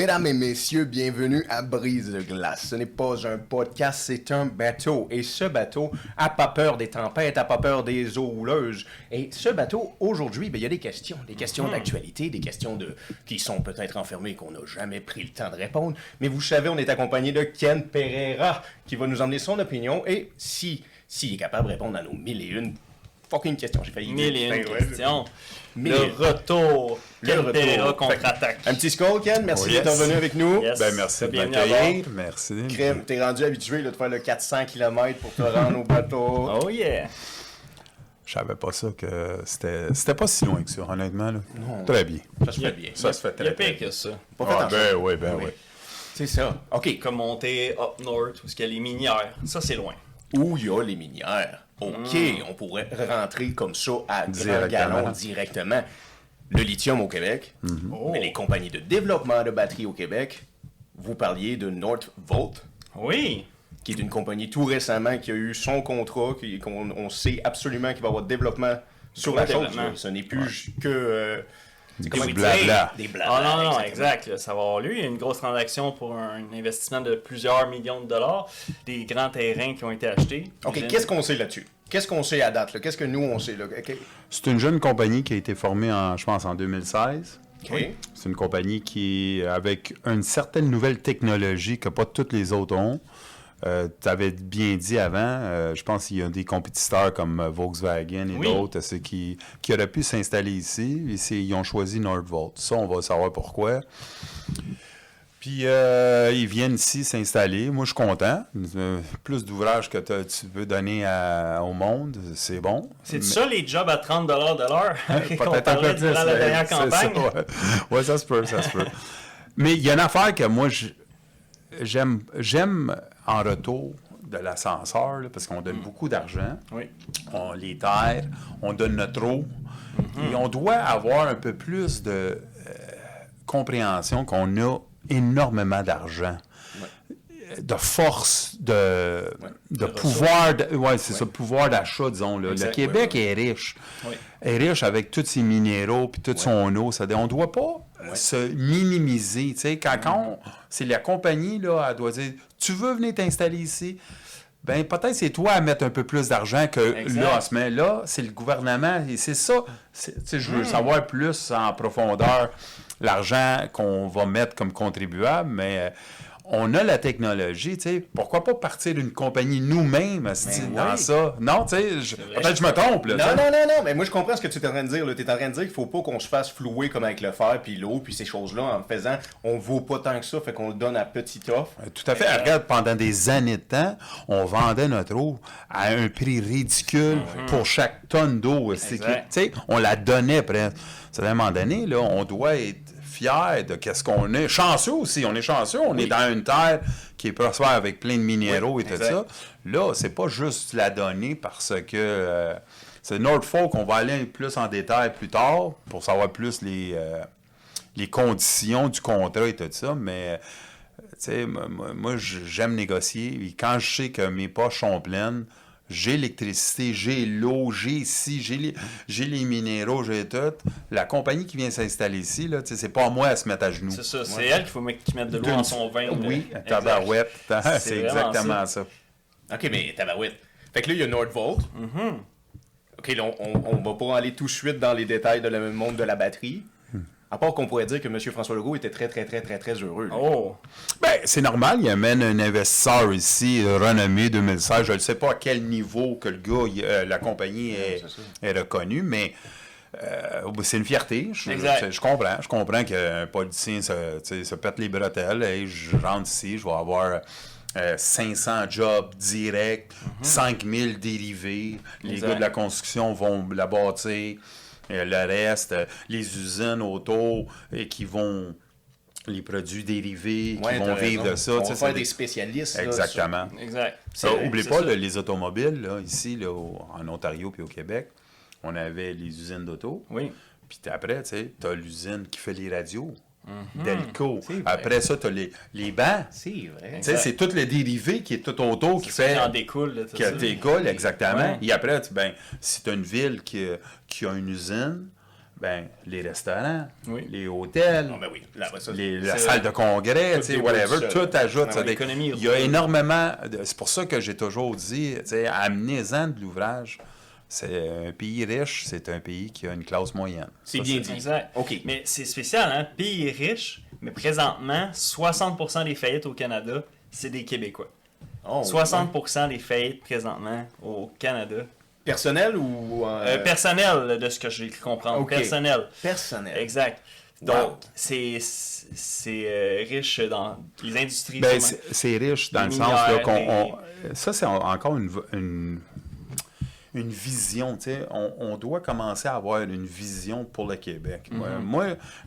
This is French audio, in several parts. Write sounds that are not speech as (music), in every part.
Mesdames et messieurs, bienvenue à Brise de glace. Ce n'est pas un podcast, c'est un bateau. Et ce bateau a pas peur des tempêtes, a pas peur des eaux houleuses. Et ce bateau, aujourd'hui, ben, il y a des questions. Des questions d'actualité, des questions de qui sont peut-être enfermées et qu'on n'a jamais pris le temps de répondre. Mais vous savez, on est accompagné de Ken Pereira qui va nous emmener son opinion. Et si s'il est capable de répondre à nos mille et une fucking questions, j'ai failli Mille et une Ben questions. Mille Le retour. Le retour. Contre-attaque. Un petit score, Ken. Merci Oh, d'être revenu avec nous. Yes. Ben, merci de m'accueillir. Merci. Crème, t'es rendu habitué là, de faire le 400 km pour te rendre au bateau. Oh yeah. Je savais pas ça que c'était c'était pas si loin que ça, honnêtement. Là. Très bien. Ça se fait bien. Ça se fait Il y a très, très pire bien. que ça. Pas fait Ah, ben oui, ben Oui. oui. C'est ça. OK. Comme monter up north, où il y a les minières? Ça, c'est loin. Où il y a les minières? OK, on pourrait rentrer comme ça à grand galon directement. Le lithium au Québec, Oh. mais les compagnies de développement de batteries au Québec, vous parliez de Northvolt, Oui. qui est une compagnie tout récemment qui a eu son contrat, qu'on on sait absolument qu'il va y avoir développement sur la chose. Ce n'est plus que... euh, Du blabla. Des blabla. Ah non, non, exactement. exact. là, Ça va avoir lieu. Il y a une grosse transaction pour un investissement de plusieurs millions de dollars. Des grands terrains qui ont été achetés. OK, qu'est-ce qu'on sait là-dessus? Qu'est-ce qu'on sait à date? là? Qu'est-ce que nous, on sait? C'est une jeune compagnie qui a été formée, en, je pense, en 2016. OK. C'est une compagnie qui, avec une certaine nouvelle technologie que pas toutes les autres ont. Tu avais bien dit avant, euh, je pense qu'il y a des compétiteurs comme euh, Volkswagen et Oui. d'autres ceux qui, qui auraient pu s'installer ici. Et c'est- ils ont choisi Nordvolt. Ça, on va savoir pourquoi. Puis euh, ils viennent ici s'installer. Moi, je suis content. Euh, plus d'ouvrages que tu peux donner à- au monde, c'est bon. C'est Mais- ça les jobs à 30 de l'heure qu'on Peut-être un peu plus. durant la dernière campagne? ça, ouais. Ouais, ça se peut, ça se peut. Mais il y a une affaire que moi, j'aime j'aime en retour de l'ascenseur, parce qu'on Mm. donne beaucoup d'argent, Oui. on les terre, on donne notre eau, Mm-hmm. et on doit avoir un peu plus de euh, compréhension qu'on a énormément d'argent. De force, de, de De pouvoir, de, ouais, c'est ça, pouvoir d'achat, disons. Là. Le Québec ouais, est riche. Est riche avec tous ses minéraux puis toute son eau. Ça, on doit pas euh, se minimiser. Quand, on- c'est la compagnie, là, elle doit dire Tu veux venir t'installer ici? Ben, peut-être c'est toi à mettre un peu plus d'argent que Exact. là, mais là, c'est le gouvernement et c'est ça. Je veux savoir plus en profondeur l'argent qu'on va mettre comme contribuable, mais euh, on a la technologie, tu sais. Pourquoi pas partir d'une compagnie nous-mêmes Ben dans oui. ça? Non, tu sais, peut-être que je me trompe, là. Non, non, non, non, mais moi je comprends ce que tu es en train de dire. Tu es en train de dire qu'il faut pas qu'on se fasse flouer comme avec le fer puis l'eau puis ces choses-là en faisant on vaut pas tant que ça, fait qu'on le donne à petite offre. Euh, Tout à fait. Regarde, pendant des années de temps, on vendait notre eau à un prix ridicule pour chaque tonne d'eau. Tu sais, On la donnait presque. C'est à un moment donné, là, on doit être de qu'est-ce qu'on est. Chanceux aussi, on est chanceux. On est dans une terre qui est prospère avec plein de minéraux Oui, et tout ça. Là, c'est pas juste la donner parce que euh, c'est Norfolk, on va aller plus en détail plus tard pour savoir plus les, euh, les conditions du contrat et tout ça, mais euh, tu sais, moi, moi- j'aime négocier. Et quand je sais que mes poches sont pleines, j'ai l'électricité, j'ai l'eau, j'ai ici, j'ai les, j'ai les minéraux, j'ai tout. La compagnie qui vient s'installer ici, là, c'est pas à moi à se mettre à genoux. C'est ça, c'est elle qu'il faut mettre- qui mette de l'eau dans son vin. Oui, Exact. tabarouette. C'est C'est exactement ça. OK, mais tabarouette. Fait que là, il y a Nordvolt. Mm-hmm. OK, là, on, on, on va pas aller tout de suite dans les détails de le monde de la batterie. À part qu'on pourrait dire que M. François Legault était très, très, très, très, très heureux. Oh, Ben, c'est normal, il amène un investisseur ici, euh, renommé 2016. Je ne sais pas à quel niveau que le gars, il- euh, la compagnie est, reconnue, mais euh, c'est une fierté. Je, Exact. je- je comprends. Je comprends qu'un politicien se, pète les bretelles. et je rentre ici, je vais avoir euh, 500 jobs directs, 5000 dérivés. Les Exact. gars de la construction vont la bâtir. Euh, le reste, euh, les usines autour et qui vont les produits dérivés qui vont vivre raison. de ça. On va faire des des- spécialistes. là, Exactement. exact. C'est- oublie c'est pas, là, les automobiles, là, ici, là, au- en Ontario puis au Québec, on avait les usines d'auto. Oui. Puis après, tu sais, t'as l'usine qui fait les radios. Delco. C'est vrai. Après ça, t'as les, les bancs. C'est vrai. Tu c'est tout le dérivé qui est tout autour qui fait. Qui en découle. là, qui ça. décolle, exactement. Ouais. Et après, tu- ben, si tu as une ville qui, a- qui a une usine, ben, les restaurants, Oui. les hôtels, Non, ben oui. Là, ben ça, les- la salle de congrès, tout tu whatever, tout ajoute. Ah ça oui, des- l'économie il y a énormément. C'est pour ça que j'ai toujours dit, tu amenez-en de l'ouvrage. C'est un pays riche, c'est un pays qui a une classe moyenne. c'est bien dit. Exact. OK. Mais c'est spécial, hein? Pays riche, mais présentement, 60% des faillites au Canada, c'est des Québécois. Oh, 60% des faillites présentement au Canada. ouais. Personnel ou. euh, Euh, personnel, de ce que j'ai cru comprendre. Ok. Personnel. personnel. Exact. Donc, c'est c'est euh, riche dans les industries. Ben, c'est riche dans Les le sens qu'on. ça, c'est en- encore une, une vision. tu sais. On, on doit commencer à avoir une vision pour le Québec. Moi-. Moi,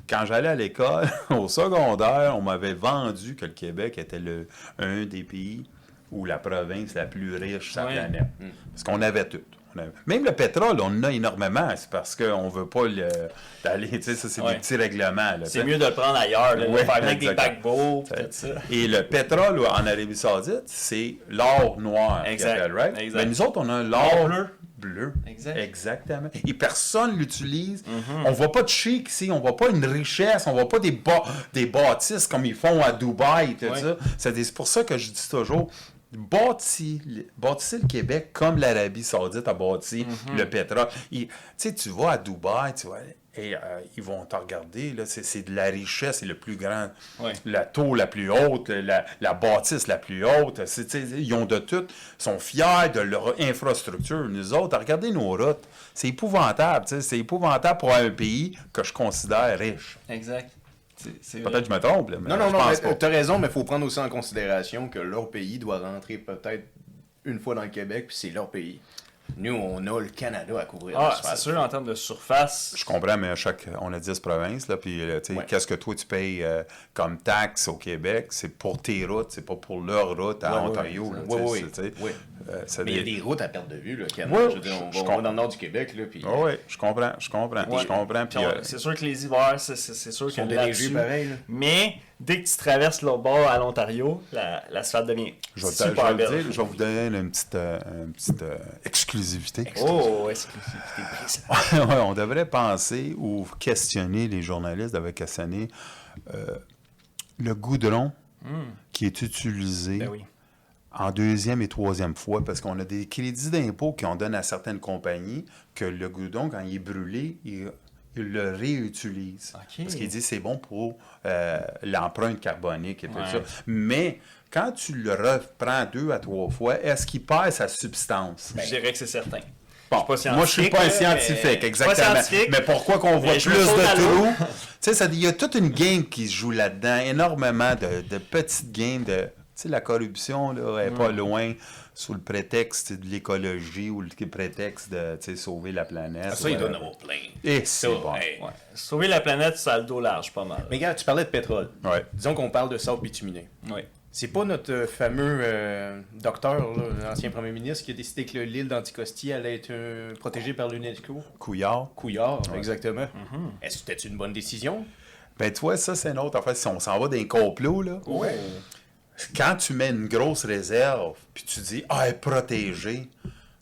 quand j'allais à l'école, (laughs) au secondaire, on m'avait vendu que le Québec était le, un des pays ou la province la plus riche sur la planète. Parce qu'on avait tout. Même le pétrole, on en a énormément. C'est parce qu'on ne veut pas le, sais, ça, c'est Ouais. des petits règlements. C'est mieux de le prendre ailleurs, de Ouais, faire avec des paquebots, ça. Et le pétrole en Arabie Saoudite, c'est l'or noir. Exact, right? exact. Mais nous autres, on a L'or bleu. bleu. Exact. Exactement. Et personne l'utilise. Mm-hmm. On voit pas de chic ici, on voit pas une richesse, on voit pas des, ba- des bâtisses comme ils font à Dubaï. Ouais. c'est pour ça que je dis toujours. Bâti, bâtissez le Québec comme l'Arabie Saoudite a bâti Mm-hmm. le pétrole. Tu sais, tu vas à Dubaï, tu vois, et euh, ils vont te regarder, c'est, de la richesse, c'est le plus grand, la tour la plus haute, la, la bâtisse la plus haute. Ils ont de tout, ils sont fiers de leur infrastructure. Nous autres, regardez nos routes, c'est épouvantable, c'est épouvantable pour un pays que je considère riche. Exact. Peut-être que je me trompe, là, mais Non, non, je non, pense mais pas. t'as raison, mais il faut prendre aussi en considération que leur pays doit rentrer peut-être une fois dans le Québec, puis c'est leur pays. Nous, on a le Canada à couvrir. Ah, c'est sûr, en termes de surface. Je comprends, mais à chaque, on a 10 provinces, là, puis euh, tu sais, Ouais. qu'est-ce que toi tu payes euh, comme taxe au Québec, c'est pour tes routes, c'est pas pour leur route à Ouais, ouais, Ontario. là, sais, ouais. euh, ça Mais il y a des routes à perte de vue, le Canada. Ouais, je veux dire, on, je- va, je on va com- dans le nord du Québec, là, puis Ah ouais, je comprends, je comprends, Ouais. je comprends. Puis euh, c'est sûr que les hivers, c'est- sûr ils que sont déneigés là-dessus. pareil. là. Mais dès que tu traverses l'autre bord à l'Ontario, la- l'asphalte devient je vais, je super vais belle. dire, je vais vous donner une petite, euh, une petite euh, exclusivité. Oh, exclusivité (laughs) on devrait penser ou questionner, les journalistes devraient questionner euh, le goudron qui est utilisé Hmm. Ben oui. en deuxième et troisième fois, parce qu'on a des crédits d'impôt qu'on donne à certaines compagnies, que le goudron, quand il est brûlé, il, il le réutilise. Parce qu'il dit c'est bon pour euh, l'empreinte carbonique et tout Ouais. ça. Mais quand tu le reprends deux à trois fois, est-ce qu'il perd sa substance? Je dirais que c'est certain. Bon, je suis pas moi, je suis pas un scientifique, mais- exactement. scientifique, mais pourquoi qu'on voit plus de trous? (laughs) tu sais, ça- il y a toute une game qui se joue là-dedans, énormément de, de petites games de... Tu sais, la corruption, là, est pas Mm. loin sous le prétexte de l'écologie ou le prétexte de sauver la planète. Ah, ça, il doit en avoir plein. Et c'est bon. hey. Ouais. Sauver la planète, ça a le dos large, pas mal. Mais regarde, tu parlais de pétrole. Ouais. Disons qu'on parle de sable bitumineux. Oui. C'est pas notre euh, fameux euh, docteur, l'ancien premier ministre, qui a décidé que le- l'île d'Anticosti allait être euh, protégée par l'UNESCO. Couillard. Couillard, exactement. Mm-hmm. Est-ce que c'était une bonne décision? Ben, tu vois, ça, c'est une autre affaire. Si on s'en va d'un complot, là, Ouais. Quand tu mets une grosse réserve, puis tu dis, ah, elle est protégée,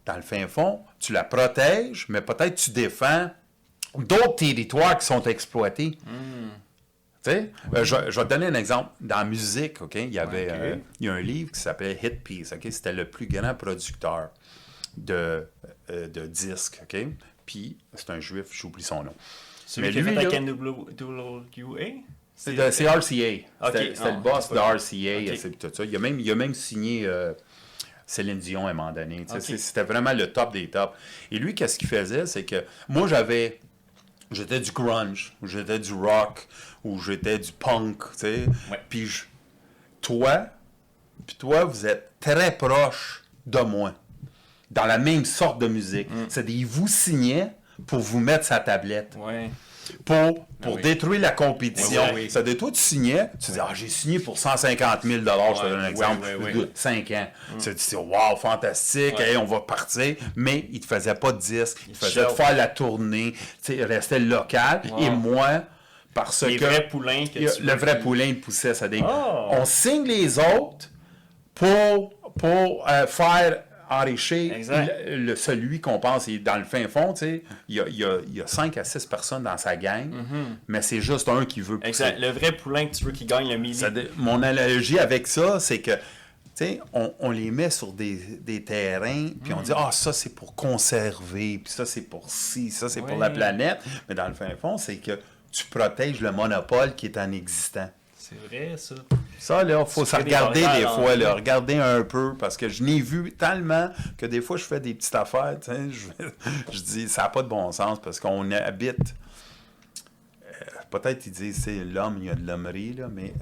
dans le fin fond, tu la protèges, mais peut-être tu défends d'autres territoires qui sont exploités. Tu sais, euh, je, je vais te donner un exemple. Dans la musique, OK, il y avait euh, il y a un livre qui s'appelait Hit Piece, OK? C'était le plus grand producteur de, euh, de disques, OK? Puis, c'est un juif, j'oublie son nom. Celui Mais qui a lui, fait là- la NWA? C'est c'est RCA. C'était Ok, c'était non, le boss de RCA. Tout ça. Il, a même, il a même signé euh, Céline Dion à un moment donné. C'était vraiment le top des tops. Et lui, qu'est-ce qu'il faisait? C'est que moi, j'avais. J'étais du grunge, ou j'étais du rock, ou j'étais du punk, tu sais. Ouais. Puis je- toi, puis toi, vous êtes très proche de moi, dans la même sorte de musique. Mm. C'est-à-dire, il vous signait pour vous mettre sa tablette Ouais. Pour, pour oui. détruire la compétition. Oui, oui. Ça de toi, tu signais, tu dis, ah, j'ai signé pour 150 000 je te donne un exemple, ouais, ouais. de 5 ans. Tu te dis, wow, fantastique, hey, on va partir. Mais il te faisait pas de disque, il te te faisait shelve. faire la tournée, tu il restait local. Wow. Et moi, parce Les que vrais poulains que tu le vrai poulain, il poussait ça. Des... Oh. On signe les autres pour, pour euh, faire enrichir le, le- celui qu'on pense est dans le fin fond. tu sais. Il y a, y, a, y a 5 à 6 personnes dans sa gang, mais c'est juste un qui veut pousser. Exact. Le vrai poulain que tu veux qui gagne le dé- mon analogie avec ça, c'est que, tu sais, on, on les met sur des, des terrains, puis Mm. on dit, ah, ça, c'est pour conserver, puis ça, c'est pour ci, ça, c'est pour la planète. Mais dans le fin fond, c'est que tu protèges le monopole qui est en existant. C'est vrai, ça. Ça, là, faut se des regarder des fois, là, regarder un peu, parce que je n'ai vu tellement que des fois, je fais des petites affaires, je, (laughs) je dis, ça n'a pas de bon sens, parce qu'on habite, euh, peut-être ils disent, c'est l'homme, il y a de l'hommerie, là, mais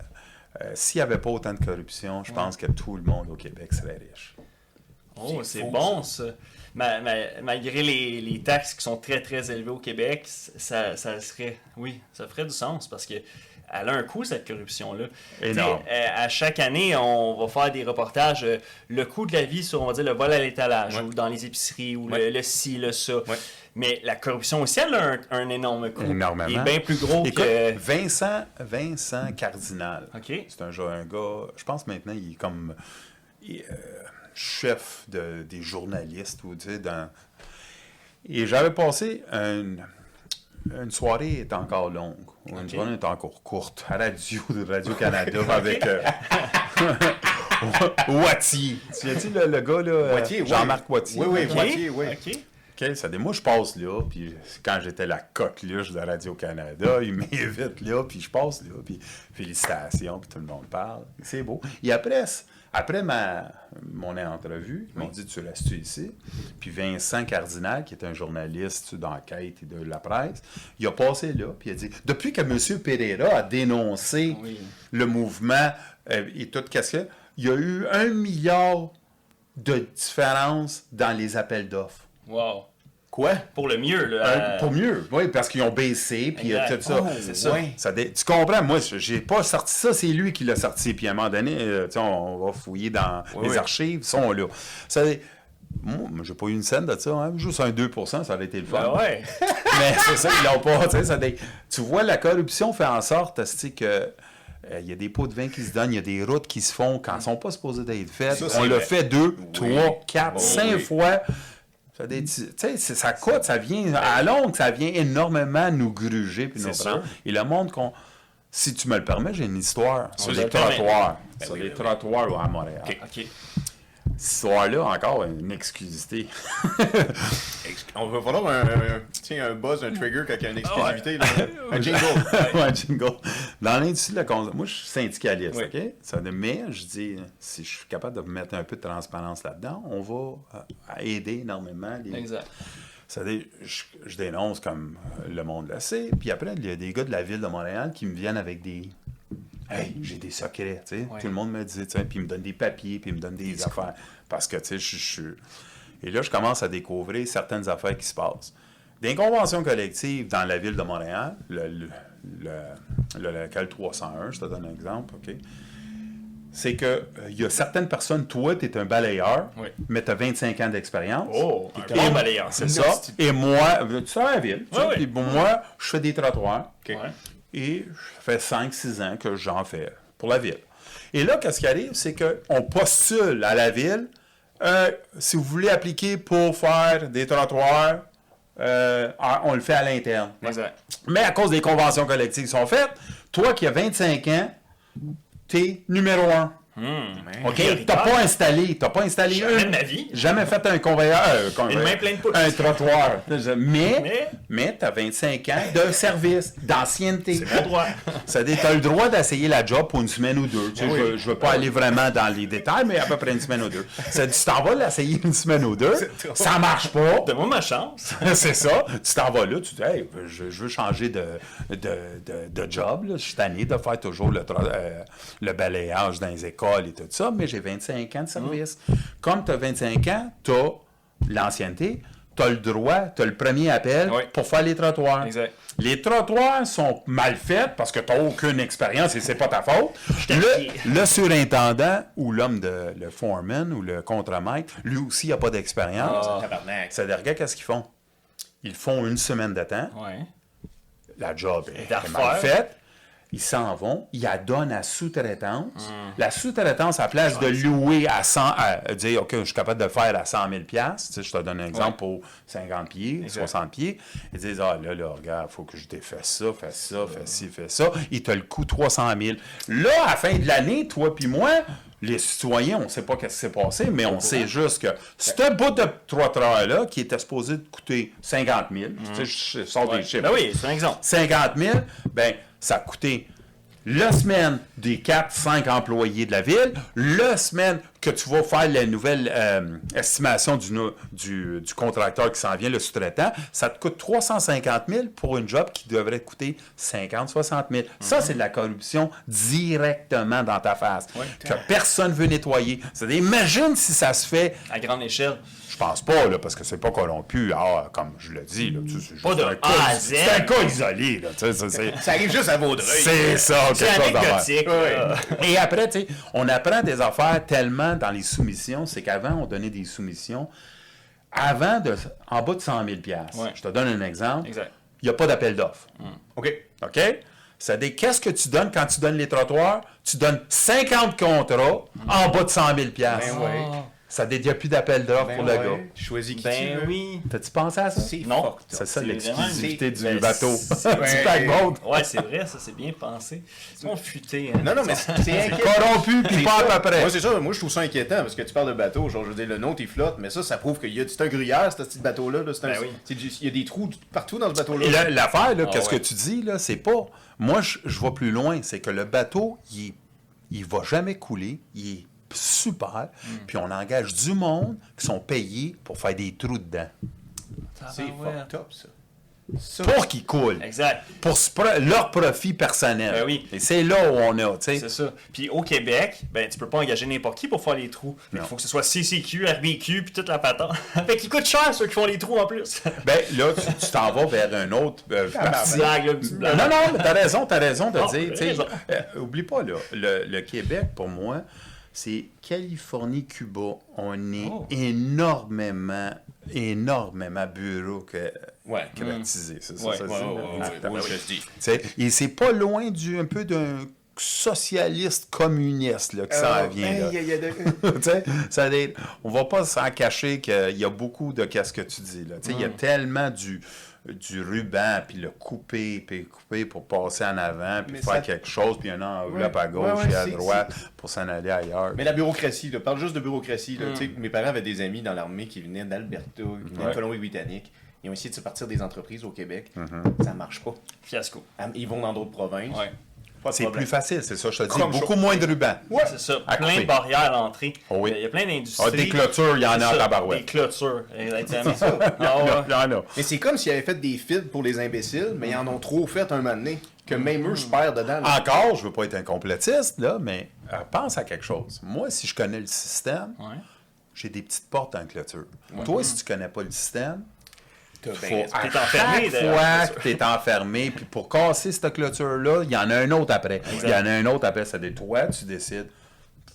euh, s'il n'y avait pas autant de corruption, je pense que tout le monde au Québec serait riche. Oh, C'est bon, ça. Ma- ma- malgré les, les taxes qui sont très, très élevées au Québec, ça, ça serait... Oui, ça ferait du sens, parce que elle a un coût, cette corruption-là. Euh, à chaque année, on va faire des reportages, euh, le coût de la vie sur, on va dire, le vol à l'étalage, Ouais. ou dans les épiceries, ou Ouais. le, le ci, le ça. Ouais. Mais la corruption aussi, elle a un, un énorme coût. Énormément. Il est bien plus gros Écoute, que... Vincent, Vincent Cardinal, OK. c'est un, un gars, je pense maintenant, il est comme il euh, chef de, des journalistes, ou tu sais, dans... Et j'avais passé une, une soirée est encore longue, une journée est encore courte, à radio de Radio-Canada (laughs) avec euh, (laughs) Wattier. Tu sais, le, le gars, là, euh. Jean-Marc Wattier? Oui, oui, OK. Wattier, oui. OK. OK, ça dit, moi, je passe là, puis quand j'étais la coqueluche de Radio-Canada, il m'invite là, puis je passe là, puis félicitations, puis tout le monde parle. C'est beau. Et après, après ma, mon entrevue, ils m'ont dit, tu restes ici? Puis Vincent Cardinal, qui est un journaliste d'enquête et de la presse, il a passé là, puis il a dit, depuis que M. Pereira a dénoncé Oui. le mouvement euh, et tout, qu'est-ce que il y a eu un milliard de différences dans les appels d'offres. Wow. Quoi? Pour le mieux, là. Euh, pour mieux, oui, parce qu'ils ont baissé, puis euh, tout ça. Oh, c'est ça. Ça dé- Tu comprends? Moi, j'ai pas sorti ça, c'est lui qui l'a sorti. Puis à un moment donné, euh, on va fouiller dans Oui, les oui. archives, ils sont là. Ça, moi, j'ai pas eu une scène de ça, hein. juste un 2% ça aurait été le fun. Ben ouais. (laughs) Mais c'est ça, ils l'ont pas. tu sais, ça dé- Tu vois, la corruption fait en sorte que. euh, Il y a des pots de vin qui se donnent, il y a des routes qui se font quand elles ne sont pas supposées d'être faites. Ça, on le fait deux, trois, quatre, Oh, cinq oui. fois. Ça, coûte, ça vient à longue, ça vient énormément nous gruger puis nous prendre. Et le monde qu'on. Si tu me le permets, j'ai une histoire sur les trottoirs. Ben sur les ben oui. trottoirs à Montréal. OK. Cette histoire-là, encore une exclusivité. On va falloir un, un, un buzz, un trigger quand il y a une exclusivité. là. Un jingle. (laughs) ouais, jingle. Dans l'industrie de la consommation, moi, je suis syndicaliste, Oui. OK? Ça, mais je dis, si je suis capable de mettre un peu de transparence là-dedans, on va euh, aider énormément les, Exact. Ça veut dire, je, je dénonce comme euh, le monde le sait. Puis après, il y a des gars de la ville de Montréal qui me viennent avec des. Hey, j'ai des secrets, tu sais. Ouais. Tout le monde me dit, tu sais, puis ils me donnent des papiers, puis ils me donnent des affaires. Parce que, tu sais, je suis. Et là, je commence à découvrir certaines affaires qui se passent. Des conventions collectives dans la ville de Montréal, le, le, le- le local 301, je te donne un exemple, OK? C'est que euh, il y a certaines personnes, toi, tu es un balayeur, Oui. mais tu as 25 ans d'expérience. Oh, un bon balayeur. C'est ça. Et moi, tu sais, à la ville. Ouais, ouais. puis moi, je fais des trottoirs. Ouais. Et ça fait 5-6 ans que j'en fais pour la ville. Et là, qu'est-ce qui arrive, c'est qu'on postule à la ville, euh, si vous voulez appliquer pour faire des trottoirs, euh, on le fait à l'interne. Mais à cause des conventions collectives qui sont faites, toi qui as 25 ans, t'es numéro un. OK? Prioritaire. T'as pas installé, t'as pas installé Jamais un- de ma vie. Jamais fait un conveyor. euh, conveyor- main pleine de pouces. Un trottoir. (laughs) Mais, Mais- mais, t'as 25 ans de service, d'ancienneté. C'est mon droit. (laughs) Ça dit, t'as le droit d'essayer la job pour une semaine ou deux. Tu sais, Je, je veux pas aller vraiment dans les détails, mais à peu près une semaine ou deux. Ça dit, tu t'en vas l'essayer une semaine ou deux, ça marche pas. Donne-moi ma chance. (laughs) c'est ça. Tu t'en vas là, tu dis, hey, je, je veux changer de, de, de, de job. là. Je suis tanné de faire toujours le, euh, le balayage dans les écoles et tout ça, mais j'ai 25 ans de service. Comme tu as 25 ans, tu as l'ancienneté, tu as le droit, tu as le premier appel Oui. pour faire les trottoirs. Exact. Les trottoirs sont mal faits parce que tu n'as aucune expérience et c'est pas ta faute. Le, le surintendant ou l'homme de le foreman ou le contremaître, lui aussi, il n'a pas d'expérience. Ah. Tabarnak. Ça regarde qu'est-ce qu'ils font? Ils font une semaine de temps. Ouais. La job est, est mal faite. Ils s'en vont, ils la donnent à sous-traitance. Mm. La sous-traitance, à place de louer à 100, à dire, OK, je suis capable de le faire à 100 000 tu sais, je te donne un exemple pour 50 pieds, Exact. 60 pieds. Ils disent, ah là, là, regarde, il faut que je défasse ça, fais ça, fais ci, fais ça. Ils te le coûtent 300 000. Là, à la fin de l'année, toi puis moi, les citoyens, on ne sait pas ce qui s'est passé, mais on sait juste que ce bout de trottoir-là, qui était supposé coûter 50 000, tu sais, je sors Ouais. des chiffres. Ben oui, c'est un exemple. 50 000, ben, ça a coûté la semaine des 4-5 employés de la ville, la semaine que tu vas faire la nouvelle euh, estimation du, du, du contracteur qui s'en vient, le sous-traitant, ça te coûte 350 000 pour une job qui devrait te coûter 50-60 000. Ça, c'est de la corruption directement dans ta face, que personne veut nettoyer. C'est-à-dire, imagine si ça se fait À grande échelle. je pense pas, là, parce que c'est pas corrompu, ah, comme je le dis. Là, c'est Pas juste de un cas-. C'est un cas isolé. Là, ça, c'est, Ça arrive juste à Vaudreuil. c'est ça, C'est quelque chose. Et après, tu sais, on apprend des affaires tellement dans les soumissions. C'est qu'avant, on donnait des soumissions. Avant, de, en bas de 100 000 Ouais. Je te donne un exemple. Exact. Il n'y a pas d'appel d'offres. OK? OK? C'est-à-dire, qu'est-ce que tu donnes quand tu donnes les trottoirs? Tu donnes 50 contrats en bas de 100 000 Ben ouais. Ça il n'y a plus d'appel d'offres Ben pour le gars. Tu choisis qui tu Ben veux. oui. T'as-tu pensé à ça? C'est Non. C'est ça C'est l'exclusivité du Ben, (laughs) bateau. c'est- du paquebot. Ouais, c'est vrai, ça, c'est bien pensé. C'est mon futé. Hein. Non, non, mais c'est. Corrompu, puis C'est pas ça. à peu près. Moi, c'est ça. Moi, je trouve ça inquiétant parce que tu parles de bateau. Genre, je veux dire, le nôtre, il flotte, mais ça, ça prouve qu'il y a c'est un gruyère, ce petit bateau-là. là. Un- Ben oui. du- Il y a des trous partout dans ce bateau-là. L'affaire, là, Ah qu'est-ce ouais. que tu dis, là, c'est pas. Moi, je, je vais plus loin. C'est que le bateau, il, il va jamais couler. Il est super. Hmm. Puis on engage du monde qui sont payés pour faire des trous dedans. C'est fucked up, ça. Ça, Pour qu'ils coulent. Exact. Pour leur profit personnel. Ben oui. Et c'est là où on a, tu sais. C'est ça. Puis au Québec, ben tu peux pas engager n'importe qui pour faire les trous. Il faut que ce soit CCQ, RBQ, puis toute la patente. (laughs) fait qu'ils coûtent cher ceux qui font les trous en plus. (laughs) Ben là, tu t'en vas vers un autre euh, parti. Blague, là, petite blague. Non, non, mais t'as raison, t'as raison de Non, dire. t'as tu sais, raison. euh, oublie pas, là, le, le Québec, pour moi, c'est Californie-Cuba. On est Oh. énormément, énormément Ouais. C'est ça, Ouais, ça, Ouais, c'est- ouais, sais, Et c'est pas loin du, un peu d'un socialiste communiste là, qui s'en Euh, vient. hey, là. y a- y a de- ça on va pas s'en cacher qu'il y a beaucoup de qu'est-ce que tu dis là. Il y a tellement du, du ruban, puis le couper, puis couper pour passer en avant, puis Mais faire ça- quelque chose, puis un enveloppe Ouais. à gauche Ouais, ouais, et à droite pour s'en aller ailleurs. Mais la bureaucratie, là, parle juste de bureaucratie. Hmm. Là, Tu sais, Mes parents avaient des amis dans l'armée qui venaient d'Alberta, qui venaient Ouais. de Colombie-Britannique. Ils ont essayé de se partir des entreprises au Québec. Mm-hmm. Ça marche pas. Fiasco. Ils vont dans d'autres provinces. C'est plus facile, c'est ça, je te dis. Comme Beaucoup moins de ruban. C'est ça. À plein couper. de barrières à l'entrée. Oh oui. Il y a plein d'industries. Ah, des clôtures, il y en a en ça, tabarouette. Des clôtures. Exactement. ça. Ah ouais. Il y en a. Mais c'est comme s'ils avaient fait des fils pour les imbéciles, mais ils en ont trop fait un moment donné, que même eux se perdent dedans. là. Encore, je veux pas être un complotiste, là, mais euh, pense à quelque chose. Moi, si je connais le système, Ouais. j'ai des petites portes en clôture. Toi, si tu connais pas le système, T'es enfermé, chaque fois que tu es enfermé, puis pour casser cette clôture-là, il y en a un autre après. Il y en a un autre après. C'est des toi, tu décides.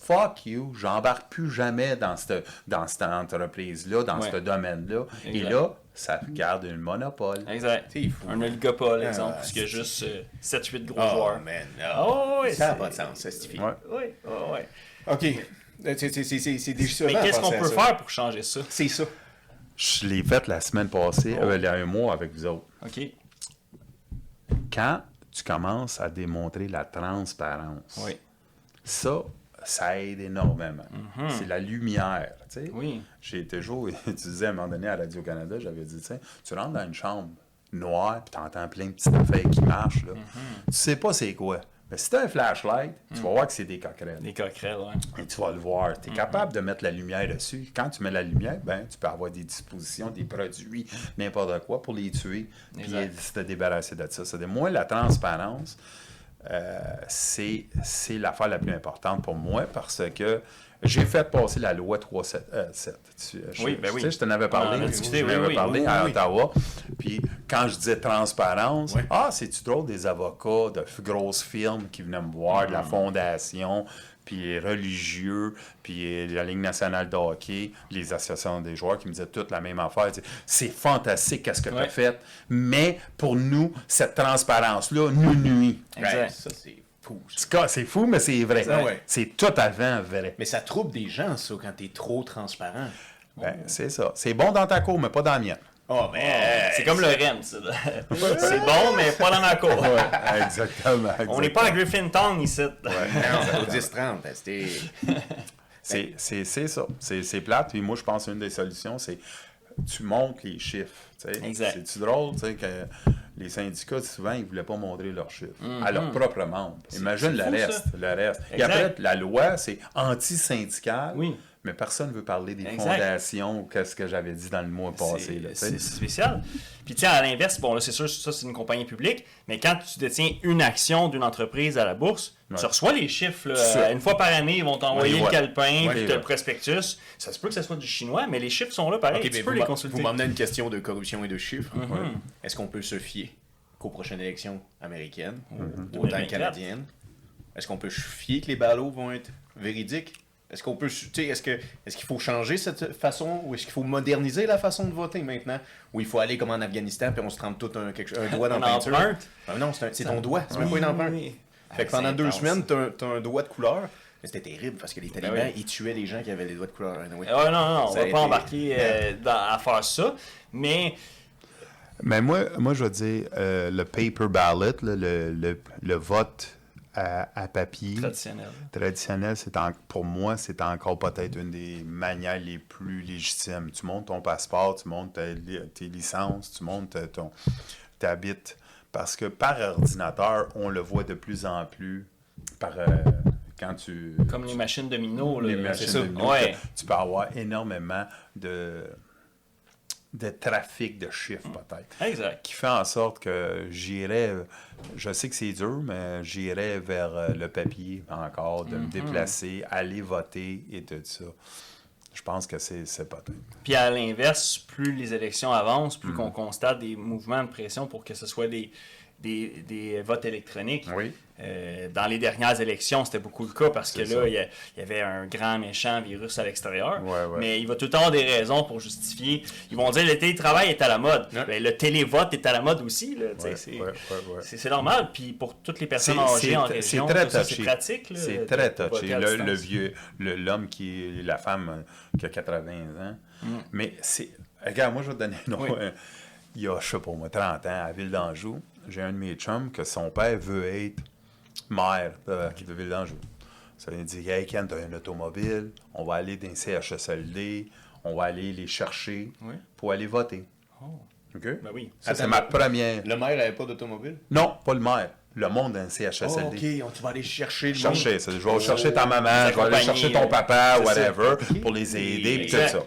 Fuck you, j'embarque plus jamais dans cette, dans cette entreprise-là, dans Ouais. ce domaine-là. Et là, ça garde un monopole. Exact. Fou. Un oligopole, Ah, exemple, parce qu'il y a c'est- juste 7-8 gros Oh, joueurs. man. Ah ouais, ça n'a pas de sens, ça suffit. Ouais. Oui, ouais, ouais. OK. Euh, C'est déchirant. Mais qu'est-ce qu'on peut ça. faire pour changer ça? C'est ça. Je l'ai fait la semaine passée, Oh. euh, il y a un mois avec vous autres. OK. Quand tu commences à démontrer la transparence, Oui. ça, ça aide énormément. C'est la lumière, tu sais. Mhm. Oui. J'ai toujours, (laughs) tu disais à un moment donné à Radio-Canada, j'avais dit, tu rentres dans une chambre noire, puis tu entends plein de petites affaires qui marchent, là. Mhm. Tu sais pas c'est quoi. Mais si tu as un flashlight, tu vas voir que c'est des coquerelles. Des coquerelles, ouais. Et tu vas le voir. Tu es capable de mettre la lumière dessus. Quand tu mets la lumière, ben, tu peux avoir des dispositions, des produits, n'importe quoi pour les tuer, puis te débarrasser de ça. Moi, la transparence, euh, c'est c'est l'affaire la plus importante pour moi parce que j'ai fait passer la loi 377. Tu, euh, je- Oui, ben tu oui. sais, je t'en avais parlé. je discuté, oui, avais oui, parlé oui, à. Ottawa. Puis quand je disais transparence, ah, c'est-tu drôle des avocats de grosses firmes qui venaient me voir, de la fondation, puis les religieux, puis la Ligue nationale de hockey, les associations des joueurs qui me disaient toutes la même affaire. Ils disaient, C'est fantastique, qu'est-ce que tu as Ouais. fait, mais pour nous, cette transparence-là nous nuit. Exact. Ouais, ça, c'est. C'est C'est fou, mais c'est vrai. Ah ouais. C'est tout à fait vrai. Mais ça trouble des gens, ça, quand t'es trop transparent. Ben, c'est ça. C'est bon dans ta cour, mais pas dans la mienne. Oh, mais. C'est comme le REM, ça. (laughs) C'est bon, mais pas dans ma cour. (laughs) exactement. On n'est pas à Griffintown ici. (laughs) Non, ça vaut 10-30. C'était. C'est c'est- c'est ça. C'est c'est plate. Puis moi, je pense qu'une des solutions, c'est tu montres les chiffres. C'est-tu drôle tu sais, que les syndicats, souvent, ils ne voulaient pas montrer leurs chiffres à leur propre membres. Imagine le fou, reste. Le reste. Et après, la loi, c'est anti-syndical. Oui. Mais personne ne veut parler des Exact. fondations ou qu'est-ce que j'avais dit dans le mois passé. là, C'est spécial. Puis, tiens, à l'inverse, bon, là, c'est sûr, ça, c'est une compagnie publique, mais quand tu détiens une action d'une entreprise à la bourse, Ouais. tu reçois les chiffres. là, une fois par année, ils vont t'envoyer Ouais, le calepin, Ouais, puis le prospectus. Ça se peut que ce soit du chinois, mais les chiffres sont là pareil. Ok, tu peux vous les consulter. Vous m'emmenez à une question de corruption et de chiffres. Mhm. Est-ce qu'on peut se fier qu'aux prochaines élections américaines, Mhm. ou autant 2024? canadiennes, est-ce qu'on peut se fier que les ballots vont être véridiques? Est-ce qu'on peut, tu sais, est-ce que, est-ce qu'il faut changer cette façon, ou est-ce qu'il faut moderniser la façon de voter maintenant, ou il faut aller comme en Afghanistan puis on se trempe tout un, quelque- un doigt dans la peinture? Ah non, c'est, un- c'est ton doigt, c'est même pas une empreinte. Fait que Ah, pendant deux semaines, t'as un, t'as un doigt de couleur. Mais c'était terrible parce que les talibans, Ben oui. ils tuaient les gens qui avaient les doigts de couleur. anyway. Ouais, non, non, on va pas été- embarquer euh, dans- à faire ça, mais Mais moi, moi, je veux dire, euh, le paper ballot, là, le, le, le vote à, à papier traditionnel. traditionnel, c'est en- pour moi, c'est encore peut-être une des manières les plus légitimes. Tu montes ton passeport, tu montes tes licences, tu montes ton t'habites. Parce que par ordinateur, on le voit de plus en plus par euh, quand tu Comme les machines de Mino. Là, les machines Ouais. que tu peux avoir énormément de de trafic de chiffres peut-être Exact. qui fait en sorte que j'irais, je sais que c'est dur, mais j'irais vers euh, le papier encore, de me déplacer, aller voter et tout ça. Je pense que c'est peut-être. Puis à l'inverse, plus les élections avancent, Mm. plus qu'on constate des mouvements de pression pour que ce soit des, des, des votes électroniques. Oui. Euh, dans les dernières élections, c'était beaucoup le cas parce que là, il y, avait un grand méchant virus à l'extérieur. Ouais, ouais. Mais il va tout le temps avoir des raisons pour justifier. Ils vont dire le télétravail est à la mode. Ouais. Ben, le télévote est à la mode aussi. c'est normal. Puis pour toutes les personnes âgées en région, c'est pratique. C'est très touché. Le, le vieux, l'homme qui est la femme euh, qui a 80 ans. Mm. Mais c'est. Regarde, moi, je vais te donner un nom. Oui. Euh, Il y a, je sais pas moi, 30 ans, à Ville d'Anjou, j'ai un de mes chums que son père veut être maire de, de Ville d'Anjou. Ça veut dire, hey Ken, t'as un automobile, on va aller dans le CHSLD, on va aller les chercher Oui. pour aller voter. Oh. OK? Ben oui. Ça, c'est ma première. Le maire n'avait pas d'automobile? Non, pas le maire. Le monde dans le Oh, CHSLD. ok, on- tu vas aller chercher le chercher. monde. c'est- Je vais chercher ta maman, Les je vais aller chercher ton papa, whatever, Ok. pour les aider, tout ça.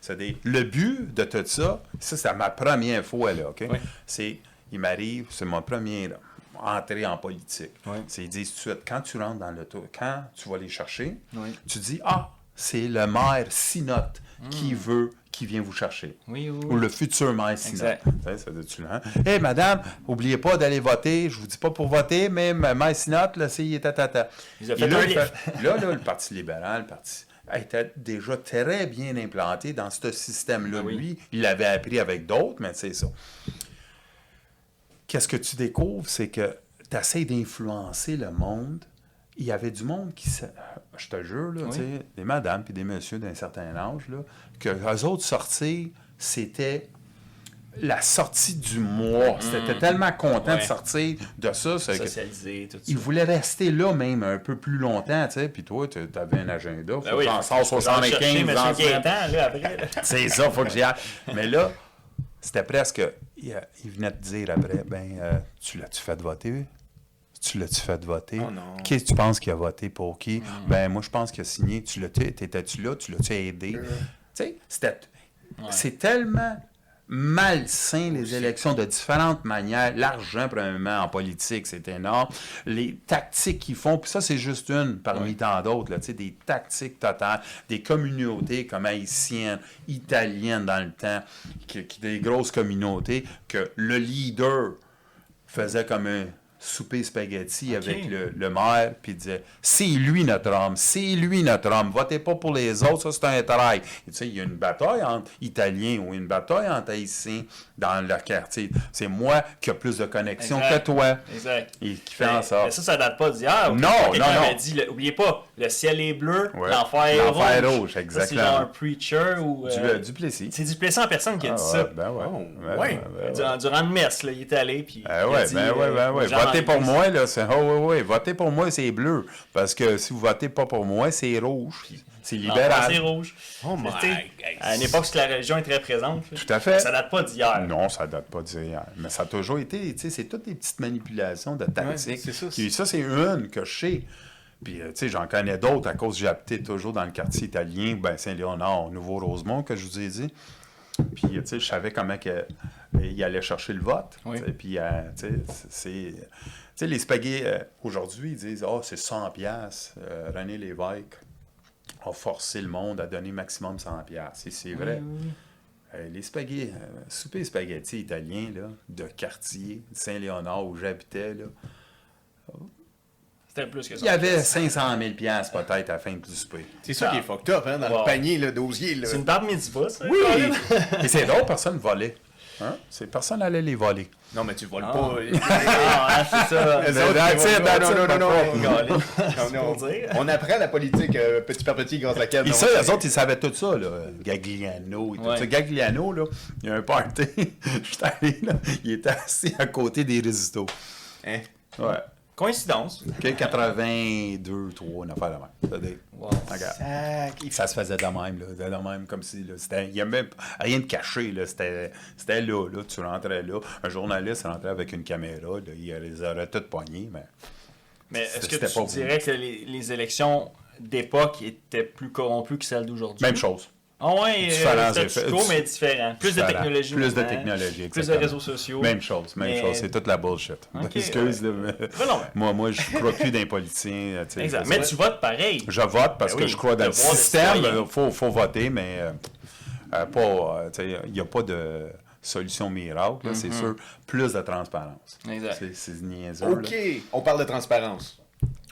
C'est des... Le but de tout ça, ça, c'est ma première fois, là, OK? Oui. C'est, il m'arrive, c'est mon premier là, entrée en politique. Oui. C'est, ils disent tout de suite, quand tu rentres dans l'auto, quand tu vas les chercher, Oui. tu dis, ah, c'est le maire Sinotte qui Hmm. veut, qui vient vous chercher. Oui, oui, Ou le futur maire Sinotte. Tu ça doit-tu là, hein? Hey, madame, oubliez pas d'aller voter. Je vous dis pas pour voter, mais ma- maire Sinotte, là, c'est, il est à tata. Ils ont fait là, un livre. là, là, le Parti libéral, le Parti était déjà très bien implanté dans ce système-là. Ah. Lui, il l'avait appris avec d'autres, mais c'est ça. Qu'est-ce que tu découvres, c'est que tu essaies d'influencer le monde. Il y avait du monde qui, je te jure, là, Oui. des madames puis des messieurs d'un certain âge, là, que eux autres sortir, c'était la sortie du mois. C'était tellement content de Mm. Sortir de ça. Socialiser, tout ça. il voulait rester là même un peu plus longtemps, tu sais. Puis toi, tu avais un agenda. Faut Ben que oui, j'en sors faut que j'aille 75 chercher dans M. la semaine. Gaétan, là, après. là. (laughs) C'est ça, faut que j'y aille. Mais là, c'était presque. Il, euh, il venait de dire après, ben, euh, tu l'as-tu fait voter? Tu l'as-tu fait voter? Oh non. Qui tu penses qu'il a voté pour qui? Ben, moi, je pense qu'il a signé. Tu l'as-tu, t'étais-tu là? Tu l'as-tu aidé? Tu sais, c'était. C'est tellement malsain les élections de différentes manières. L'argent, premièrement, en politique, c'est énorme. Les tactiques qu'ils font, puis ça, c'est juste une parmi tant d'autres, là, des tactiques totales, des communautés comme haïtiennes, italiennes dans le temps, qui, qui- des grosses communautés, que le leader faisait comme un souper spaghetti avec le, le maire, puis il disait C'est lui notre homme, c'est lui notre homme, votez pas pour les autres, ça c'est un. Et tu sais, il y a une bataille entre Italiens ou une bataille entre Haïtiens dans le quartier. C'est moi qui a plus de connexion Exact. que toi. Exact. Et qui fait en Mais- mais sorte. ça, ça date pas d'hier. Non, non, non. avait dit, le- oubliez pas, le ciel est bleu, Ouais. l'enfer est rouge. L'enfer est rouge, exactement. C'est genre un preacher ou. Du, euh, euh, Duplessis. c'est Duplessis en personne qui a Ah dit ouais, ça. ben ouais. Oh, Ben ouais. ben ouais. Durant, durant messe, là, il était allé. Puis a ouais, dit, ben ouais, euh, ben aux ouais. Votez pour moi, là, c'est. Oh, oui, oui. Votez pour moi, c'est bleu. Parce que si vous votez pas pour moi, c'est rouge. C'est L'enfer, c'est libéral. rouge. Oh my. À une époque où la religion est très présente. Tout à fait. Ça date pas d'hier. Non, ça date pas d'hier. Mais ça a toujours été, tu sais, c'est toutes des petites manipulations de tactiques. c'est ça, Puis ça, c'est une que je sais. Puis, euh, tu sais, j'en connais d'autres à cause que j'habitais toujours dans le quartier italien, ben Saint-Léonard, Nouveau-Rosemont, que je vous ai dit. Puis, tu sais, je savais comment que, euh, il allait chercher le vote. Oui. Puis, euh, tu sais, c'est... Tu sais, les spaghettis, aujourd'hui, ils disent « Ah, c'est 100 piastres. Euh, René Lévesque a forcé le monde à donner maximum 100 piastres. Et c'est vrai. Euh, les spaghettis, euh, souper spaghetti italien, là, de quartier, Saint-Léonard, où j'habitais, là, C'était plus que ça. il y avait 500 000 piastres peut-être à la fin du souper. C'est ça qui est fucked up, hein, dans Wow. le panier là, d'osier. Là. C'est une barbe midi-bas, ça? Oui! Et c'est drôle, personne volait. Hein? C'est personne allait les voler. Non, mais tu voles Ah. pas. (laughs) Ah, c'est ça. Non, non, (laughs) non, non. On apprend la politique euh, petit par petit grâce à laquelle. Et ça, les autres, ils savaient tout ça, là. Gagliano et tout Ouais. ça. Gagliano, là, il y a un party. (laughs) Je suis allé, là, il était assis à côté des résistos. Hein? Ouais. Coïncidence. OK, 82, 3, une affaire de même. Wow. Sac, il Ça se faisait de même, là, de même, comme si, là, c'était, il n'y a même rien de caché, là, c'était, c'était là, là, tu rentrais là, un journaliste rentrait avec une caméra, là, il les aurait toutes poignées, mais Mais est-ce que C'était tu dirais que les, les élections d'époque étaient plus corrompues que celles d'aujourd'hui? même chose. Ah ouais, Différents euh, mais différent. Plus de technologie. Plus de technologie, Plus de réseaux sociaux. Même chose, même Mais- chose, c'est toute la bullshit. Ok, (laughs) Excuse, là, mais non, mais- (laughs) moi, moi, je crois plus d'un politicien. Exact. Mais tu votes pareil. Je vote parce Ben que oui, je crois dans le système. Il faut, faut voter, mais euh, euh, pas. euh, il n'y a pas de solution miracle. C'est sûr, plus de transparence. Exact. C'est- niaiseux. OK, on parle de transparence.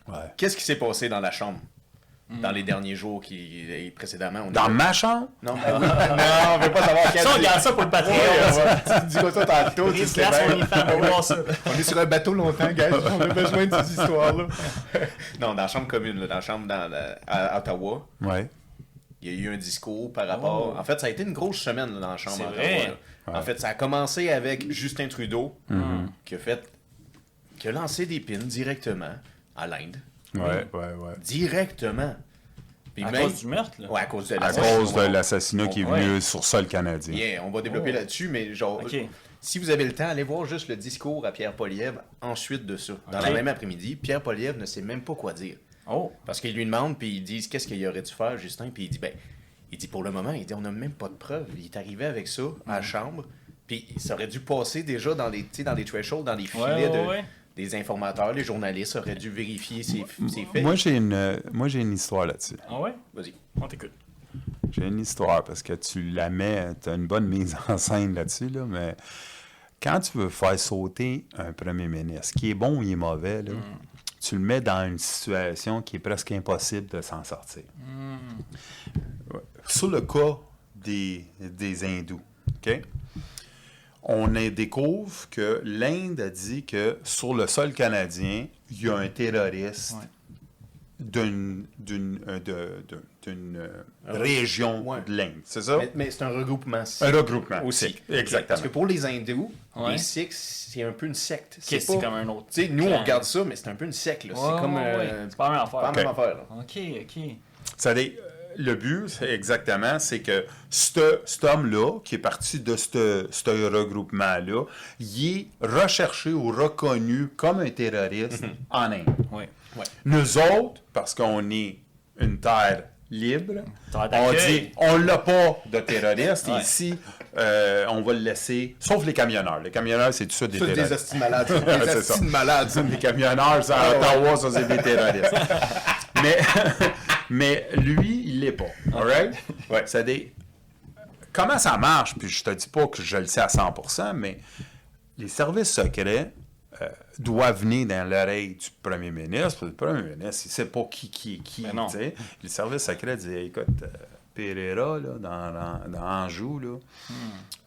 Ouais. Qu'est-ce qui s'est passé dans la chambre? Dans les derniers jours qui et précédemment? On Dans est- ma chambre? Non, mais- (laughs) non, on veut pas savoir quel. Ça, on garde ça pour le Patreon. Tu dis quoi ça tantôt? tu sais (laughs) on est sur un bateau longtemps, guys. On a besoin de ces histoires-là. (laughs) non, dans la chambre commune, là, dans la chambre dans la- à Ottawa, Ouais. il y a eu un discours par rapport. Oh. En fait, ça a été une grosse semaine là, dans la chambre à vrai. Ottawa. En fait, ça a commencé avec Justin Trudeau, qui a fait. qui a lancé des pins directement à l'Inde. Ouais, ouais, ouais. Directement. Puis À même- cause du meurtre, là. Ouais, à cause de À l'assassinat. cause de l'assassinat qui est Ouais. venu sur sol canadien. Bien, on va développer Oh. là-dessus, mais genre, Ok. si vous avez le temps, allez voir juste le discours à Pierre Poliev ensuite de ça. Dans la même après-midi, Pierre Poliev ne sait même pas quoi dire. Oh. Parce qu'il lui demande, puis ils disent qu'est-ce qu'il aurait dû faire, Justin, puis il dit, ben, il dit pour le moment, il dit, on n'a même pas de preuves. Il est arrivé avec ça à la chambre, puis ça aurait dû passer déjà dans les, tu sais, dans les thresholds, dans les filets Ouais, ouais, de- ouais. Des informateurs, les journalistes auraient dû vérifier ces, ces faits. Moi, j'ai une, moi, j'ai une histoire là-dessus. Ah ouais? Vas-y. On t'écoute. J'ai une histoire parce que tu la mets, tu as une bonne mise en scène là-dessus, là, mais quand tu veux faire sauter un premier ministre, qui est bon ou il est mauvais, là, tu le mets dans une situation qui est presque impossible de s'en sortir. Ouais. Sur le cas des, des hindous, OK? On découvre que l'Inde a dit que sur le sol canadien, il y a un terroriste Ouais. d'une d'une euh, euh, région Ouais. de l'Inde. C'est ça? Mais, mais c'est un regroupement. Un regroupement. aussi. Exactement. Parce que pour les hindous, Ouais. les Sikhs, c'est un peu une secte. C'est pas... comme un autre. Nous, on regarde ça, mais c'est un peu une secte. c'est comme. ouais, euh, ouais. C'est pas la même affaire. pas la même Ok. affaire. là. Ok, ok. Ça dit, le but, c'est exactement, c'est que ce- cet homme-là, qui est parti de ce ce regroupement-là, il est recherché ou reconnu comme un terroriste en Inde. Nous autres, parce qu'on est une terre libre. On dit, on l'a pas de terroriste Ouais. ici, euh, on va le laisser, sauf les camionneurs. Les camionneurs, c'est tout ça des Tous des terroristes. hosties malades. (laughs) Des c'est ça. malades. Les camionneurs, ça, à Ottawa, ça, c'est des terroristes. (laughs) mais, (laughs) mais lui, il l'est pas. All right? (laughs) Ouais. C'est des... Comment ça marche? Puis je te dis pas que je le sais à 100%, mais les services secrets euh, doivent venir dans l'oreille du premier ministre. Le premier ministre, il sait pas qui qui est qui. Mais non. Les services secrets disent, écoute, euh, Pereira, là, dans, dans, Anjou, là,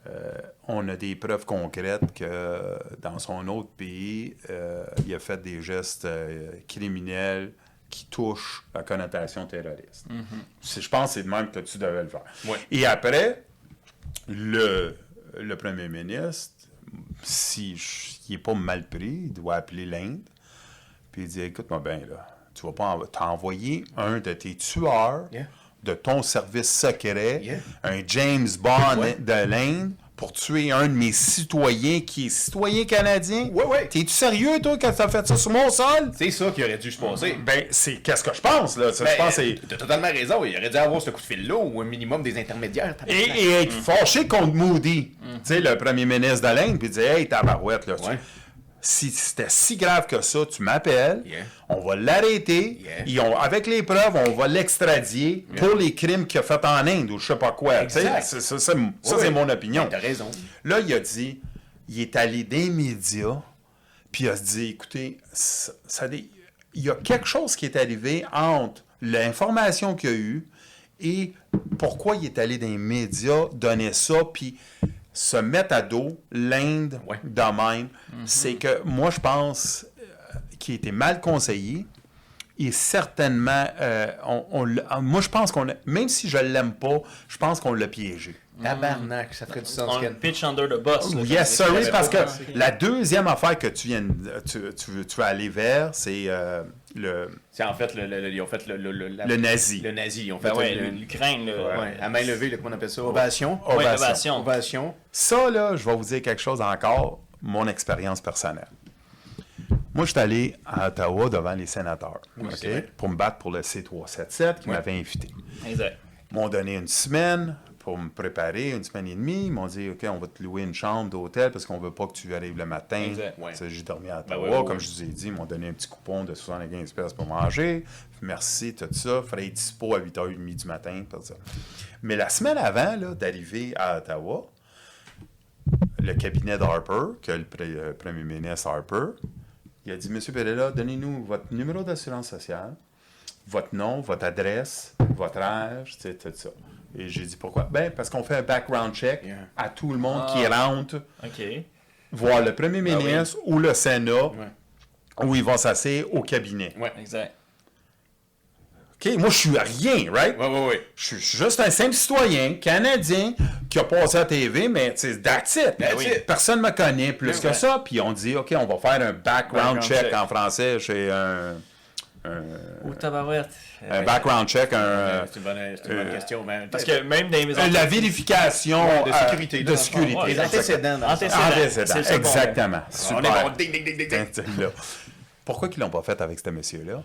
euh, on a des preuves concrètes que dans son autre pays, euh, il a fait des gestes euh, criminels qui touchent la connotation terroriste. C'est- Je pense que c'est de même que tu devais le faire. Ouais. Et après, le, le premier ministre, si il n'est pas mal pris, il doit appeler l'Inde, puis il dit Écoute-moi bien, là, tu vas pas en- t'as envoyé un de tes tueurs Yeah. de ton service secret, Yeah. un James Bond Ouais. de l'Inde, pour tuer un de mes citoyens qui est citoyen canadien? Ouais, ouais. T'es-tu sérieux, toi, quand t'as fait ça sur mon sol? C'est ça qui aurait dû se passer. Ben, c'est qu'est-ce que je pense, là? Ça, Ben, je pense que c'est. T'as totalement raison. Il aurait dû avoir ce coup de fil-là ou un minimum des intermédiaires. Et, et être fâché contre Moody, tu sais, le premier ministre de l'Inde, puis dire Hey, tabarouette, là, tu- Ouais. Si c'était si grave que ça, tu m'appelles, Yeah. on va l'arrêter, Yeah. avec les preuves, on va l'extradier pour les crimes qu'il a fait en Inde ou je sais pas quoi. Exact. Ça, ça, ça, Ouais. c'est mon opinion. T'as raison. Là, il a dit, il est allé des médias, puis il a dit, écoutez, ça, il y a quelque chose qui est arrivé entre l'information qu'il a eue et pourquoi il est allé dans les médias donner ça, puis se mettre à dos l'Inde Ouais. de même. C'est que moi, je pense euh, qu'il était mal conseillé. Et certainement, euh, on, on l'a- moi, je pense qu'on même si je l'aime pas, je pense qu'on l'a piégé. Tabarnak, ça ferait du sens. On pitch under the bus. là, Yes, comme- sorry, parce que la deuxième affaire que tu viens, de- tu, tu, veux- tu veux aller vers, c'est euh, le, C'est en fait, le, le- le- ils ont fait le, le, le, la- le nazi. le nazi. Ils ont fait Ben ouais, le- l'Ukraine, là. ouais, à main levée, comment on appelle ça? Ovation. Ouais, Ovation. ovation. Ovation. Ça, là, je vais vous dire quelque chose encore, mon expérience personnelle. Moi, je suis allé à Ottawa devant les sénateurs Oui, pour me battre pour le C377 qui Ouais. m'avait invité. Exact. Ils m'ont donné une semaine pour me préparer, une semaine et demie. Ils m'ont dit, OK, on va te louer une chambre d'hôtel parce qu'on veut pas que tu arrives le matin. Ouais. J'ai dormi à Ben Ottawa, ouais, ouais, comme je vous ai dit. Ils m'ont donné un petit coupon de 75 pièces pour manger. Merci, tout ça. Être dispo à 8h30 du matin. Ça. Mais la semaine avant d'arriver à Ottawa, le cabinet d'Harper, que le pre- euh, premier ministre Harper, il a dit, Monsieur Pereira, donnez-nous votre numéro d'assurance sociale, votre nom, votre adresse, votre âge, tout ça. Et j'ai dit pourquoi? Ben, parce qu'on fait un background check Yeah. à tout le monde Ah. qui rentre OK. voir le premier Ben oui. ministre ou le Sénat Ouais. où ils vont s'asseoir au cabinet. Ouais. Exact. OK, moi, je suis rien, right? Ouais, ouais, ouais. Je suis juste un simple citoyen canadien qui a passé à la TV, mais tu sais, that's it. That's Oui. it. Personne ne me connaît plus Ouais, que ouais. ça. Puis on dit, OK, on va faire un background, Background check, check. en français chez un, un, tabarouette. un background check, un, Euh, c'est une bonne, c'est une bonne euh, question. mais- Parce que même dans les maisons. Euh, la vérification de euh, sécurité, de sécurité. Les exactement. antécédents. dans Antécédents. exactement. On Super. est bon. Ding, ding, ding, ding, ding. Tiens, là. Pourquoi ils l'ont pas fait avec ce monsieur-là?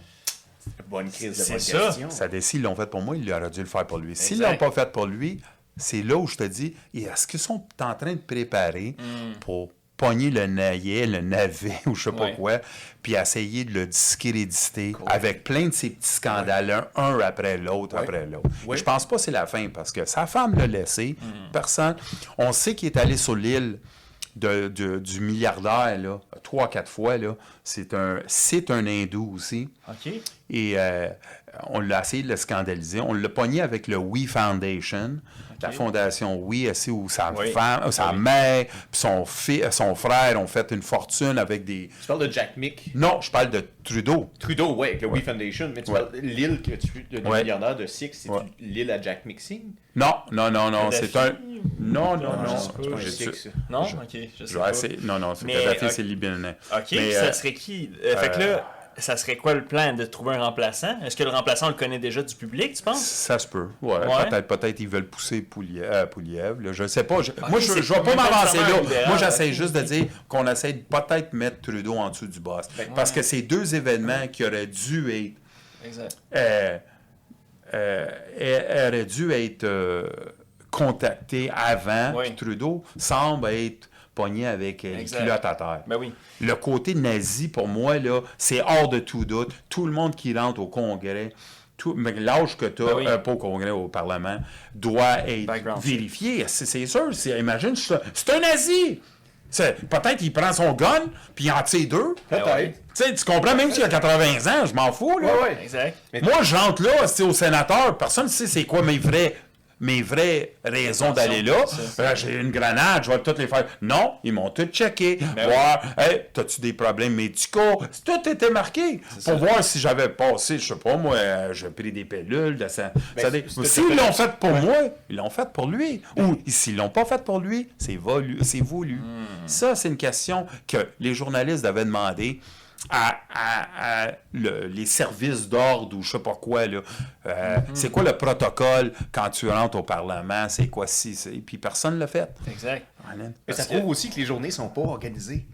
Bonne crise de bonne ça. question. Ça s'ils l'ont fait pour moi, ils auraient dû le faire pour lui. S'ils Exact. l'ont pas fait pour lui, c'est là où je te dis, et est-ce qu'ils sont en train de préparer Hmm. pour pogner le naillet, le navet (laughs) ou je sais pas Ouais. quoi, puis essayer de le discréditer avec plein de ces petits scandales, un, un après l'autre, Ouais. après l'autre. Je pense pas que c'est la fin parce que sa femme l'a laissé, Hmm. personne. On sait qu'il est allé sur l'île de, de- du milliardaire, là, trois, quatre fois, là. C'est un, c'est un hindou aussi. OK. Et euh, on l'a essayé de le scandaliser. On l'a pogné avec le We Foundation, la fondation We, aussi, où sa Oui. femme, euh, sa Oui. mère, puis son, euh, son frère ont fait une fortune avec des. Tu parles de Jack Mick? Non, je parle de Trudeau. Trudeau, ouais, avec le We Foundation, mais tu parles de l'île que tu le Ouais. milliardaire de Six, c'est l'île à Jack Mixing. Non, non, non, non, c'est un. Non, non, Non, non. je sais pas, C'est pas un J'ai- Six, ça. Non? Je- OK. Je sais je pas. Non, non, c'est c'est libanais. OK, Mais, puis ça euh, serait qui? Euh, fait que là, ça serait quoi le plan de trouver un remplaçant? Est-ce que le remplaçant, on le connaît déjà du public, tu penses? Ça se peut. Ouais, Ouais. Peut-être peut-être ils veulent pousser euh, Pouliev. là, je sais pas. Je- moi, je ne vais pas m'avancer là. libéral, Moi, j'essaie juste de dire qu'on essaie de peut-être mettre Trudeau en dessous du boss. Parce que c'est deux événements qui auraient dû être Exact. euh, euh, aurait dû être contactée avant, Trudeau semble être pogné avec euh, les Exact. culottes à terre. Ben oui. Le côté nazi, pour moi, là, c'est hors de tout doute. Tout le monde qui rentre au Congrès, l'âge que tu as, Ben oui. pas au Congrès, au Parlement, doit être Background vérifié. C'est sûr. Imagine, c'est un- nazi! Peut-être qu'il prend son gun, puis il en tire deux. Peut-être. ouais. Tu comprends, même s'il a 80 ans, je m'en fous, là. Ouais, ouais. Exact. Moi, je rentre là, c'est au sénateur, personne ne sait c'est quoi mes vrais mes vraies raisons d'aller là. Euh, J'ai une grenade, je vais toutes les faire. Non, ils m'ont tout checké. Ben voir, hey, t'as-tu des problèmes médicaux? Tout était marqué. Pour voir si j'avais passé, je sais pas, moi, euh, j'ai pris des pilules. De ça, c'était- S'ils l'ont fait pour moi, ils l'ont fait pour lui. Ou s'ils l'ont pas fait pour lui, c'est voulu. Voulu. Ça, c'est une question que les journalistes devaient demander à, à- à le- les services d'ordre ou je sais pas quoi. là. Euh, C'est quoi le protocole quand tu rentres au Parlement? C'est quoi si? c'est- Puis personne ne l'a fait. Exact. Mais ça que- prouve aussi que les journées sont pas organisées.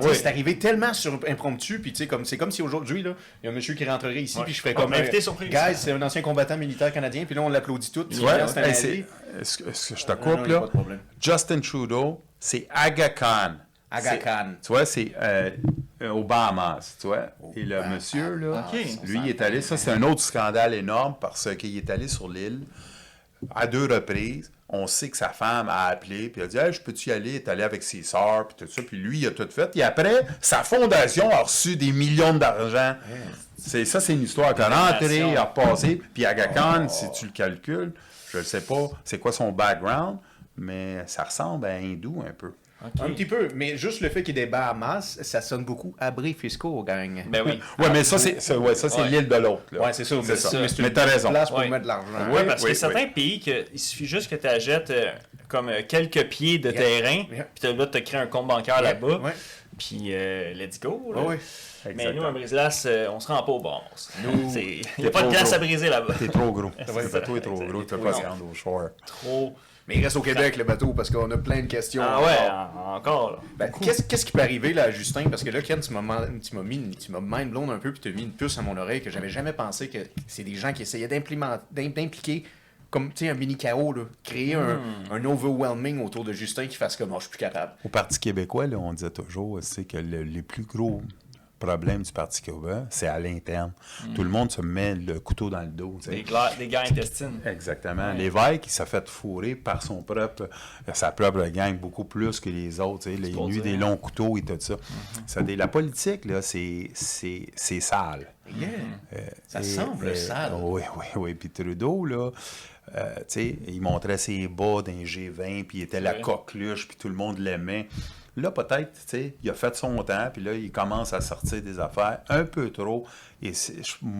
Oui. C'est arrivé tellement sur impromptu, puis tu sais, comme c'est comme si aujourd'hui, là, il y a un monsieur qui rentrerait ici, Ouais. puis je ferais comme. m'a invité surprise. Guys, c'est un ancien combattant militaire canadien, puis là, on l'applaudit tout. hey, c'est- est-ce que, est-ce que je te Non, coupe non, là? pas de problème. Justin Trudeau, c'est Aga Khan. Aga C'est- Khan. Tu vois, c'est euh, euh, au Bahamas, tu vois. Et le monsieur, là, Ok. lui, il est allé, ça c'est un autre scandale énorme parce qu'il est allé sur l'île à deux reprises. On sait que sa femme a appelé, puis elle a dit hey, Je peux-tu y aller? Il est allé avec ses sœurs, puis tout ça. Puis lui, il a tout fait. Et après, sa fondation a reçu des millions d'argent. C'est Ça, c'est une histoire qui a rentré, a repassé. Puis Aga Khan, si tu le calcules, je ne sais pas c'est quoi son background, mais ça ressemble à un hindou un peu. Un petit peu, mais juste le fait qu'il y ait des Bahamas, ça sonne beaucoup abris fiscaux, gang. Ben oui. Ouais, mais ça, c'est ça, ouais, ça, c'est Ouais. l'île de l'autre. Ouais, c'est ça. C'est ça. Mais, c'est Mais une t'as raison. place pour Ouais. mettre de l'argent. Oui, parce oui, que certains pays, que, il suffit juste que tu achètes euh, comme euh, quelques pieds de Yeah. terrain, Yeah. puis là, tu as créé un compte bancaire Yeah. là-bas, puis euh, let's go. là. Mais nous, à Brésilas, euh, on se rend pas au Bahamas. Nous- (laughs) C'est- Il n'y a pas de glace gros. à briser là-bas. T'es trop gros. Le ça. bateau est trop gros, tu peux pas se rendre au shore. Trop. Mais il reste au Québec, le bateau, parce qu'on a plein de questions. Ah ouais, en- encore. Ben, qu'est-ce, qu'est-ce qui peut arriver là, à Justin? Parce que là, Ken, tu m'as, tu m'as mis, tu m'as mind blown un peu, puis tu as mis une puce à mon oreille que j'avais jamais pensé que c'est des gens qui essayaient d'impliquer, comme tu sais, un mini chaos, là, créer un, un overwhelming autour de Justin qui fasse comme, oh, je suis plus capable. Au Parti québécois, là, on disait toujours c'est que le- les plus gros problèmes du Parti québécois, c'est à l'interne. Tout le monde se met le couteau dans le dos. Des, des gars intestines. Exactement. L'évêque, il s'est fait fourrer par son propre, sa propre gang beaucoup plus que les autres. Les nuits dire. des longs couteaux et tout ça. Ça dit, la politique, là, c'est, sale. Yeah. ça semble euh, sale. Oui, oui, oui. Puis Trudeau, là, euh, il montrait ses bas d'un G20, puis il était la coqueluche, puis tout le monde l'aimait. Là, peut-être, tu sais, il a fait son temps, puis là, il commence à sortir des affaires un peu trop. Et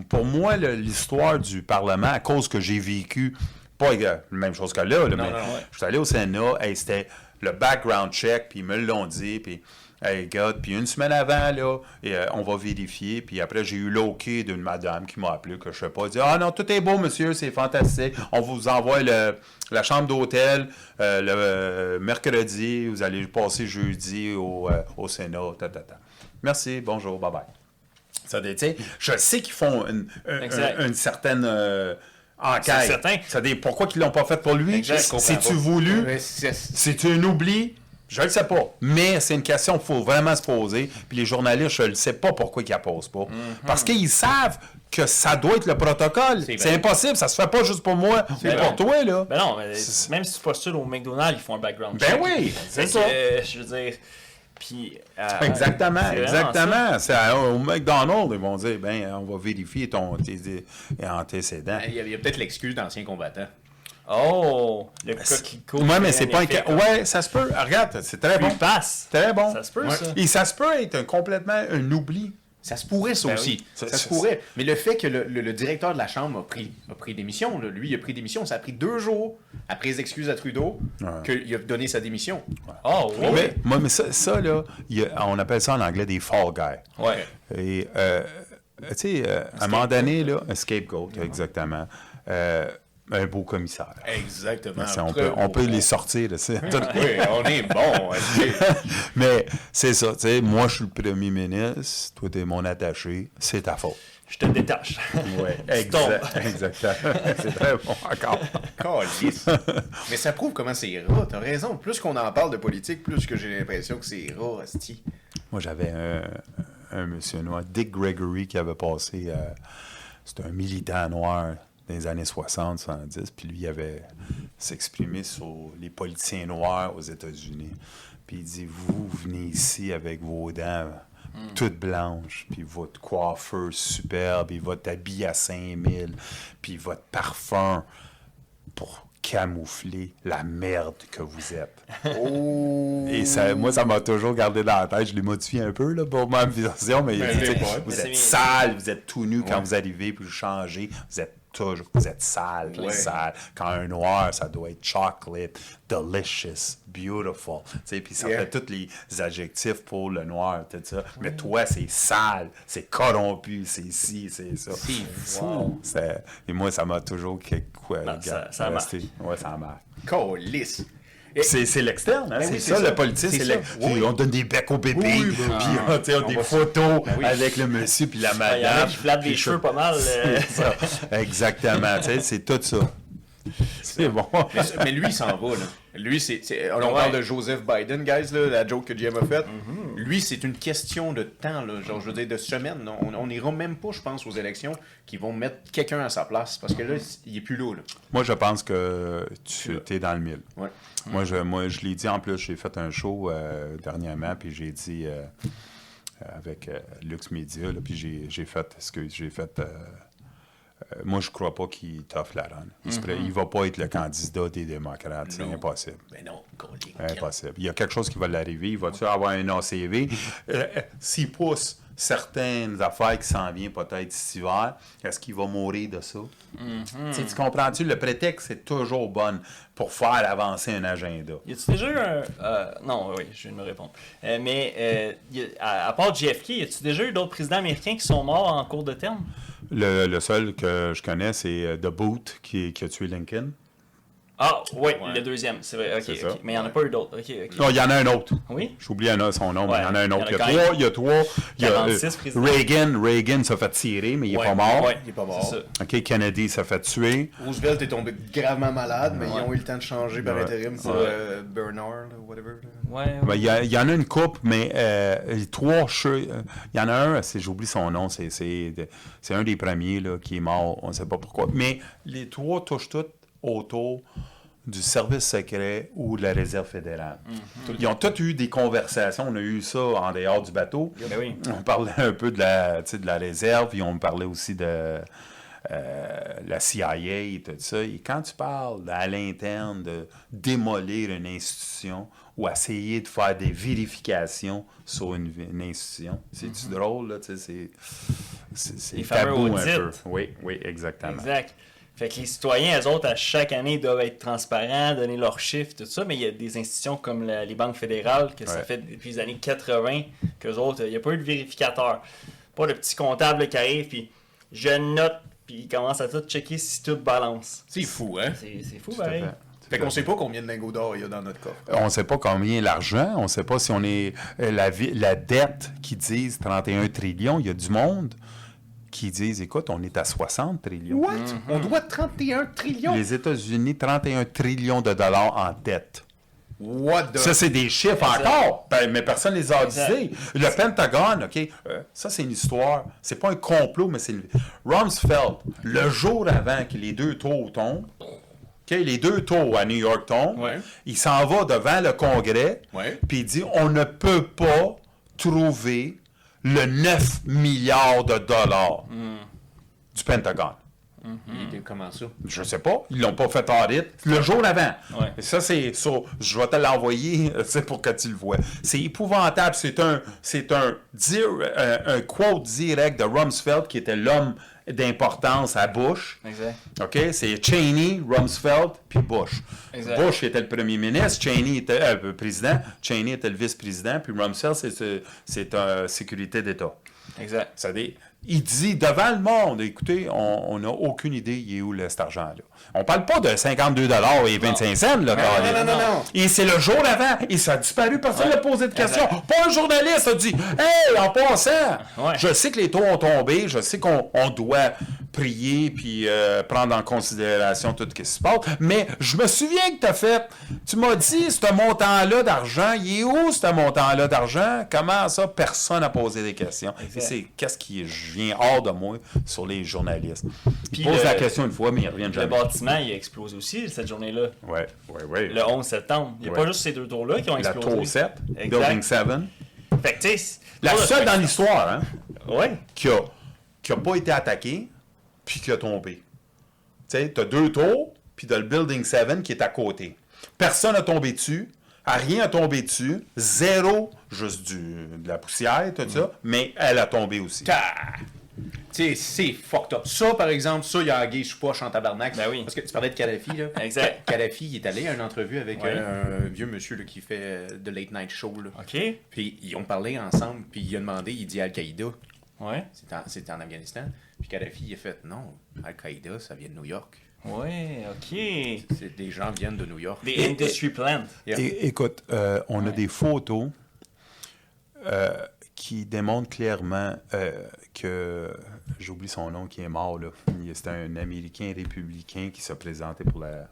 pour moi, l'histoire du Parlement, à cause que j'ai vécu, pas la même chose que là, là, mais non, ouais. je suis allé au Sénat, hey, c'était le background check, puis ils me l'ont dit, puis hey, God, puis une semaine avant, là, et, euh, on va vérifier, puis après, j'ai eu l'OK d'une madame qui m'a appelé, que je sais pas, dit, ah non, tout est beau, monsieur, c'est fantastique, on vous envoie le- la chambre d'hôtel euh, le euh, mercredi, vous allez passer jeudi au, euh, au Sénat, ta, ta, ta. Merci, bonjour, bye bye. Ça, tu je sais qu'ils font une, certaine euh, enquête. C'est certain. Ça dit, pourquoi qu'ils l'ont pas fait pour lui? C'est-tu pas. voulu? Ouais, c'est- C'est un oubli? Je ne le sais pas. Mais c'est une question qu'il faut vraiment se poser. Puis les journalistes, je ne sais pas pourquoi ils ne la posent pas. Parce qu'ils savent que ça doit être le protocole. C'est impossible. Ça se fait pas juste pour moi, vrai. pour toi, là. Ben non, mais même si tu postules au McDonald's, ils font un background Ben check. oui, c'est ça. euh, je veux dire. Puis. euh, Exactement, ça. exactement. Au McDonald's, ils vont dire, ben, on va vérifier ton tes, tes antécédents. Il y a, il y a peut-être l'excuse d'ancien combattant. Oh, le coquelicot. Ouais, mais c'est pas un. Ouais, ça se peut. Regarde, c'est très bon. Il passe. Très bon. Ça se peut, Ouais. ça. Et ça se peut être un- complètement un oubli. Ça se pourrait, ça Ben aussi. oui. Ça, Ça- se pourrait. Mais le fait que le, le- le directeur de la Chambre a pris, a pris démission, là, lui, il a pris démission, ça a pris deux jours après les excuses à Trudeau Ouais. Qu'il a donné sa démission. Oh, oui. Mais, moi, mais ça, ça, là, il y a- on appelle ça en anglais des fall guys. Ouais. Et, euh, tu sais, euh, à un moment donné, là, un scapegoat, exactement. Euh, un beau commissaire. Exactement. Ça, on peut, on peut les sortir de ça. Oui, on est bon. (laughs) Mais c'est ça, tu sais, moi je suis le premier ministre, toi t'es mon attaché, c'est ta faute. je te détache. Oui, (laughs) Tu exact, (laughs) exactement. C'est très bon encore. Calisse. Mais ça prouve comment c'est rat, t'as raison. Plus qu'on en parle de politique, plus que j'ai l'impression que c'est rat, asti. Moi, j'avais un, un monsieur noir, Dick Gregory, qui avait passé. euh, C'était un militant noir dans les années 60, 70, puis lui, il avait s'exprimé sur les politiciens noirs aux États-Unis. Puis il dit Vous venez ici avec vos dents toutes blanches, puis votre coiffeur superbe, puis votre habit à 5000, puis votre parfum pour camoufler la merde que vous êtes. (laughs) Oh! Et ça, moi, ça m'a toujours gardé dans la tête. Je l'ai modifié un peu là, pour ma version, mais il dit, vous êtes sale, vous êtes tout nu quand vous arrivez, puis vous changez. Vous êtes toujours, vous êtes sale, Ouais. sale. Quand un noir, ça doit être chocolate, delicious, beautiful. Tu sais, puis ça Yeah. fait tous les adjectifs pour le noir, tout ça. Mais toi, c'est sale, c'est corrompu, c'est ci, c'est ça. C'est fou. Wow. Et moi, ça m'a toujours quelque quoi, Non, ça- ça marque. Ouais, ça marque. Et- C'est c'est l'externe, hein? Ben c'est oui, ça, c'est ça. le politique. C'est c'est ça. le- Oui. On donne des becs au bébé, Oui, puis on, On des photos Ben oui. avec le monsieur puis la Il madame. y en a qui flattent des Puis cheveux pas mal. (laughs) euh, C'est ça. Exactement, c'est tout ça. C'est bon. Mais, lui, il s'en va, là. Lui, c'est. on Ouais. parle de Joseph Biden, guys, là, la joke que Jim a faite. Lui, c'est une question de temps, là. Genre, je veux dire, de semaines. là. On n'ira même pas, je pense, aux élections qui vont mettre quelqu'un à sa place. Parce que là, il est plus là, là. Moi, je pense que tu es dans le mille. Ouais. Moi, je, moi, je l'ai dit en plus, j'ai fait un show euh, dernièrement, puis j'ai dit euh, avec euh, Lux Media, là, puis j'ai, fait ce que j'ai fait. moi, je crois pas qu'il t'offre la run. Il, pré- il va pas être le candidat des démocrates. C'est impossible. Mais non. Impossible. Il y a quelque chose qui va l'arriver. Il va-tu avoir un ACV? (laughs) S'il pousse certaines affaires qui s'en viennent peut-être cet hiver, est-ce qu'il va mourir de ça? Tu sais, Tu comprends-tu? Le prétexte est toujours bon pour faire avancer un agenda. Y a-tu déjà eu un. euh, non, oui, je viens de me répondre. Euh, mais euh, a- à, part JFK, y a-tu déjà eu d'autres présidents américains qui sont morts en cours de terme? Le, le seul que je connais, c'est The Boot qui, qui a tué Lincoln. Ah, oui, Ouais. le deuxième, c'est vrai. Mais il n'y en a pas eu d'autres. Non, il y en a un autre. Oui? J'oublie un- son nom, mais il y en a un autre. il y a trois. Il y a trois. Il y a, 46 euh, présidents. Reagan, Reagan s'est fait tirer, mais il n'est Ouais, pas mort. Ouais, Il est pas mort. ça. OK, Kennedy s'est fait tuer. Roosevelt est tombé gravement malade, mais ils ont eu le temps de changer par Ouais. intérim pour Ouais. euh, Bernard, whatever. Ouais, Ben, Il y, a- il y en a une coupe, mais euh, les trois cheveux. euh, Il y en a un, c'est- j'oublie son nom, c'est c'est de- c'est un des premiers là, qui est mort, on ne sait pas pourquoi. Mais les trois touchent toutes autour du service secret ou de la réserve fédérale. Ils ont tous eu des conversations, on a eu ça en dehors du bateau. Ben oui. On parlait un peu de la, de la réserve, puis on parlait aussi de euh, la CIA et tout ça. Et quand tu parles à l'interne de démolir une institution ou essayer de faire des vérifications sur une, une institution, c'est-tu drôle, là? Tu sais, c'est- tabou un peu. Oui, oui, exactement. Exact. Fait que les citoyens, eux autres, à chaque année, doivent être transparents, donner leurs chiffres, tout ça, mais il y a des institutions comme la- les banques fédérales, que ça fait depuis les années 80, qu'eux autres, il n'y a pas eu de vérificateur. Pas de petit comptable qui arrive, puis je note, puis il commence à tout checker si tout balance. C'est fou, hein? C'est fou, pareil. fait. Qu'on sait pas combien de lingots d'or il y a dans notre coffre. On ne sait pas combien l'argent, on ne sait pas si on est. euh, La, la dette qui disent 31 trillions, il y a du monde qui disent écoute, on est à 60 trillions. What? On doit 31 trillions? Les États-Unis, 31 trillions de dollars en dette. What the... Ça, c'est des chiffres encore, ben, mais personne ne les a disés. Le Pentagone, OK, euh, ça, c'est une histoire. C'est pas un complot, mais c'est une... Rumsfeld, le jour avant que les deux taux tombent, OK, les deux taux à New York tombent, Ouais. il s'en va devant le Congrès, puis il dit on ne peut pas trouver le 9 milliards de dollars du Pentagone. Il était comment ça? Je sais pas. Ils l'ont pas fait audit le jour avant. Ouais. Et Ça, c'est ça. Je vais te l'envoyer c'est pour que tu le vois. C'est épouvantable. C'est un, c'est un, euh, un quote direct de Rumsfeld, qui était l'homme d'importance à Bush. Exact. OK? C'est Cheney, Rumsfeld, puis Bush. Exact. Bush était le premier ministre, Cheney était euh, le président, Cheney était le vice-président, puis Rumsfeld, c'est, c'est, c'est un sécurité d'État. Exact. Ça dit, il dit devant le monde, écoutez, on n'a aucune idée il est où là, cet argent-là. On parle pas de 52 et 25 cents, là, Caroline. non, non, non. Et c'est le jour avant, et ça a disparu, personne n'a posé de questions. Pas un journaliste a dit Hey, en passant, Ouais. je sais que les taux ont tombé, je sais qu'on on doit prier puis euh, prendre en considération tout ce qui se passe, mais je me souviens que tu as fait, tu m'as dit, ce montant-là d'argent, il est où ce montant-là d'argent? Comment ça, personne n'a posé des questions? Et c'est qu'est-ce qui vient hors de moi sur les journalistes. Puis Ils posent le- la question une fois, mais ils reviennent Le jamais. bâtiment, il a explosé aussi cette journée-là. Ouais, ouais, ouais. Le 11 septembre. Il n'y a Ouais. pas juste ces deux tours-là qui ont La explosé. tour 7, Exact. Building 7. Fait que, tu. La le seule dans l'histoire, hein? Ouais. qui a, qui a pas été attaqué, puis qui a tombé. Tu sais, t'as deux tours, puis t'as le Building 7 qui est à côté. Personne n'a tombé dessus, rien a tombé dessus, zéro, juste du, de la poussière, tout ça, mais elle a tombé aussi. Tu sais, c'est fucked up. Ça, par exemple, ça, il y a un sous poche en tabarnak. Ben oui. Parce que tu parlais de Kadhafi, là. Exact. Ka- Kadhafi, il est allé à une entrevue avec Ouais. euh, un vieux monsieur là, qui fait euh, de late night show, là. OK. Puis ils ont parlé ensemble, puis il a demandé, il dit Al-Qaïda. Ouais. C'était en, Afghanistan. Puis Kadhafi, il a fait non, Al-Qaïda, ça vient de New York. Ouais, OK. C'est, des gens viennent de New York. Des industry plants. Yeah. Écoute, euh, on a des photos euh, qui démontrent clairement euh, que, j'oublie son nom, qui est mort, là. C'était un Américain républicain qui s'est présenté pour la,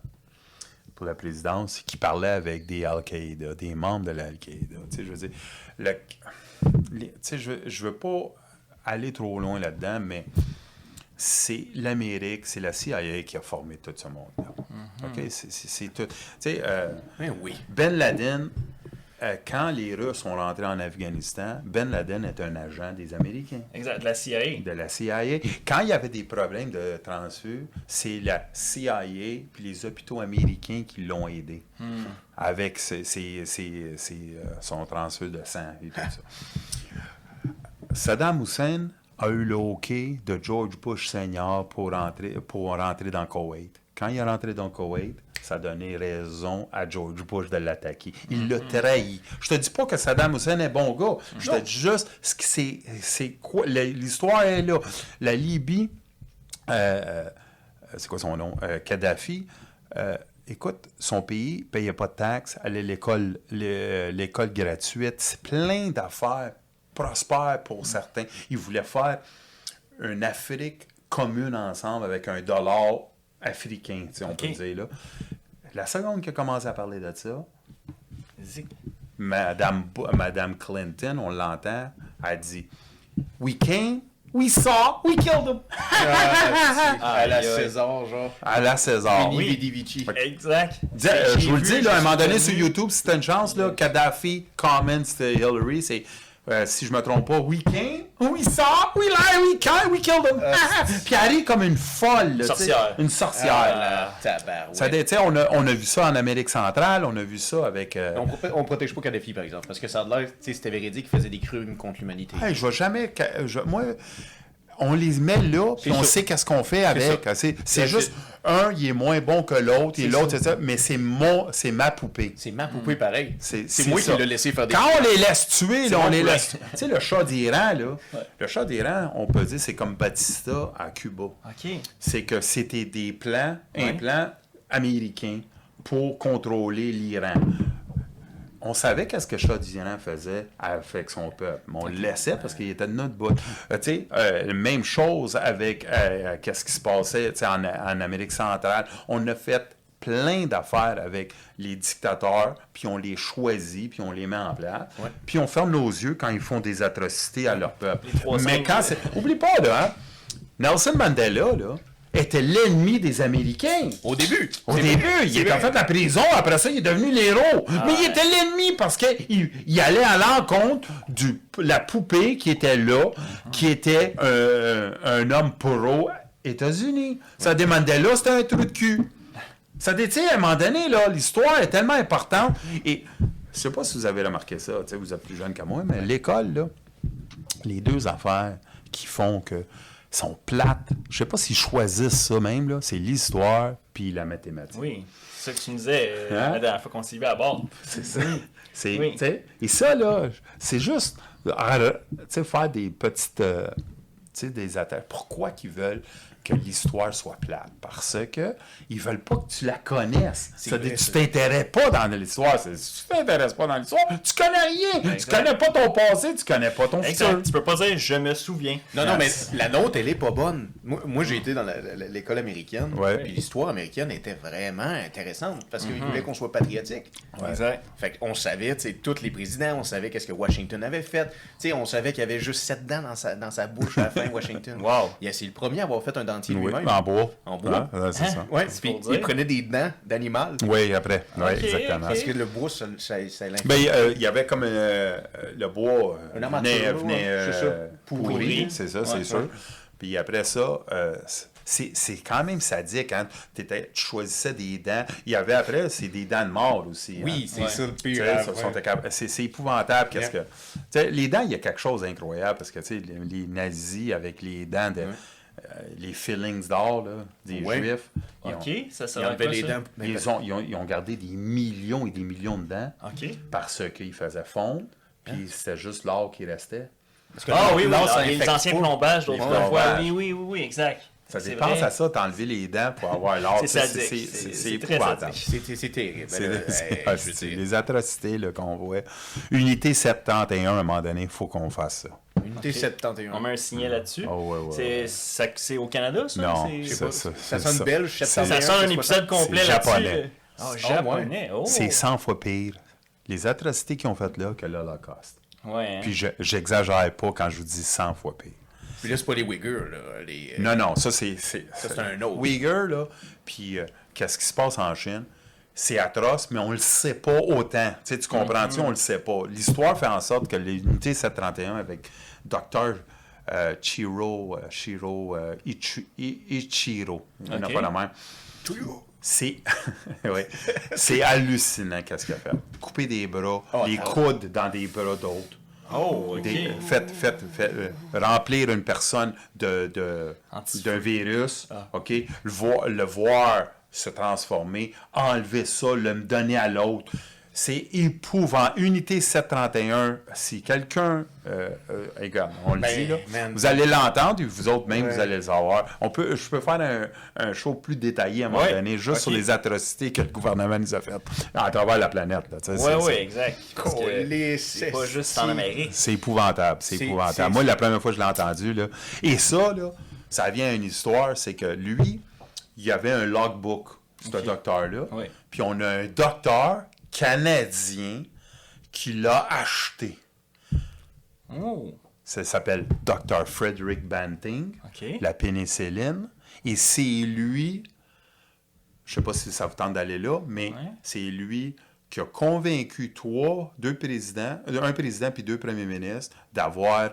pour la présidence, qui parlait avec des Al-Qaïda, des membres de l'Al-Qaïda. Tu sais, je veux dire, le- les- tu sais, je, je veux pas aller trop loin là-dedans, mais c'est l'Amérique, c'est la CIA qui a formé tout ce monde-là. OK? C'est- tout. Tu sais, euh, Ben oui. ben Laden, quand les Russes sont rentrés en Afghanistan, Ben Laden est un agent des Américains, Exact. La CIA. de la CIA. Quand il y avait des problèmes de transfert, c'est la CIA puis les hôpitaux américains qui l'ont aidé avec ses- ses- ses- ses, euh, son transfert de sang et tout ça. (laughs) Saddam Hussein a eu le hockey de George Bush Senior pour rentrer, pour rentrer dans Koweït. Quand il est rentré dans Koweït, ça a donné raison à George Bush de l'attaquer. Il l'a trahi. Je te dis pas que Saddam Hussein est bon gars. Je te dis juste ce c'est, c'est quoi. L'histoire est là. La Libye, euh, c'est quoi son nom? Euh, Kadhafi. euh, écoute, son pays ne payait pas de taxes, allait à l'école, l'é- l'école gratuite. C'est plein d'affaires prospères pour certains. Ils voulaient faire une Afrique commune ensemble avec un dollar africain, sais, on peut dire. Là. La seconde qu'il a commencé à parler de ça. Madame, Clinton, on l'entend, a dit We came, we saw, we killed him. (laughs) à la. César, genre. À la César. Oui. Vidi Vici. Exact. Euh, je vous le dis, là, à un moment donné, sur. YouTube, si t'as une chance, là, Kadhafi comments de Hillary, c'est, euh, si je me trompe pas, We came, we saw, we lied, we can, we killed him. Puis elle est comme une folle. là. Sorcière. Une sorcière. Ah, tabarouette. Ça, on, a, on a vu ça en Amérique centrale, on a vu ça avec... euh, On, pro- on protège pas Kadhafi, par exemple, parce que ça a l'air, tu sais, c'était véridique qu'il faisait des crimes contre l'humanité. Hey, je vais jamais. je- moi, on les met là, puis on ça. sait qu'est-ce qu'on fait avec. C'est, C'est- juste un, il est moins bon que l'autre, et l'autre, c'est ça. Mais c'est mon, c'est ma poupée. C'est ma poupée pareil. C'est, C'est moi ça. qui l'ai laissé faire des Quand on les laisse tuer, là, on les laisse. Tu sais, le chat d'Iran, là, le chat d'Iran, on peut dire, c'est comme Batista à Cuba. OK. C'est que c'était des plans, un plan américain pour contrôler l'Iran. On savait qu'est-ce que Shah d'Iran faisait avec son peuple. Mais on le laissait parce qu'il était de notre bout. Euh, tu sais, euh, même chose avec euh, qu'est-ce qui se passait en, en Amérique centrale. On a fait plein d'affaires avec les dictateurs, puis on les choisit, puis on les met en place. Ouais. Puis on ferme nos yeux quand ils font des atrocités à leur peuple. Mais quand c'est... Oublie pas, là, hein, Nelson Mandela, là, était l'ennemi des Américains. Au début. Au début, vrai. il est en vrai. fait la prison, après ça, il est devenu l'héros. Mais il était l'ennemi parce qu'il il allait à l'encontre de la poupée qui était là, qui était euh, un homme pro États-Unis. Ça demandait là, c'était un trou de cul. Ça dé- tu sais, à un moment donné, là, l'histoire est tellement importante. Et je sais pas si vous avez remarqué ça, vous êtes plus jeune que moi, mais l'école, là, les deux affaires qui font que sont plates, je sais pas s'ils choisissent ça même, là, c'est l'histoire puis la mathématique. Oui. C'est ça que tu me disais euh, Hein? la dernière fois qu'on s'y va à bord. C'est ça. C'est, Oui. Et ça, là, c'est juste tu sais, faire des petites, euh, sais, des attaques. Pourquoi qu'ils veulent que l'histoire soit plate? Parce que ils veulent pas que tu la connaisses. Ça dit, vrai, tu ça. t'intéresses pas dans l'histoire. Si tu t'intéresses pas dans l'histoire, tu connais rien. Tu connais pas ton passé, tu connais pas ton futur. Exact. Tu peux pas dire je me souviens. Non, non, mais la nôtre, elle est pas bonne. Moi, moi, j'ai été dans l'école américaine. Ouais. Puis l'histoire américaine était vraiment intéressante parce qu'ils voulaient qu'on soit patriotique. Exact. Fait qu'on savait, tu sais, tous les présidents, on savait qu'est-ce que Washington avait fait. Tu sais, on savait qu'il y avait juste sept dents dans sa, dans sa bouche à la fin, (laughs) Washington. Wow. Yeah, c'est le premier à avoir fait un dentier Oui, lui-même. en bois. En bois. Ouais, c'est Hein? ça. Ouais, C'est puis il prenait des dents d'animal. Oui, après. Oui, exactement. Parce que le bois, ça, ça. Ben, euh, il y avait comme euh, le bois euh, Un armature, venait, c'est euh, pourri, Pourri. c'est ça, Ouais, c'est ouais. sûr. Puis après ça, euh, c'est c'est quand même sadique. Hein? T'étais- tu choisissais des dents. Il y avait après, c'est des dents de mort aussi. Oui, hein. c'est Ouais. ça le Tu pire. C'est c'est épouvantable. Qu'est-ce Yeah. que. Les dents, il y a quelque chose d'incroyable parce que tu sais, les, les nazis avec les dents de. Les fillings d'or là, des Ouais. juifs. ils ont- Ok, ça quoi les ça? ils, ont, ils, ont, ils ont gardé des millions et des millions de dents parce qu'ils faisaient fondre, puis c'était juste l'or qui restait. parce que Ah oui, oui, l'or, ça les anciens plombages Les d'autrefois. plombages. Oui, oui, oui, oui, exact. Ça dépense à ça, t'enlever les dents pour avoir l'or. (laughs) C'est épouvantable. C'est terrible. C'est Ben, (laughs) euh, dire, les atrocités qu'on voit. Unité 71, à un moment donné, il faut qu'on fasse ça. Unité Ok. 71. On met un signet là-dessus. Oh, ouais, ouais, c'est ouais. ça- c'est au Canada, ça? Non, C'est- ça, pas- ça, Ça ça- sonne belge, ça- 71. Ça sonne un épisode complet là-dessus. japonais. Ah, ouais. japonais. Oh. C'est 100 fois pire. Les atrocités qu'ils ont faites là que l'Holocauste. Ouais. hein. Puis je- j'exagère pas quand je vous dis 100 fois pire. Puis là, c'est pas les Ouïghurs, là. Les, euh, Non, non, ça c'est. Ça, c'est un autre. Uyghur, là, puis euh, qu'est-ce qui se passe en Chine? C'est atroce, mais on le sait pas autant. Tu sais, tu comprends-tu? On le sait pas. L'histoire fait en sorte que l'unité 731 avec Dr. euh, Chiro, euh, Shiro, euh, Ichi- I- Ichiro, il n'y en a Ok. pas la même. C'est (laughs) ouais. c'est hallucinant qu'est-ce qu'il a fait. Couper des bras, Oh, les ça- coudes dans des bras d'autres. Oh, ok. Des- faites, faites, faites, euh, remplir une personne de, de- d'un virus, Ah. OK? Le voir, le voir se transformer, enlever ça, le donner à l'autre. C'est épouvant. Unité 731, si quelqu'un, euh, euh, regarde, on le Ben, dit, là, man. vous allez l'entendre et vous autres même, Ouais. vous allez le savoir. On peut, je peux faire un, un show plus détaillé à un moment Ouais. donné, juste sur les atrocités que le gouvernement nous a faites à travers la planète. tu sais, Ouais, exact. C'est pas juste en Amérique. c'est épouvantable, c'est épouvantable. Moi, la première fois que je l'ai entendu, là, et ça, là, ça vient à une histoire, c'est que lui, il y avait un logbook, ce docteur-là, Oui. puis on a un docteur canadien qui l'a acheté. Oh, Ça s'appelle Dr. Frederick Banting, la pénicilline, et c'est lui, je sais pas si ça vous tente d'aller là, mais Ouais. c'est lui qui a convaincu trois, deux présidents, euh, un président puis deux premiers ministres d'avoir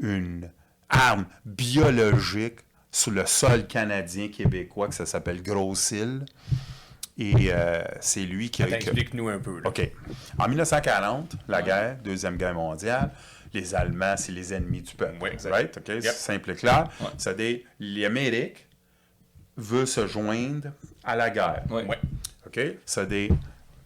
une arme biologique sur le sol canadien québécois, que ça s'appelle Gros-Île. Et euh, c'est lui qui a... Explique-nous un peu. Là. OK. En 1940, la guerre, Deuxième Guerre mondiale, les Allemands, c'est les ennemis du peuple. Oui, exact. right? OK? C'est simple et clair. C'est-à-dire, l'Amérique veut se joindre à la guerre. Ouais. Ouais. OK? C'est-à-dire,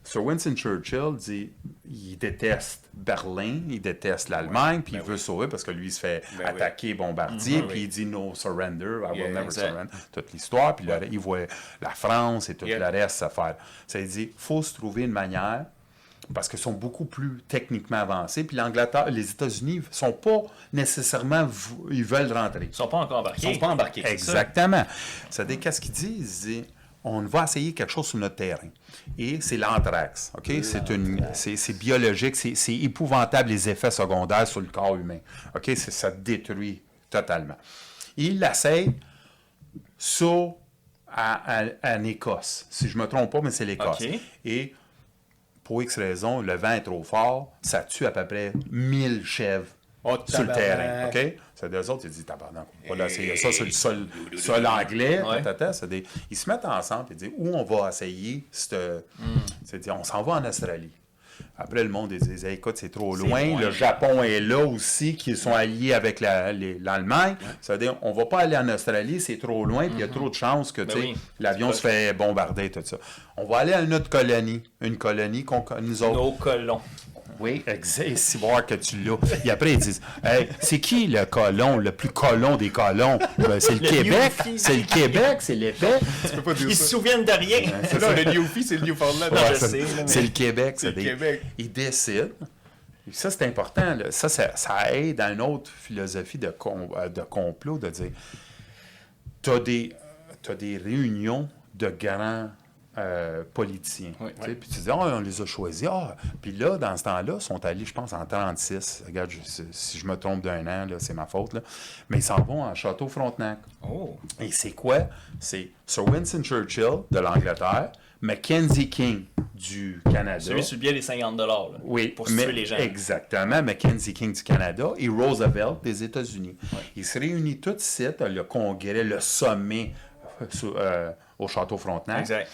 Sir Winston Churchill dit il déteste Berlin, il déteste l'Allemagne, puis il veut sauver parce que lui, il se fait Ben oui. attaquer, bombardier, Mhm. puis il dit no surrender, I will never exact. surrender. Toute l'histoire, puis le- il voit la France et tout Yeah. le reste à faire. Ça il dit faut se trouver une manière parce qu'ils sont beaucoup plus techniquement avancés. Puis l'Angleterre, les États-Unis sont pas nécessairement, ils veulent rentrer. Ils sont pas encore Ils embarqués. sont pas embarqués. c'est ça? Exactement. C'est-à-dire, qu'est-ce qu'ils disent? Ils disent, on va essayer quelque chose sur notre terrain. Et c'est l'anthrax. OK? C'est, une, c'est, c'est biologique. C'est, épouvantable les effets secondaires sur le corps humain. OK? Ça détruit totalement. Ils l'essayent sur, à, à- en Écosse. Si je ne me trompe pas, mais c'est l'Écosse. Et pour X raison, le vent est trop fort. Ça tue à peu près 1000 chèvres Oh, sur le terrain. OK? C'est deux autres, ils disent, tabarnak, on va l'essayer ça sur le sol, sol anglais. Ouais. des- ils se mettent ensemble et disent, où on va essayer? cette- C'est dire, on s'en va en Australie. Après, le monde, ils disent, Hey, écoute, c'est trop loin. loin. Le Japon est là aussi, qui sont alliés avec la- l'Allemagne. C'est-à-dire, on va pas aller en Australie, c'est trop loin, puis il y a trop de chances que Ben oui. l'avion se fait bombarder, tout ça. On va aller à une autre colonie, une colonie qu'on nous autres, Nos colons. Oui, exact. C'est voir que tu l'as. Et après, ils disent Hey, c'est qui le colon, le plus colon des colons? Ben, C'est le, Le Québec. C'est le Québec, c'est l'épais. Tu peux pas dire Ils se souviennent de rien. Non, le Newfie, c'est le Newfoundland. Ouais, c'est- mais- C'est le Québec. C'est le des- Québec. Ils décident. Et ça, c'est important. là. Ça, ça, ça aide dans une autre philosophie de, com- euh, de complot, de dire tu as des, t'as des réunions de grands euh, politiciens. Oui. Tu sais, Puis tu dis, Ah, on les a choisis. Ah. Puis là, dans ce temps-là, ils sont allés, je pense, en 36. Regarde, je- si je me trompe d'un an, c'est ma faute. là. Mais ils s'en vont en Château Frontenac. Oh. Et c'est quoi? C'est Sir Winston Churchill de l'Angleterre, Mackenzie King du Canada. Celui sur le billet des 50 là, Oui, pour mais- tuer les gens. Exactement, Mackenzie King du Canada et Roosevelt des États-Unis. Ils se réunissent tous ici, le congrès, le sommet euh, euh, au Château Frontenac. Exact.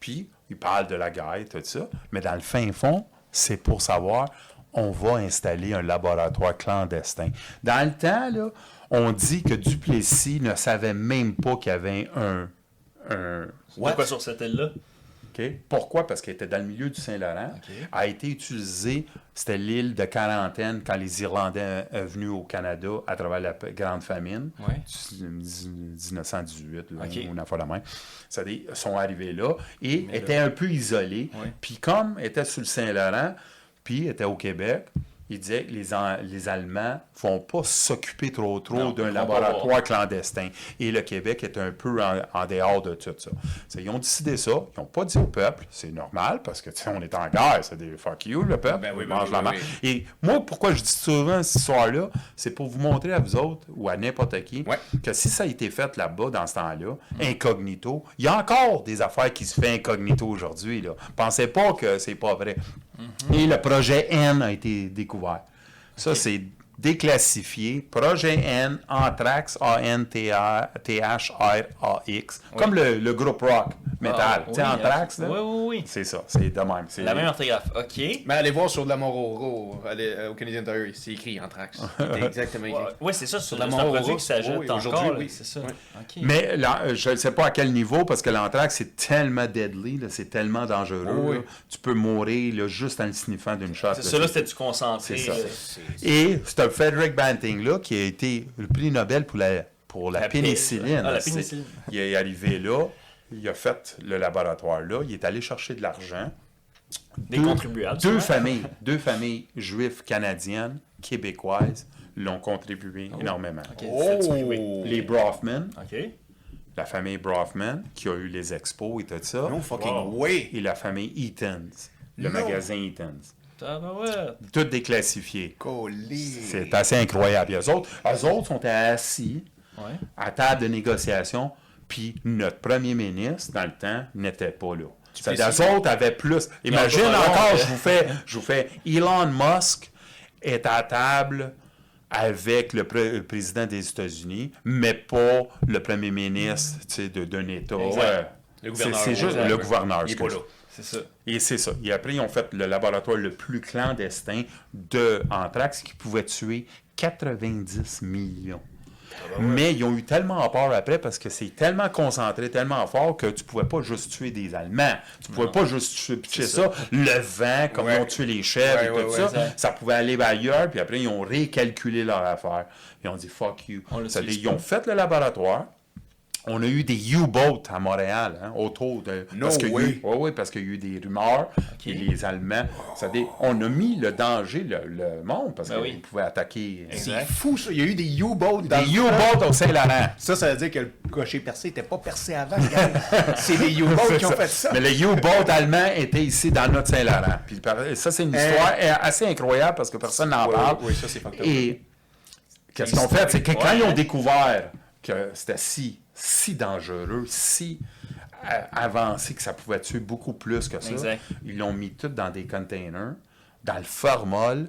Puis, ils parlent de la guerre, tout ça. Mais dans le fin fond, c'est pour savoir, on va installer un laboratoire clandestin. Dans le temps, là, on dit que Duplessis ne savait même pas qu'il y avait un... un Pourquoi sur cette île-là? Pourquoi? Parce qu'elle était dans le milieu du Saint-Laurent. A été utilisée, c'était l'île de quarantaine quand les Irlandais sont venus au Canada à travers la Grande Famine. Ouais. Du- 1918, là, de même. Ça dit, ils sont arrivés là et Mais là- étaient un peu isolés. Ouais. Puis comme étaient sur le Saint-Laurent, puis étaient au Québec, ils disaient que les, An- les Allemands ne vont pas s'occuper trop trop d'un laboratoire clandestin. Et le Québec est un peu en, en dehors de tout ça. Ils ont décidé ça. Ils n'ont pas dit au peuple. C'est normal parce que on est en guerre. C'est des fuck you, le peuple. Ben oui, ben mangent oui, la ben oui. Et moi, pourquoi je dis souvent cette histoire-là, c'est pour vous montrer à vous autres ou à n'importe qui Ouais. que si ça a été fait là-bas, dans ce temps-là, incognito, il y a encore des affaires qui se font incognito aujourd'hui. Pensez pas que c'est pas vrai. Et le projet N a été découvert. Ça, c'est déclassifié. Projet N, Anthrax, A-N-T-H-R-A-X. Comme le, le groupe rock, métal. Ah, tu sais, oui, Anthrax, là? Oui, oui, oui. C'est ça, c'est de même. C'est La même orthographe. OK. Mais allez voir sur de la Mororo, allez, euh, au Canadian Tire, c'est écrit Anthrax. (laughs) C'est exactement écrit. Ouais, ouais, c'est ça. C'est la un Mororo, produit qui s'ajoute oui, aujourd'hui, oui. C'est ça. Mais là, je ne sais pas à quel niveau, parce que l'anthrax, c'est tellement deadly, là, c'est tellement dangereux. Oui. Tu peux mourir là, juste en le sniffant d'une shot. C'est ça, là, c'était du concentré. C'est ça. Et c'est Frederick Banting-là qui a été le prix Nobel pour la, pour la, La pé- pénicilline. Ah, la pénicilline. Il est arrivé là, il a fait le laboratoire là, il est allé chercher de l'argent. Des Deux- contribuables. Deux souvent. familles, deux familles juives canadiennes, québécoises, l'ont contribué énormément. Tu- oui. Oh! Les Brofman, la famille Brofman, qui a eu les expos et tout ça, No fucking Wow. way! et la famille Eaton's, le magasin Eaton's. Déclassifiées. Colli. C'est assez incroyable. Eux autres, eux autres sont assis Ouais. à table de négociation, puis notre premier ministre, dans le temps, n'était pas là. Les autres avaient plus. Imagine encore, je vous fais, je vous fais, Elon Musk est à table avec le, pré- le président des États-Unis, mais pas le premier ministre tu sais, de- d'un État. Euh, c'est- gouverneur, C'est juste le gouverneur. Il est pas excuse. là. C'est ça. Et c'est ça. Et après, ils ont fait le laboratoire le plus clandestin de Anthrax qui pouvait tuer 90 millions. Mais ils ont eu tellement peur après parce que c'est tellement concentré, tellement fort que tu pouvais pas juste tuer des Allemands. Tu pouvais pas juste tuer, ça. Le vent, comme Ouais. ils ont tué les chefs Ouais, et tout ouais, ça, ça. ça pouvait aller ailleurs. Puis après, ils ont récalculé leur affaire. Ils ont dit fuck you. On ils ont fait le laboratoire. On a eu des U-boats à Montréal, hein, autour de. No parce way. oui, oui, parce qu'il y a eu des rumeurs. Et les Allemands. Ça dit, on a mis le danger, le, le monde, parce Ben qu'ils oui. pouvaient attaquer. euh, C'est fou ça. Il y a eu des U-boats dans Des le U-boats au Saint-Laurent. Ça, ça veut dire que le cocher percé n'était pas percé avant. (laughs) C'est des U-boats qui ont fait ça. Mais le U-boat allemand était ici dans notre Saint-Laurent. Puis ça, c'est une histoire euh, assez incroyable parce que personne n'en parle. ouais, ça, c'est. Et qu'est-ce qu'ils ont fait? C'est que quand Ouais, ils ont hein? découvert que c'était si, si dangereux, si euh, avancé que ça pouvait tuer beaucoup plus que ça, Exact. ils l'ont mis tout dans des containers, dans le formol.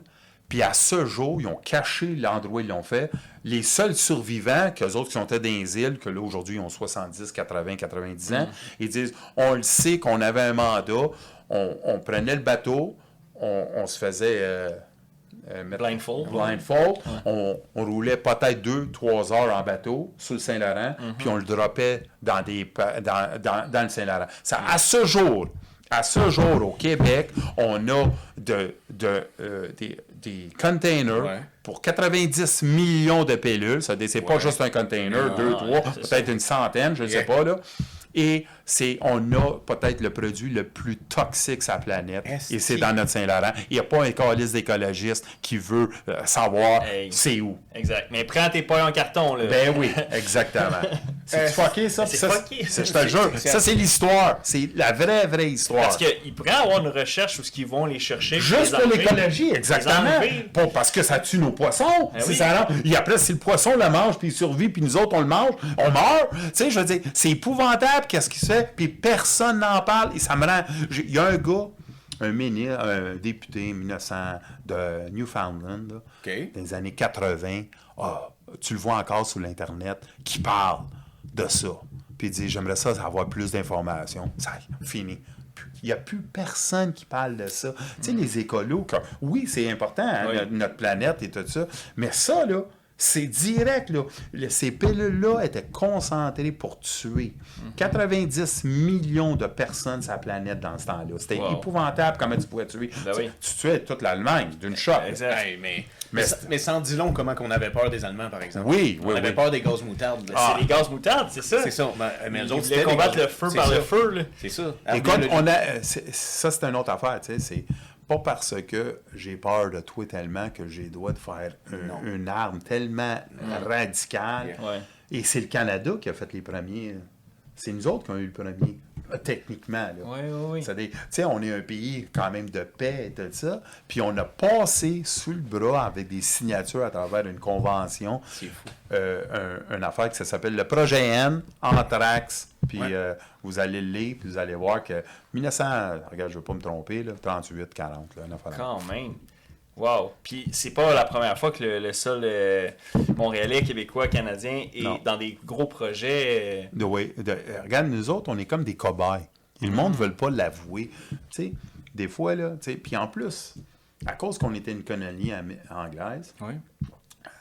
Puis à ce jour, ils ont caché l'endroit où ils l'ont fait. Les seuls survivants, qu'eux autres qui sont dans les îles, que là aujourd'hui ils ont 70, 80, 90 Mm. ans, ils disent on le sait qu'on avait un mandat, on, on prenait le bateau, on, on se faisait. euh, euh, Blindfold. On, on roulait peut-être deux, trois heures en bateau sur le Saint-Laurent, Mm-hmm. puis on le droppait dans, des, dans, dans, dans le Saint-Laurent. Ça, à ce jour, à ce jour, au Québec, on a de, de, euh, des, des containers Ouais. pour 90 millions de pilules. Ça, c'est pas juste un container, Non, deux, trois, peut-être une centaine, je ne sais pas. Là. Et c'est, on a peut-être le produit le plus toxique sur la planète. Et c'est dans notre Saint-Laurent. Il n'y a pas un calice d'écologiste qui veut euh, savoir Hey. c'est où. Exact. Mais prends tes pailles en carton, là. Ben oui, exactement. (laughs) C'est Euh, fucké, ça? c'est fucké. c'est- Je te C'est- jure. c'est- Ça, c'est l'histoire. C'est la vraie, vraie histoire. Parce qu'ils pourraient avoir une recherche où ils vont les chercher. Juste pour l'écologie, exactement. Parce que ça tue nos poissons. Ben oui. ça Et après, si le poisson le mange, puis il survit, puis nous autres, on le mange, on meurt. Tu sais, je veux dire, c'est épouvantable qu'est-ce qui se fait, puis personne n'en parle. Et ça me rend... Il y a un gars, un ministre, un député 1900 de Newfoundland, là, les années 80, ah, tu le vois encore sur l'Internet, qui parle de ça. Puis il dit, j'aimerais ça avoir plus d'informations. Ça, fini. Il n'y a plus personne qui parle de ça. Tu sais, les écolos, oui, c'est important, hein, Oui. notre planète et tout ça, mais ça, là, c'est direct, là. Le- Ces pilules-là étaient concentrées pour tuer 90 millions de personnes sur la planète dans ce temps-là. C'était Wow. épouvantable comment tu pouvais tuer. Ben tu, oui. tu tuais toute l'Allemagne d'une shot. Exact. Hey, mais, Mais mais, mais sans dit long comment qu'on avait peur des Allemands, par exemple. Oui, On oui, avait oui. peur des gaz moutardes. là. Ah. C'est les gaz moutardes, c'est ça? C'est ça. Ben, mais Ils voulaient combattre gaz- le feu par ça. le feu, là. C'est ça. Écoute, on a, euh, ça c'est une autre affaire, tu sais, c'est pas parce que j'ai peur de toi tellement que j'ai le droit de faire un- une arme tellement radicale. Yeah. Ouais. Et c'est le Canada qui a fait les premiers. C'est nous autres qui avons eu le premier, euh, techniquement. Là. Oui, oui, oui. C'est-à-dire, tu sais, on est un pays quand même de paix et tout ça, puis on a passé sous le bras avec des signatures à travers une convention, fou. euh, un, une affaire qui s'appelle le Projet N, Anthrax, puis Ouais. euh, vous allez le lire, puis vous allez voir que 1900, regarde, je ne veux pas me tromper, là, 38, 40, là, une affaire. Quand même. Wow. Puis c'est pas la première fois que le, le sol euh, montréalais, québécois, canadien est Non. dans des gros projets. euh, de- euh, regarde, nous autres, on est comme des cobayes. Et le monde ne veut pas l'avouer. Tu sais, des fois, là, tu sais, puis en plus, à cause qu'on était une colonie anglaise, Oui.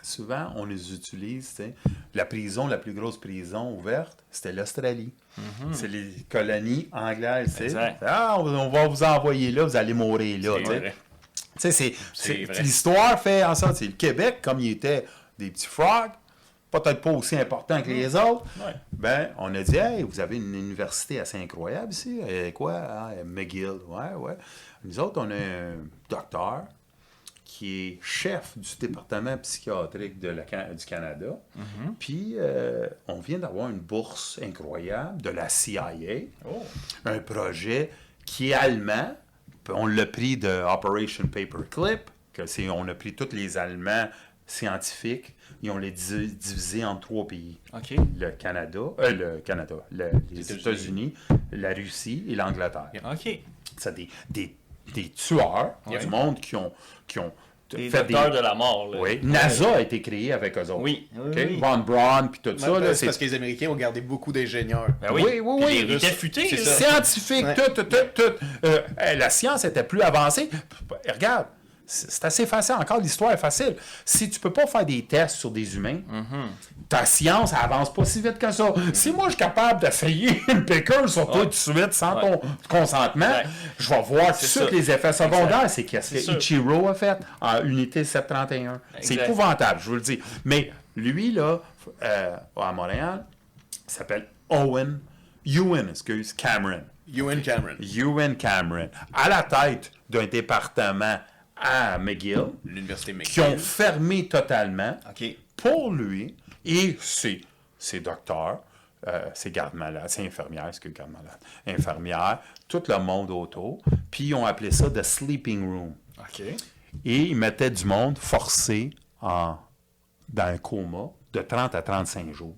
souvent, on les utilise, tu sais. La prison, la plus grosse prison ouverte, c'était l'Australie. C'est les colonies anglaises, tu sais. Ah, on, va vous envoyer là, vous allez mourir là, C'est tu sais. C'est- l'histoire fait en sorte, c'est le Québec, comme il était des petits frogs, peut-être pas aussi important que les autres, Ouais. ben, on a dit, hey, vous avez une université assez incroyable ici. Et quoi? Ah, McGill. Ouais, ouais. Nous autres, on a un docteur qui est chef du département psychiatrique de la Can- du Canada. Puis, euh, on vient d'avoir une bourse incroyable de la CIA Oh. un projet qui est allemand. On l'a pris de Operation Paperclip, que c'est, on a pris tous les Allemands scientifiques et on les di- divisés en trois pays. OK. Le Canada, euh, le Canada, le- les États-Unis. La Russie et l'Angleterre. OK. C'est des, des, des tueurs du monde qui ont, qui ont Fait docteurs de la mort. Là. Oui, NASA a été créé avec eux autres. Oui, oui. Von Braun puis tout ça. Là, c'est parce que les Américains ont gardé beaucoup d'ingénieurs. Ben oui. Oui, oui. Les Les Russes Russes, futés, c'est là. ça. scientifique, Ouais. tout, tout, tout, tout. Euh, la science était plus avancée. Regarde, c'est assez facile. Encore, l'histoire est facile. Si tu peux pas faire des tests sur des humains, Mm-hmm. ta science, avance pas si vite que ça. Si moi, je suis capable d'essayer (laughs) une piqûre sur toi tout de suite, sans Ouais. ton consentement, Ouais. je vais voir tout de C'est suite ça. les effets secondaires. Exact. C'est qu'est-ce C'est que. Ichiro a fait en unité 731. C'est épouvantable, je vous le dis. Mais lui, là, euh, à Montréal, il s'appelle Owen, Ewan, excuse, Cameron. Ewan Cameron. Ewan Cameron, à la tête d'un département à McGill, L'Université qui ont McGill. fermé totalement pour lui et ses, ses docteurs, euh, ses gardes-malades, ses infirmières, est-ce que gardes-malades, infirmières, tout le monde autour, puis ils ont appelé ça The Sleeping Room. Et ils mettaient du monde forcé en, dans un coma de 30 à 35 jours.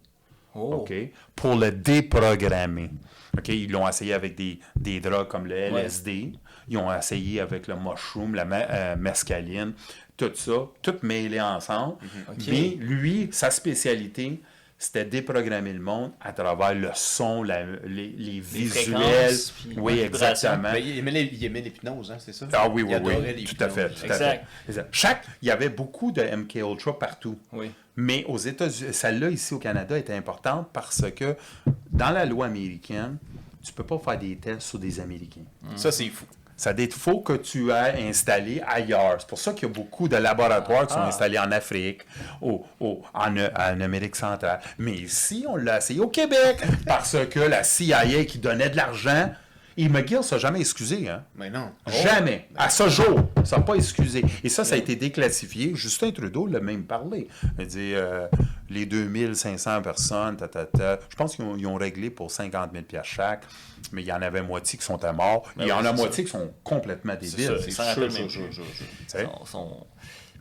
Oh. OK? Pour le déprogrammer. OK? Ils l'ont essayé avec des, des drogues comme le LSD. Ils ont essayé avec le mushroom, la euh, mescaline, tout ça, tout mêlé ensemble. OK. Mais lui, sa spécialité, c'était déprogrammer le monde à travers le son, la- les, les visuels. puis Oui, exactement. Ben, il, aimait les- il aimait l'hypnose, hein, c'est ça? Ah oui, oui, oui. Tout à fait. à Exact. fait. Chaque, il y avait beaucoup de MK Ultra partout. Oui. Mais aux États-Unis, celle-là ici au Canada était importante parce que dans la loi américaine, tu peux pas faire des tests sur des Américains. Ça, c'est fou. Ça dit, faut que tu aies installé ailleurs. C'est pour ça qu'il y a beaucoup de laboratoires qui sont Ah. installés en Afrique, au, au- en, en Amérique centrale. Mais ici, on l'a essayé au Québec parce que la CIA qui donnait de l'argent, et McGill s'est jamais excusé. Hein? Mais non. Jamais. À ce jour, ça n'a pas excusé. Et ça, ça a été déclassifié. Justin Trudeau l'a même parlé. Il dit euh, les 2500 personnes, ta, ta, ta. je pense qu'ils ont, réglé pour 50 000 piastres chaque, mais il y en avait moitié qui sont à mort. il y Ben en a moitié qui sont complètement débiles. ça, C'est ça sûr, rappelle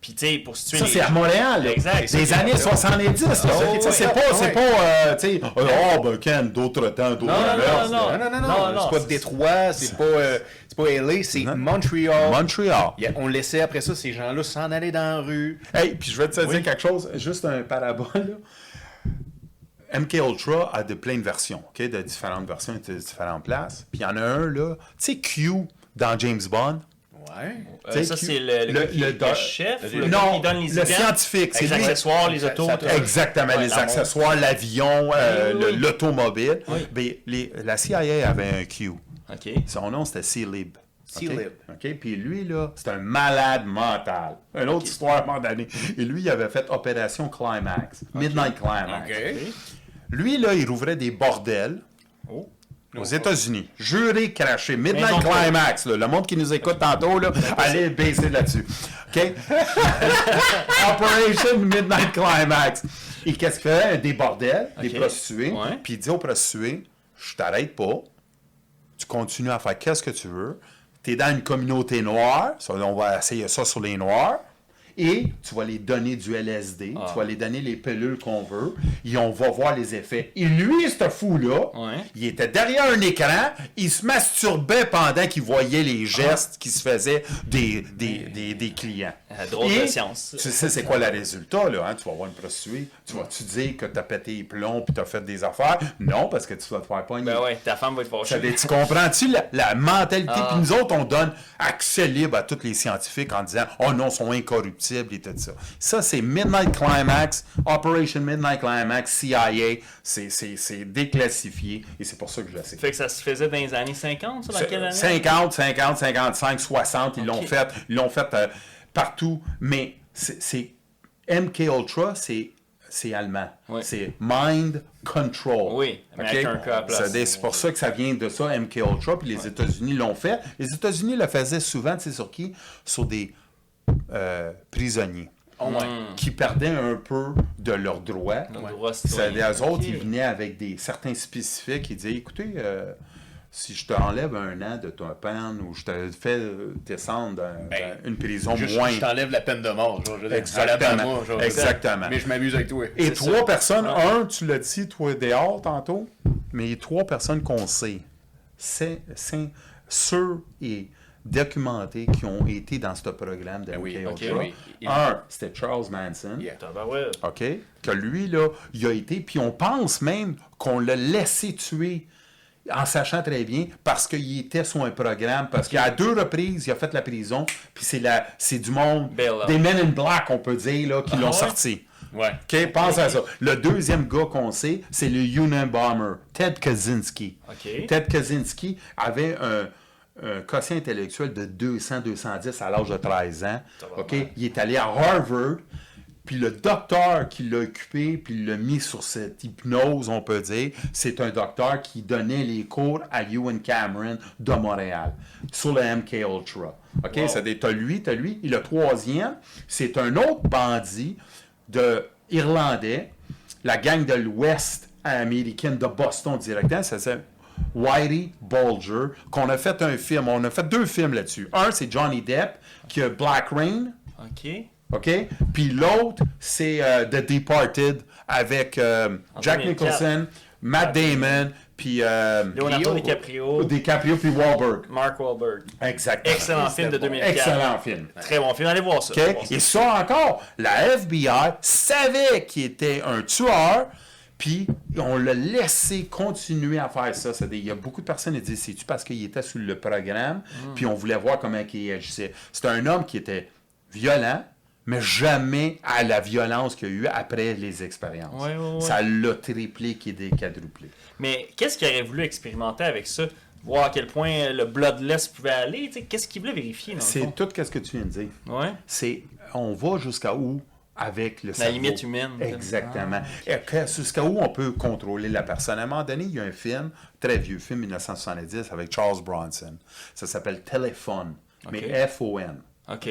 Puis, tu sais, pour situer Ça, les- c'est à Montréal. là. Exact. Des années 70. là. ça, c'est ouais. pas, c'est Ouais. pas euh, tu sais, oh, ben, Ken, d'autres temps, d'autres Non, non, mœurs, non. Non, non, non, non. C'est pas c'est- Détroit, c'est pas, euh, c'est pas LA, c'est Non. Montréal. Montréal. On laissait après ça ces gens-là s'en aller dans la rue. Hey, puis je vais te Oui. dire quelque chose, juste un parabole. là. MK Ultra a de plein de versions, ok, de différentes versions de différentes places. Puis il y en a un là, tu sais Q dans James Bond. Ouais. Euh, ça, c'est le, le, le- qui- le le doc- chef le- le non, qui donne les le items? scientifique, c'est les lui. accessoires, les autos. Exactement, Ouais, les accessoires, l'avion, euh, Oui, le- oui. l'automobile. Oui. Les- la CIA avait un Q. OK. Son nom, c'était C-Lib. C-Lib. OK? Puis lui, là, c'est un malade mental. Une autre histoire à un moment donné. Et lui, il avait fait Opération Climax, Midnight Climax. OK. Lui, là, il rouvrait des bordels Oh. Aux États-Unis. Juré, craché. Midnight Climax. là. Le monde qui nous écoute tantôt, là, allez baiser là-dessus. OK? (laughs) Operation Midnight Climax. Et qu'est-ce qu'il fait? Des bordels, des prostituées. Puis il dit aux prostituées, je t'arrête pas. Tu continues à faire qu'est-ce que tu veux. Tu es dans une communauté noire. Ça, on va essayer ça sur les noirs. Et tu vas les donner du LSD. Ah. Tu vas les donner les pilules qu'on veut. Et on va voir les effets. Et lui, ce fou-là, Ouais. il était derrière un écran. Il se masturbait pendant qu'il voyait les gestes qui se faisaient des, des, des, des clients. Ah, drôle de science. Tu sais, c'est quoi le résultat, là? hein? Tu vas voir une prostituée. Tu vas-tu dire que tu as pété les plombs puis tu as fait des affaires? Non, parce que tu vas te faire pogner. Ben ouais, ta femme va veut dire, tu comprends-tu la, la mentalité? Ah. Puis nous autres, on donne accès libre à tous les scientifiques en disant Oh non, ils sont incorruptibles et tout ça. Ça, c'est Midnight Climax, Operation Midnight Climax, CIA. C'est- déclassifié et c'est pour ça que je le sais. Fait que ça se faisait dans les années 50, ça, dans quelle année? 50, 50, 55, 60, ils l'ont fait, ils l'ont fait euh, partout. Mais c'est MK Ultra, c'est c'est allemand. Oui. C'est Mind Control. Oui, place. C'est pour ça que ça vient de ça, MK Ultra, puis les États-Unis l'ont fait. Les États-Unis le faisaient souvent, tu sais sur qui? Sur des euh, prisonniers Oh, ouais. qui perdaient un peu de leurs droits. Nos droits C'est citoyens. des autres, ils venaient avec des certains spécifiques, ils disaient écoutez, euh, si je te enlève un an de ton peine ou je te fais descendre dans, Ben, dans une prison Juste, moins. je t'enlève la peine de mort. genre, je dire, Exactement. Genre, Exactement. Mais je m'amuse avec toi. Et trois ça. personnes, un, tu l'as dit, toi dehors tantôt, mais trois personnes qu'on sait, c'est c'est sûrs et documentés qui ont été dans ce programme de Ben oui, MK ok, Ultra. oui. Il- Un, c'était Charles Manson. Yeah. OK? Que lui, là, il a été, puis on pense même qu'on l'a laissé tuer en sachant très bien parce qu'il était sur un programme, parce qu'à deux reprises, il a fait la prison, puis c'est la c'est du monde, Bail-out. des Men in Black, on peut dire, là, qui Ah l'ont ouais? sorti. Ouais. OK, pense à ça. Le deuxième gars qu'on sait, c'est le Unabomber, Ted Kaczynski. Ted Kaczynski avait un, un quotient intellectuel de 200-210 à l'âge de 13 ans. OK? Il est allé à Harvard, puis le docteur qui l'a occupé, puis l'a mis sur cette hypnose, on peut dire, c'est un docteur qui donnait les cours à Ewan Cameron de Montréal, sur le MK Ultra. OK? Wow. Ça, t'as lui, t'as lui. Et le troisième, c'est un autre bandit de irlandais, la gang de l'Ouest américaine de Boston directement, ça s'appelle Whitey Bulger, qu'on a fait un film. On a fait deux films là-dessus. Un, c'est Johnny Depp, qui a Black Rain, OK. OK? Puis l'autre, c'est euh, The Departed avec euh, Jack 2004. Nicholson, Matt Damon, puis euh, Leonardo Leo. DiCaprio, DiCaprio, puis Wahlberg. Mark Wahlberg. Exactement. Excellent film de bon. 2004. Excellent film. Très bon film. Allez voir ça. OK? Allez voir ça. Et ça encore, la FBI savait qu'il était un tueur, puis on l'a laissé continuer à faire ça. C'est-à-dire, Il y a beaucoup de personnes qui disent c'est-tu parce qu'il était sur le programme, Hmm. puis on voulait voir comment il agissait. C'était un homme qui était violent, mais jamais à la violence qu'il y a eu après les expériences. Ouais, ouais, ouais. Ça l'a triplé qui est quadruplé. Mais qu'est-ce qu'il aurait voulu expérimenter avec ça? Voir à quel point le bloodless pouvait aller? Qu'est-ce qu'il voulait vérifier? C'est tout ce que tu viens de dire. Ouais. C'est on va jusqu'à où avec le cerveau? limite humaine. Exactement. Et que- jusqu'à où on peut contrôler la personne? À un moment donné, il y a un film, très vieux film, 1970, avec Charles Bronson. Ça s'appelle Téléphone, mais. F-O-N. OK?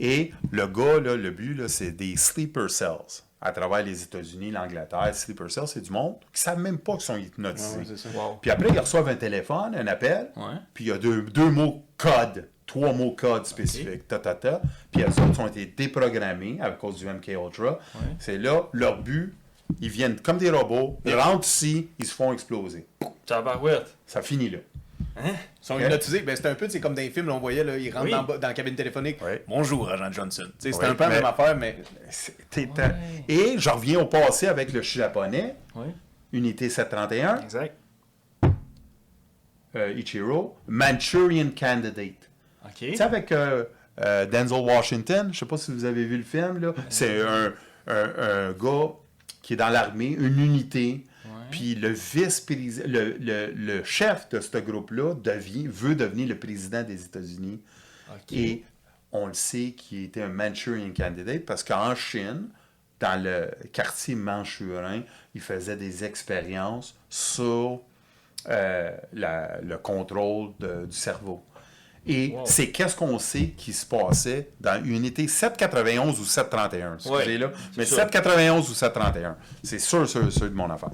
Et le gars, là, le but, là, c'est des sleeper cells à travers les États-Unis, l'Angleterre. Sleeper cells, c'est du monde qui ne savent même pas qu'ils sont hypnotisés. Ouais, c'est ça. Wow. Puis après, ils reçoivent un téléphone, un appel, Ouais. puis il y a deux, deux mots code, trois mots code spécifiques, ta, ta, ta. Puis eux autres ont été déprogrammés à cause du MK Ultra. C'est là, leur but, ils viennent comme des robots, ils rentrent ici, ils se font exploser. Tabarouette. Ça finit là. Hein? Ils sont hypnotisés. Ben, c'est un peu c'est comme dans les films, là, on voyait, là, ils rentrent Oui. dans, dans la cabine téléphonique. Bonjour, agent Johnson. Sais, C'est un peu la même affaire, mais Et je reviens au passé avec le japonais, Oui. unité 731, Exact. euh, Ichiro, Manchurian Candidate. OK. Tu sais, avec euh, euh, Denzel Washington, je sais pas si vous avez vu le film, là. (laughs) C'est un, un- un gars qui est dans l'armée, une unité, puis le vice-président, le, le- le chef de ce groupe-là devient, veut devenir le président des États-Unis. Et on le sait qu'il était un Manchurian candidate parce qu'en Chine, dans le quartier manchurin, il faisait des expériences sur euh, la- le contrôle de- du cerveau. Et Wow. c'est qu'est-ce qu'on sait qui se passait dans unité 791 ou 731. Excusez là, mais sûr. 791 ou 731. C'est sûr, sûr, sûr de mon affaire.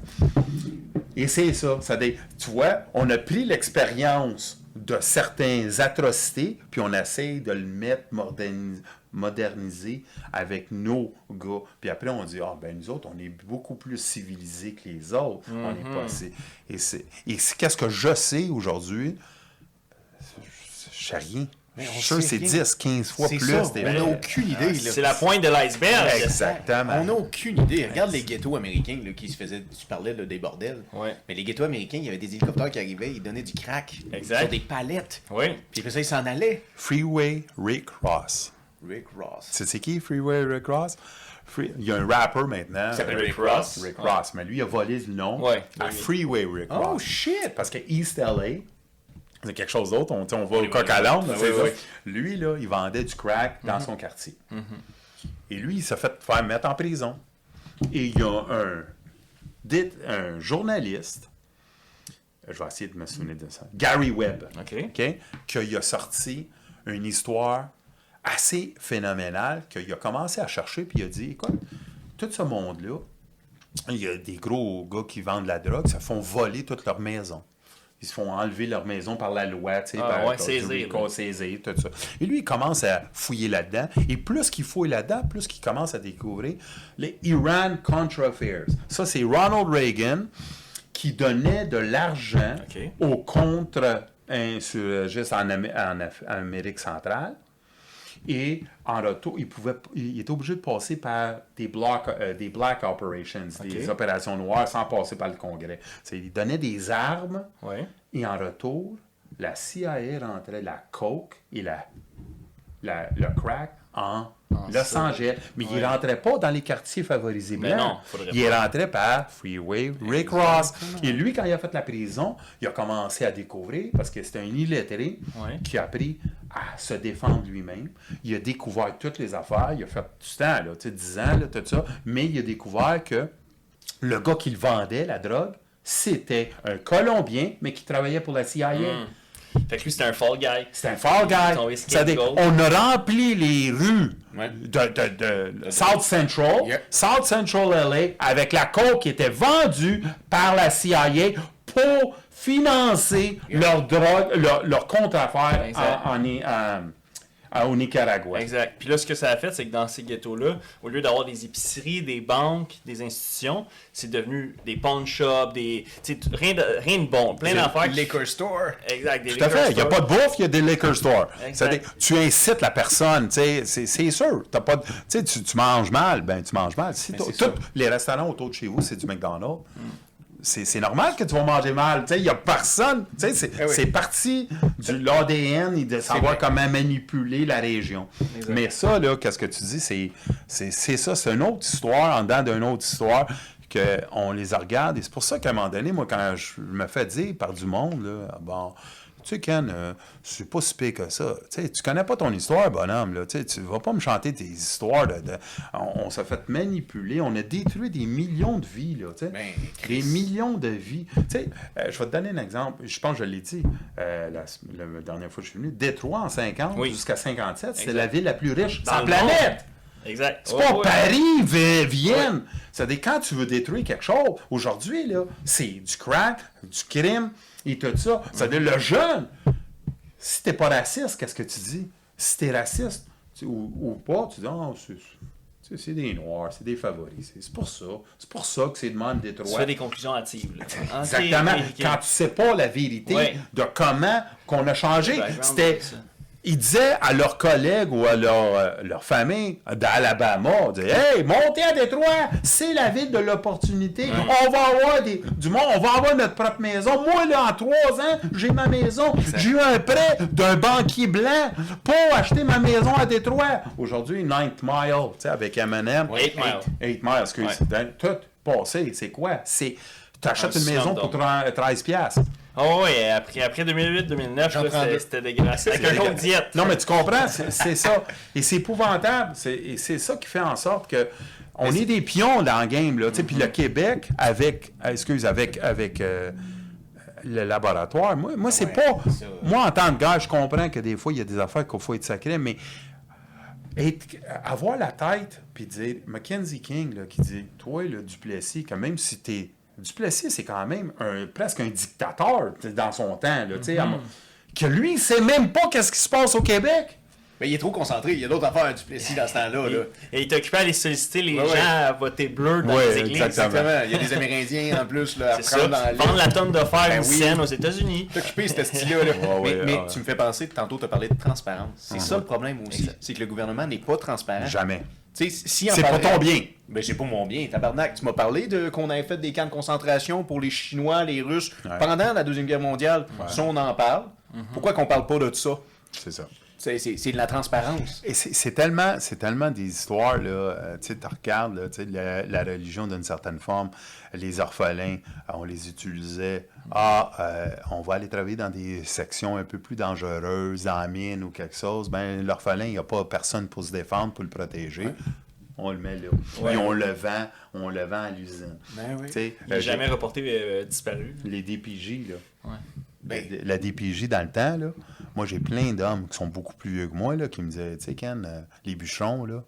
Et c'est ça. ça dé- Tu vois, on a pris l'expérience de certaines atrocités, puis on essaye de le mettre modernis- modernisé avec nos gars. Puis après, on dit, ah ben nous autres, on est beaucoup plus civilisés que les autres. On n'est pas assez. Et c'est et c'est- qu'est-ce que je sais aujourd'hui? Sais rien. Je suis sûr c'est rien. 10, 15 fois plus. ça. des- On n'a aucune idée. là. C'est la pointe de l'iceberg. Exactement. On n'a aucune idée. Regarde les ghettos américains là, qui se faisaient. Tu parlais là, des bordels. Ouais. Mais les ghettos américains, il y avait des hélicoptères qui arrivaient, ils donnaient du crack. Exact. Sur des palettes. Oui. Puis après ça, ils s'en allaient. Freeway Rick Ross. Rick Ross. C'est c'est qui Freeway Rick Ross? Free- Il y a un rapper maintenant. s'appelle Rick Rick Ross. Rick Ouais. Ross. Mais lui, il a volé le nom Ouais. à. Freeway Rick Oh Ross. shit! Parce que East LA, c'est quelque chose d'autre. On, on va au coq à l'âne. Lui, là, il vendait du crack dans son quartier. Et lui, il s'est fait faire mettre en prison. Et il y a un, dit- un journaliste, je vais essayer de me souvenir de ça, Gary Webb, OK. OK, qu'il a sorti une histoire assez phénoménale, qu'il a commencé à chercher, puis il a dit, écoute, tout ce monde-là, il y a des gros gars qui vendent de la drogue, ça font voler toute leur maison. Ils se font enlever leur maison par la loi, tu sais, Ah, par ouais, saisir, tout ça. Et lui, il commence à fouiller là-dedans. Et plus qu'il fouille là-dedans, plus qu'il commence à découvrir les Iran Contra Affairs. Ça, c'est Ronald Reagan qui donnait de l'argent OK. aux contre-insurgistes en Amérique centrale. Et en retour, il, pouvait, il était obligé de passer par des, blocs, euh, des black operations, des opérations noires, sans passer par le Congrès. Il donnait des armes et en retour, la CIA rentrait la coke et la, la- le crack en Los ça. Angeles. Mais il ne rentrait pas dans les quartiers favorisés blancs. non, il pas. rentrait par Freeway Rick Ross. Et lui, quand il a fait la prison, il a commencé à découvrir, parce que c'était un illettré Ouais. qui a appris à se défendre lui-même. Il a découvert toutes les affaires. Il a fait du temps, là, tu sais, 10 ans, là, tout ça. Mais il a découvert que le gars qui le vendait, la drogue, c'était un Colombien, mais qui travaillait pour la CIA. Hmm. Fait que lui, c'était un fall guy. C'est un fall guy. On a rempli les rues Ouais. de, de- de South Central, Yeah. South Central LA, avec la coke qui était vendue par la CIA pour financer leur drogue, leur, leur contre-affaires Exact. en- en- en- en- au Nicaragua. Exact. Puis là, ce que ça a fait, c'est que dans ces ghettos-là, au lieu d'avoir des épiceries, des banques, des institutions, c'est devenu des pawn shops, des. rien de, rien de bon. Plein d'affaires. qui- Liquor store. Exact. Des Tout à fait. Il n'y a stores. pas de bouffe, il y a des liquor stores. Tu incites la personne, tu sais, c'est c'est sûr. T'as pas de- tu, tu, manges mal, ben tu manges mal. Si ça. tous les restaurants autour de chez vous, c'est du McDonald's, c'est c'est normal que tu vas manger mal. Il n'y a personne. C'est Eh oui. c'est parti de l'ADN et de savoir comment manipuler la région. Mais ça, là, qu'est-ce que tu dis, c'est ça, c'est une autre histoire en dedans d'une autre histoire qu'on les regarde. Et c'est pour ça qu'à un moment donné, moi, quand je me fais dire par du monde, là, bon, tu sais, Ken, euh, c'est pas si pire que ça. Tu sais, tu connais pas ton histoire, bonhomme. Là. Tu sais, tu vas pas me chanter tes histoires. De, de- on on s'est fait manipuler. On a détruit des millions de vies. Là, tu sais. Ben, des millions de vies. Tu sais, euh, je vais te donner un exemple. Je pense que je l'ai dit euh, la, la dernière fois que je suis venu. Détroit, en 50 Oui. jusqu'à 57, c'est la ville la plus riche sur la planète. Exact. C'est pas ouais. Paris, Vi- Vienne. C'est-à-dire, quand tu veux détruire quelque chose, aujourd'hui, là, c'est du crack, du crime et tout ça. C'est-à-dire, le jeune, si t'es pas raciste, qu'est-ce que tu dis? Si t'es raciste tu- ou, ou pas, tu dis, ah, c'est- des noirs, c'est des favoris. C'est pour ça. C'est pour ça que c'est demande Tu Détroit. fais des conclusions hâtives. (laughs) Exactement. Quand tu sais pas la vérité Ouais. de comment qu'on a changé, c'était. Ils disaient à leurs collègues ou à leur, euh, leur famille d'Alabama, Hey, montez à Détroit, c'est la ville de l'opportunité. On va avoir des, du monde, on va avoir notre propre maison. Moi, là, en trois ans, j'ai ma maison. J'ai eu un prêt d'un banquier blanc pour acheter ma maison à Détroit. Aujourd'hui, Ninth Mile, tu sais, avec M&M. Eight Mile. 8 miles, excuse. Ouais. Tout passé, c'est quoi? C'est. Tu achètes Un une maison pour slumdog. 30 13 piastres. Oh, oui, après, après 2008-2009, J'en là, prends c'était dégueulasse. Avec un compte diète. Non, mais tu comprends, c'est ça. Et c'est épouvantable. C'est- Et c'est ça qui fait en sorte que on est des pions dans le game. Là. Puis le Québec, avec, excuse, avec, avec euh, le laboratoire, moi, moi c'est Ouais, pas. Moi, en tant que gars, je comprends que des fois, il y a des affaires qu'il faut être sacré, mais être- avoir la tête, puis dire, Mackenzie King, là, qui dit, toi, le Duplessis, que même si t'es. Duplessis, c'est quand même un, presque un dictateur dans son temps, là, à mon- que lui, il sait même pas qu'est-ce qui se passe au Québec. Mais il est trop concentré. Il y a d'autres affaires à Duplessis dans ce temps-là. là. Et il est occupé à aller solliciter les Ouais, gens ouais. à voter bleu dans Ouais, les églises. exactement. Exactement. Il y a des Amérindiens en plus là, à C'est ça. prendre dans la Vendre la liste. tonne de fer Ben une oui. scène aux États-Unis. T'es occupé ce style-là. là. Ouais, ouais, mais mais ouais. tu me fais penser, tantôt tu as parlé de transparence. C'est ça le problème aussi. C'est que le gouvernement n'est pas transparent. Jamais. Tu sais, si C'est pour ton bien. Ben, c'est pour mon bien, tabarnak. Tu m'as parlé de qu'on avait fait des camps de concentration pour les Chinois, les Russes pendant la Deuxième Guerre mondiale. Ça, on en parle. Pourquoi qu'on parle pas de ça? C'est ça. C'est c'est- c'est de la transparence. Et c'est tellement, c'est tellement des histoires, là, euh, tu sais, tu regardes, là, la, la religion d'une certaine forme, les orphelins, euh, on les utilisait, ah, euh, on va aller travailler dans des sections un peu plus dangereuses, la mine ou quelque chose, ben l'orphelin, il n'y a pas personne pour se défendre, pour le protéger. On le met là. Puis on le vend, on le vend à l'usine. Ben oui. Il n'est euh, jamais reporté euh, disparu. les DPJ, là. Ouais. Ben, La DPJ dans le temps, là, moi j'ai plein d'hommes qui sont beaucoup plus vieux que moi, là, qui me disaient, tu sais, Ken, euh, les bûcherons, là,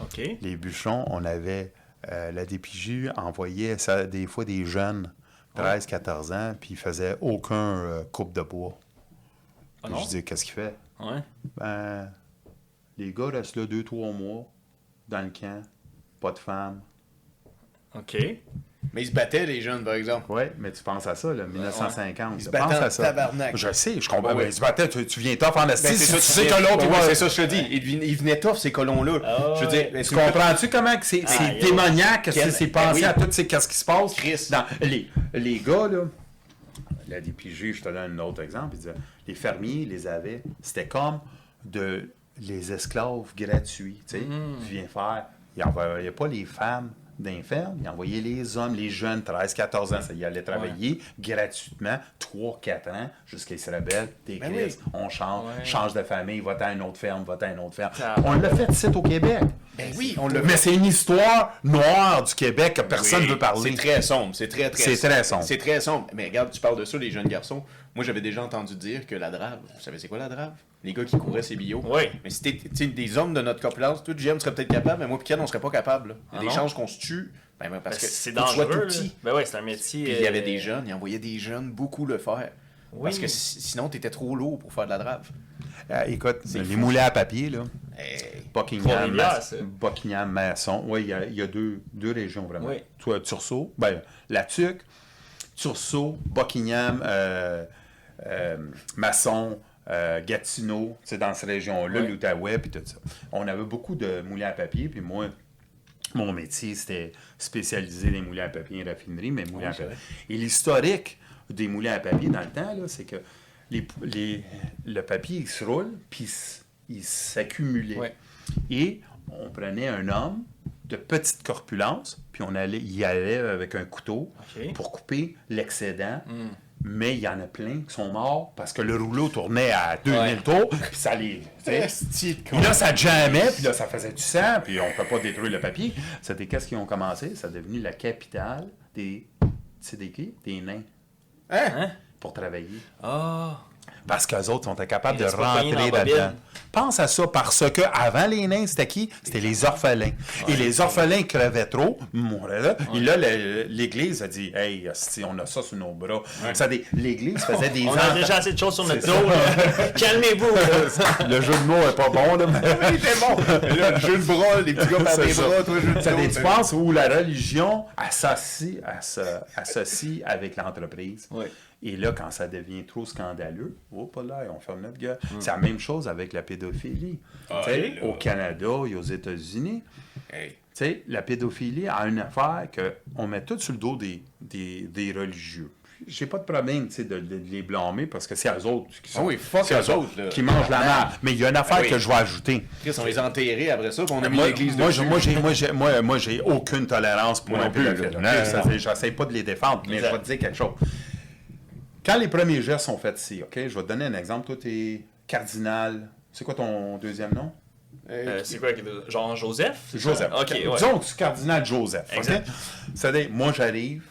OK. les bûcherons, on avait, euh, la DPJ envoyait ça, des fois des jeunes, 13, 14 ans, puis ils faisaient aucun euh, coupe de bois. Ah je disais, qu'est-ce qu'il fait? Ouais. Ben, les gars restent là deux, trois mois, dans le camp, pas de femmes. OK. Mais ils se battaient, les jeunes, par exemple. Oui, mais tu penses à ça, là, 1950. Ils se tu battaient penses à ça. tabarnak. Je sais, je comprends. Ouais, ouais. mais Ils se battaient, tu, tu viens tough en esti, Ben, si c'est ça, tu sais que l'autre, il Ouais, va- c'est ça, je te dis. Ils venaient, ils venaient tough, ces colons-là. Ah, je veux dire, ben, Tu comprends-tu comment que c'est Ah, démoniaque, que Quel- c'est ben pensé oui. à tout, qu'est-ce qui se passe? Chris. Dans les, les gars, là, la DPJ, je te donne un autre exemple, il disait, les fermiers les avaient, c'était comme de les esclaves gratuits, tu sais, Mm. tu viens faire, ils n'envoyaient pas les femmes d'un ferme, ils envoyaient les hommes, les jeunes, 13, 14 ans, ça y allait travailler gratuitement, 3, 4 ans, jusqu'à qu'ils se rebellent, des Ben crises, on change, Ouais. change de famille, va à une autre ferme, va à une autre ferme. Ça- On l'a fait ici au Québec. Ben oui, on l'a Mais c'est une histoire noire du Québec que personne ne Oui, veut parler. C'est très sombre, c'est très très C'est très sombre. C'est très sombre. Mais regarde, tu parles de ça, les jeunes garçons. Moi, j'avais déjà entendu dire que la drave, vous savez c'est quoi la drave? Les gars qui couraient ces billots. Oui. Mais si t'es des hommes de notre population, toi, JM serait peut-être capable, mais moi, Piquet, on serait pas capable. là. Il y a Ah des non? chances qu'on se tue. Ben, ben, parce Ben, que c'est dangereux. tout petit. Ben ouais, c'est un métier. Puis il y avait euh, des jeunes, il envoyait des jeunes beaucoup le faire. Oui. Parce que si- sinon, t'étais trop lourd pour faire de la drave. Euh, écoute, les fou, moulins à papier, là, Hey. Buckingham, Mas-. Buckingham, Masson. Oui, il y a, il y a deux, deux régions vraiment. Oui. Toi, Tursault, ben, la Tuque, Tursault, Buckingham, euh, euh, Masson, euh, Gatineau, c'est dans cette région-là, Oui. l'Outaouais, puis tout ça. On avait beaucoup de moulins à papier, puis moi, Mon métier, c'était spécialisé les moulins à papier et raffinerie, mais moulins à papier. Et l'historique des moulins à papier dans le temps, c'est que les, les- le papier, il se roule, puis il s'accumulait. Ouais. Et on prenait un homme de petite corpulence, puis on allait, y allait avec un couteau pour couper l'excédent. Hmm. Mais il y en a plein qui sont morts parce que le rouleau tournait à 2000 Ouais. tours, puis ça les... puis là, ça jammait, puis là, ça faisait du sang, puis on peut pas détruire le papier. C'était qu'est-ce qu'ils ont commencé? Ça a devenu la capitale des... Tu sais des qui? Des nains, Hein? Hein? pour travailler. Ah. Parce qu'eux autres sont incapables de rentrer là-dedans. Pense à ça, parce que avant les nains, c'était qui? C'était les orphelins. Et les orphelins crevaient trop, mouraient là. Et là, le- l'Église a dit, hey, si on a ça sur nos bras. L'Église faisait des (laughs) On a déjà assez de choses sur notre C'est dos. (laughs) Calmez-vous. Le jeu de mots est pas bon, là. mais- (laughs) Il était bon. Là, le jeu de bras, les petits gars par C'est les bras, toi, jeu de dos, des c'est- penses où la religion associe, asso- associe avec l'entreprise. Et là, quand ça devient trop scandaleux, oh, pas là, on ferme notre gueule. C'est la même chose avec la pédophilie. Ah, au Canada et aux États-Unis, Hey. la pédophilie a une affaire qu'on met tout sur le dos des, des, des religieux. J'ai pas de problème de, de les blâmer parce que c'est eux autres qui sont Ah oui, fuck eux autres, là. qui mangent la merde. Mais il y a une affaire Ah oui. que je vais ajouter. Chris, on les a enterrés après ça, puis on a mis l'église moi, moi, j'ai, moi, j'ai, moi, moi, j'ai aucune tolérance pour non plus, J'essaie pas de les défendre, mais je vais te dire quelque chose. Quand les premiers gestes sont faits ici, OK? Je vais te donner un exemple. Toi, t'es cardinal. C'est quoi ton deuxième nom? Euh, c'est quoi? Genre Joseph? Joseph. OK, ouais. Disons que c'est cardinal Joseph. OK? Exact. C'est-à-dire, moi, j'arrive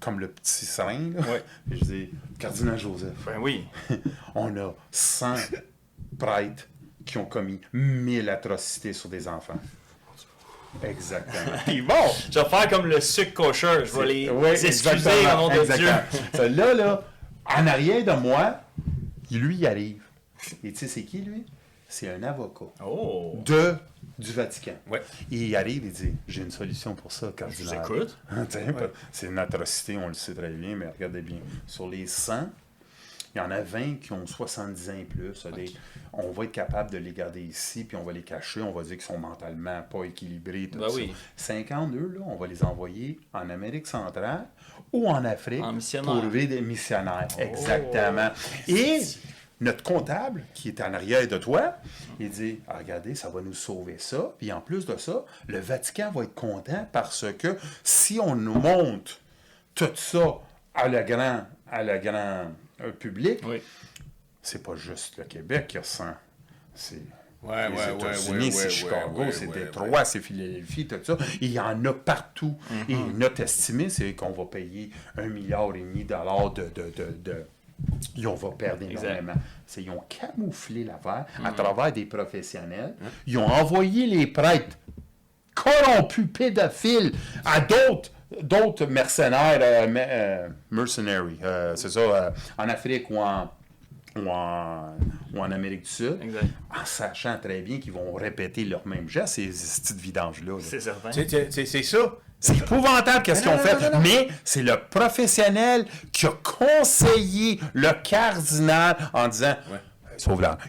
comme le petit serin, là. Ouais. Et (laughs) je dis, cardinal Joseph, Ben oui. (laughs) on a 100 prêtres qui ont commis 1000 atrocités sur des enfants. Exactement. (laughs) Puis bon, Je vais faire comme le sucre kosher. Je vais les Oui, excuser au nom de Dieu. exactement. Ça, là, là, en arrière de moi, lui, il arrive. Et tu sais, c'est qui, lui? C'est un avocat Oh. de, du Vatican. Ouais. Et il arrive et dit J'ai une solution pour ça, Je vous cardinal. écoute. (laughs) C'est une atrocité, on le sait très bien, mais regardez bien. Sur les 100, il y en a 20 qui ont 70 ans et plus. Des- on va être capable de les garder ici, puis on va les cacher. On va dire qu'ils sont mentalement pas équilibrés. Tout Ben ça. oui. 52, là, on va les envoyer en Amérique centrale ou en Afrique En. Oh. pour lever des missionnaires. Exactement. Et notre comptable, qui est en arrière de toi, il dit Ah, Regardez, ça va nous sauver ça. Puis en plus de ça, le Vatican va être content parce que si on nous montre tout ça à le grand, à le grand euh, public, Oui. c'est pas juste le Québec qui ressent. C'est Ouais, les ouais, États-Unis, ouais, c'est Chicago, c'est Détroit, c'est Philadelphie, tout ça. Il y en a partout. Et notre estimé, c'est qu'on va payer un milliard et demi de dollars de, de, de, de- Et on va perdre énormément. C'est, ils ont camouflé l'affaire à travers des professionnels. Ils ont envoyé les prêtres corrompus, pédophiles, à d'autres d'autres mercenaires, euh, euh, mercenaries, euh, c'est ça, euh, en Afrique ou en, ou, en, ou en Amérique du Sud, Exact. en sachant très bien qu'ils vont répéter leurs mêmes gestes, ces petites vidanges-là. là. C'est certain. C'est- ça. C'est épouvantable qu'est-ce qu'ils ont non, fait, non, non, non. mais c'est le professionnel qui a conseillé le cardinal en disant Ouais.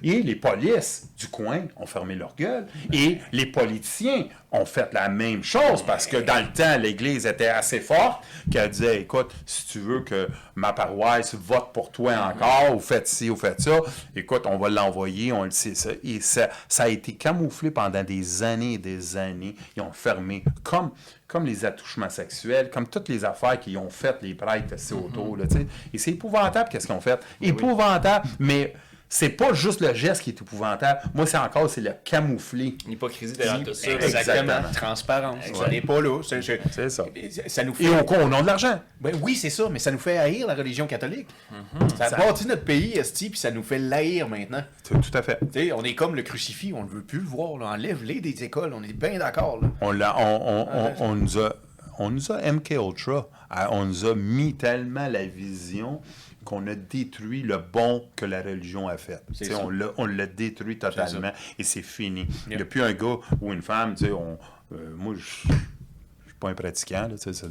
Et les polices du coin ont fermé leur gueule. Et les politiciens ont fait la même chose parce que dans le temps, l'Église était assez forte qu'elle disait écoute, si tu veux que ma paroisse vote pour toi encore, ou faites ci, ou faites ça, écoute, on va l'envoyer, on le sait ça. Et ça, ça a été camouflé pendant des années et des années. Ils ont fermé comme comme les attouchements sexuels, comme toutes les affaires qu'ils ont faites, les prêtres assis autour. Là, et c'est épouvantable qu'est-ce qu'ils ont fait. Épouvantable, mais c'est pas juste le geste qui est épouvantable. Moi, c'est encore, c'est le camoufler. L'hypocrisie derrière tout ça. Exactement. Exactement. Transparence. Exact. On n'est pas là. C'est ça. Ça nous fait. Et au, au nom de l'argent. Ben oui, c'est ça, mais ça nous fait haïr la religion catholique. Mm-hmm. Ça a bâti notre pays, Esti, puis ça nous fait l'haïr maintenant. Tout tout à fait. On est comme le crucifix, on ne veut plus le voir. là. Enlève-les des écoles, on est bien d'accord. là. On, l'a- on, on, on, on nous a, on nous a MK Ultra. Ah, On nous a mis tellement la vision qu'on a détruit le bon que la religion a fait. On l'a, on l'a détruit totalement et c'est fini. Il n'y a plus un gars ou une femme, tu sais, on, euh, moi, je je suis pas un pratiquant, là, tu sais,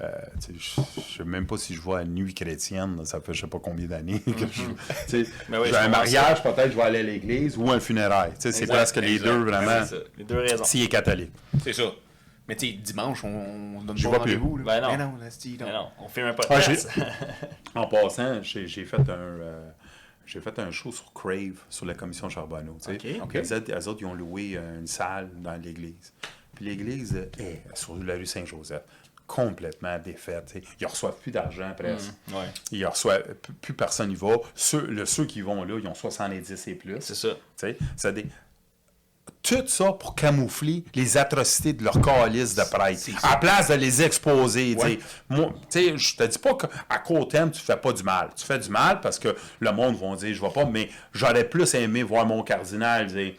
euh, je je sais même pas si je vois une nuit chrétienne, là, ça fait je sais pas combien d'années que je (laughs) oui, j'ai je un mariage, peut-être je vais aller à l'église ou un funérail. C'est presque les deux vraiment. Les deux raisons. S'il est catholique. C'est ça. Mais tu sais, dimanche, on, on donne pas rendez-vous. là. Ben non. Mais non, Nasty, non. Mais non, on fait un Ah, podcast. (laughs) En passant, j'ai j'ai fait un. euh, j'ai fait un show sur Crave, sur la commission Charbonneau. tu sais. Ok. Ok. Les autres, ils ont loué une salle dans l'église. Puis l'église est sur la rue Saint-Joseph, complètement défaite. tu sais. Ils ne reçoivent plus d'argent presque. ouais, Ils reçoivent, plus- plus personne n'y va. Ceux, le- ceux qui vont là, ils ont 70 et plus. c'est ça. C'est des- Tout ça pour camoufler les atrocités de leur calice de prêtre. À la place de les exposer. Ouais. Moi, tu sais, je te dis pas qu'à court terme, tu fais pas du mal. Tu fais du mal parce que le monde va dire, je vois pas, mais j'aurais plus aimé voir mon cardinal dire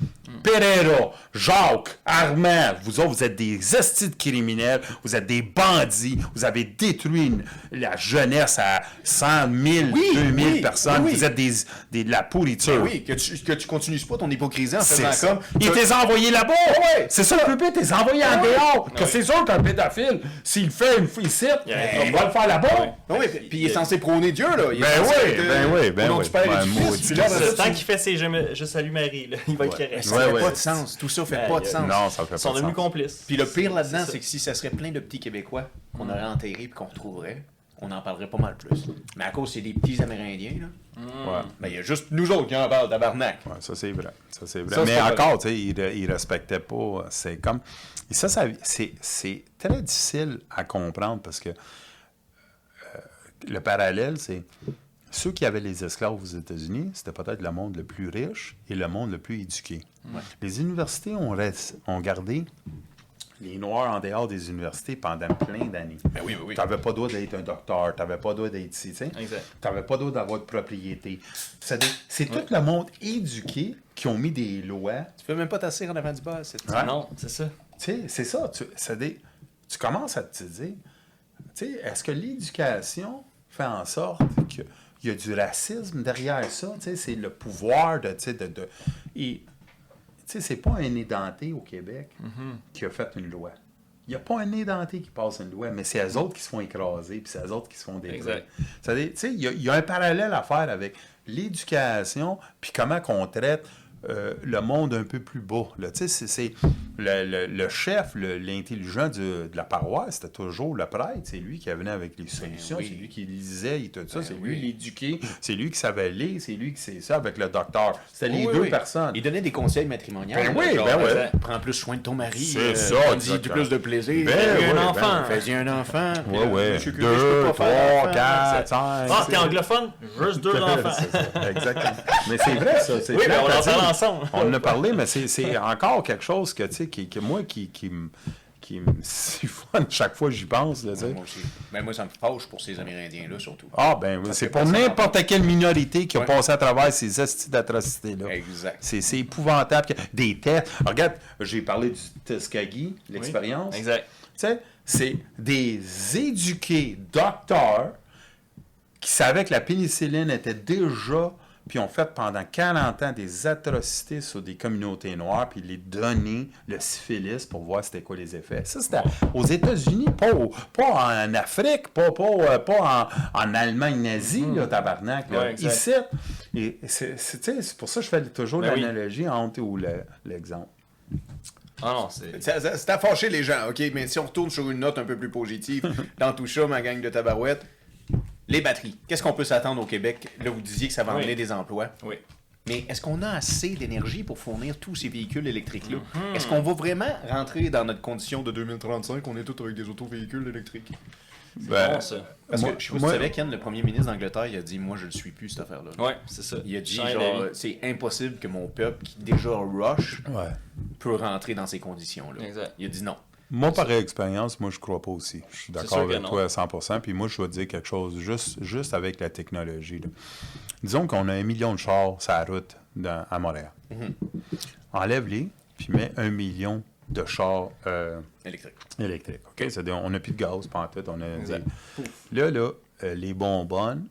Pereira, Jacques, Armand, vous autres, vous êtes des estis de criminels, vous êtes des bandits, vous avez détruit une- la jeunesse à 100 000, Oui, 2000 oui, personnes, oui, vous êtes des, des- de la pourriture. Oui, que tu, que tu continues pas ton hypocrisie en faisant ça. comme. Que- là-bas! Ouais. C'est ça le pépé, t'es envoyé en dehors! Que Ouais. c'est sûr qu'un pédophile, s'il le fait une ici, on va le faire là-bas! Ouais. Non, mais puis il est censé prôner Dieu, là. Ben oui, être, ben oui, ben oui. Ben, que ça, tant tu- qu'il fait ses je, salue Marie, là, (laughs) il va être correct. Ça Ouais, fait ouais. pas de sens. Tout ça fait Ben, pas de sens. Non, ça fait Ils pas sont de devenus sens. complices. Puis le pire là-dedans, c'est que si ça serait plein de petits Québécois qu'on aurait enterrés puis qu'on retrouverait, on en parlerait pas mal plus. Mais à cause c'est des petits Amérindiens, là, Ouais. ben il y a juste nous autres qui en parlent, tabarnak. Ouais, ça c'est vrai. Ça c'est vrai. Ça, Mais encore, tu sais, il, re- il respectait pas. C'est comme. Et ça, ça c'est, c'est très difficile à comprendre parce que euh, le parallèle, c'est ceux qui avaient les esclaves aux États-Unis, c'était peut-être le monde le plus riche et le monde le plus éduqué. Les universités ont gardé les Noirs en dehors des universités pendant plein d'années. Ben oui, oui, oui. Tu n'avais pas le droit d'être un docteur, tu n'avais pas le droit d'être ici, tu n'avais pas le droit d'avoir de propriété. C'est, c'est tout le monde éduqué qui ont mis des lois. Tu peux même pas t'asseoir en avant du boss. c'est- Ouais. Non, c'est ça. Tu sais, c'est ça. Tu, tu commences à te dire, tu sais, est-ce que l'éducation fait en sorte qu'il y a du racisme derrière ça? Tu sais, c'est le pouvoir de, tu sais, de, de- et, sais, c'est pas un édenté au Québec qui a fait une loi. Il n'y a pas un édenté qui passe une loi, mais c'est eux autres qui se font écraser, puis c'est eux autres qui se font détruire. Il y, y a un parallèle à faire avec l'éducation, puis comment qu'on traite euh, le monde un peu plus bas. là. Tu sais, c'est- c'est le, le- le chef, le- l'intelligent du- de la paroisse, c'était toujours le prêtre. C'est lui qui venait avec les solutions, oui. c'est lui qui lisait et tout ça, Ben c'est oui. lui l'éduqué, c'est lui qui savait lire, c'est lui qui sait ça avec le docteur. C'était les deux oui. personnes. Il donnait des conseils matrimoniaux. Ben oui, genre, ben oui. euh, Prends plus soin de ton mari. C'est ça, Donne-y exactement. plus de plaisir. Ben un ben enfant. Fais-y un enfant. Ouais, ouais. Deux, pas faire trois, quatre, cinq. Ah, t'es anglophone? Juste deux (laughs) enfants. C'est Exactement. Mais c'est vrai, ça. c'est Oui, on en parle On en a parlé, mais c'est- encore quelque chose que, tu sais, qui, que moi, qui, qui, me- qui me (laughs) siphonne chaque fois que j'y pense. Là. Moi aussi. Ben moi, ça me fâche pour ces Amérindiens-là, surtout. Ah, ben oui, c'est pour n'importe quelle minorité qui a Ouais. passé à travers ces estis d'atrocités-là. Exact. C'est c'est épouvantable. Des tests. Regarde, j'ai parlé du Tuskegee, l'expérience. Exact. Tu sais, c'est des éduqués docteurs qui savaient que la pénicilline était déjà, puis ont fait pendant 40 ans des atrocités sur des communautés noires, puis les donner le syphilis pour voir c'était quoi les effets. Ça, c'était aux États-Unis, pas, au- pas en Afrique, pas, pas, euh, pas en, en Allemagne nazie, là, tabarnak. là. Ouais, exact. Ici, et c'est pour ça que je fais toujours Ben oui. l'analogie entre ou le- l'exemple. Ah non, c'est. Ça- ça- C'est à fâcher les gens, OK? Mais si on retourne sur une note un peu plus positive, (laughs) dans tout ça, ma gang de tabarouettes, les batteries. Qu'est-ce qu'on peut s'attendre au Québec? Là, vous disiez que ça va Oui. emmener des emplois. Oui. Mais est-ce qu'on a assez d'énergie pour fournir tous ces véhicules électriques-là? Mhm. Est-ce qu'on va vraiment rentrer dans notre condition de 2035? On est tous avec des auto-véhicules électriques. Ben, bon, ça. Parce Moi- que je tu savais, Ken, le premier ministre d'Angleterre, il a dit Moi, je ne suis plus cette affaire-là. Ouais, c'est ça. Il a dit c'est impossible que mon peuple, qui déjà rush, ouais. peut rentrer dans ces conditions-là. Exact. Il a dit non. Moi, par expérience, moi, je crois pas aussi. Je suis d'accord avec toi à 100%. Puis moi, je vais te dire quelque chose juste, juste avec la technologie. là. Disons qu'on a un million de chars sur la route dans- à Montréal. Mhm. Enlève-les, puis mets un million de chars euh, Électrique. électriques. OK? C'est-à-dire, on n'a plus de gaz, pas en tout. On a Exact. Là, là, euh, les bonbonnes,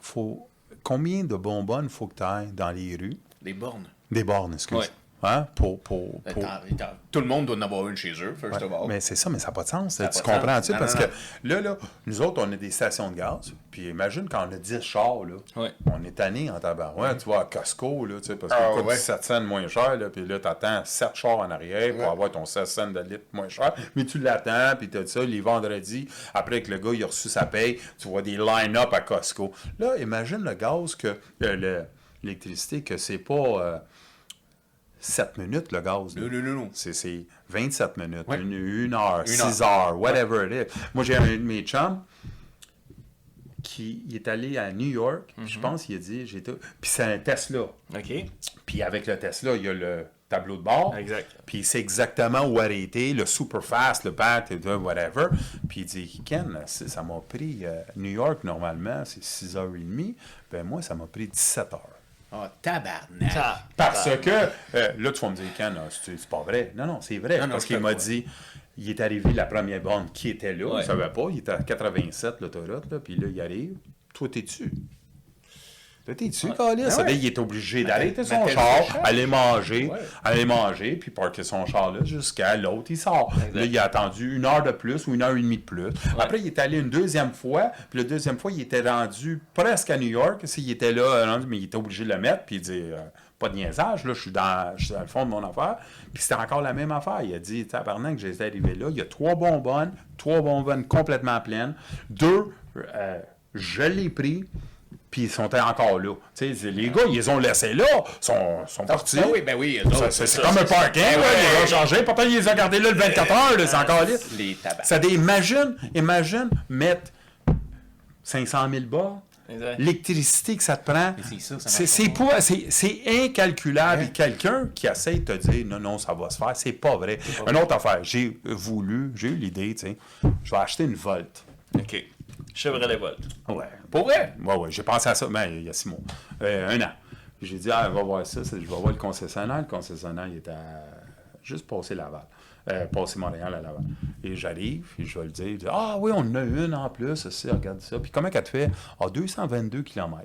faut... combien de bonbonnes faut que tu ailles dans les rues? Des bornes. Des bornes, excuse. Ouais. Hein? Pour, pour, Ben, pour- Attends, attends, Tout le monde doit en avoir une chez eux, first of all. Mais c'est ça, mais ça n'a pas de sens. tu comprends-tu? Non, Parce non, que là, là, nous autres, on a des stations de gaz. Puis imagine quand on a 10 chars, là, Ouais. on est tanné en tabarouette. Tu vois, à Costco, là, tu sais, parce Ah, qu'il coûte ouais. 17 cents moins cher. Là, puis là, tu attends 7 chars en arrière pour Ouais. avoir ton 16 cents de litre moins cher. Mais tu l'attends, puis tu as ça les vendredis. Après que le gars il a reçu sa paye, tu vois des line-up à Costco. Là, imagine le gaz, que euh, le- l'électricité, que c'est pas. euh, 7 minutes le gaz. Non, non, non, non. C'est- C'est 27 minutes, Ouais. une, une heure, Une 6 heure. heures, whatever it is. Moi, j'ai un de mes chums qui il est allé à New York, puis Mhm. je pense qu'il a dit, j'ai été- Puis c'est un Tesla. OK. Puis avec le Tesla, il y a le tableau de bord. Exact. Puis c'est exactement où arrêter, le super fast, le le whatever. Puis il dit, Ken, ça m'a pris, euh, New York, normalement, c'est 6h30. Ben moi, ça m'a pris 17 heures. Ah, tabarnak. Ça- Parce que, euh, là, tu vas me dire, Ken, ah, c'est pas vrai. Non, non, c'est vrai. Non, non, parce qu'il m'a dit, il est arrivé la première bande qui était là, il Ouais. ne savait pas, il était à 87, l'autoroute, là, puis là, il arrive. Toi, t'es dessus. Toi, t'es dessus, Calis. Ah Ça veut ouais. qu'il est obligé d'arrêter mais son char, le char. aller manger, Ouais. aller manger, puis parker son char là jusqu'à l'autre, il sort. Exact. Là, il a attendu une heure de plus ou une heure et demie de plus. Après, il est allé une deuxième fois, puis la deuxième fois, il était rendu presque à New York. S'il était là, euh, rendu, mais il était obligé de le mettre, puis il dit euh, pas de niaisage, là, je suis dans, je suis dans le fond de mon affaire. Puis c'était encore la même affaire. Il a dit, tabarnak, que j'étais arrivé là, il y a trois bonbonnes, trois bonbonnes complètement pleines, deux, euh, je l'ai pris. Puis ils sont encore là. Les gars, ils les ont laissés là, sont, sont partis. Ben oui, ben oui. C'est comme un parking, Ben ouais. ils ont changé. Pourtant, ils les ont gardés là le 24 heures, c'est encore là. Les tabacs. Ça imagine, imagine mettre 500 000 bas, Exact. l'électricité que ça te prend. c'est incalculable. Ouais. Quelqu'un qui essaie de te dire, non, non, ça va se faire, c'est pas vrai. Une autre affaire, j'ai voulu, j'ai eu l'idée, tu sais, je vais acheter une Volt. OK. Chevrolet Volt. Ouais. Pour vrai? Ouais, ouais, j'ai pensé à ça, mais il y a six mois. Euh, un an. J'ai dit, ah, va voir ça, je vais voir le concessionnaire. Le concessionnaire, il est à juste passer Laval. Euh, passer Montréal à Laval. Et j'arrive, et je vais le dire, il dit, ah oui, on en a une en plus, ça, regarde ça. Puis comment qu'elle te fait? Ah, 222 km.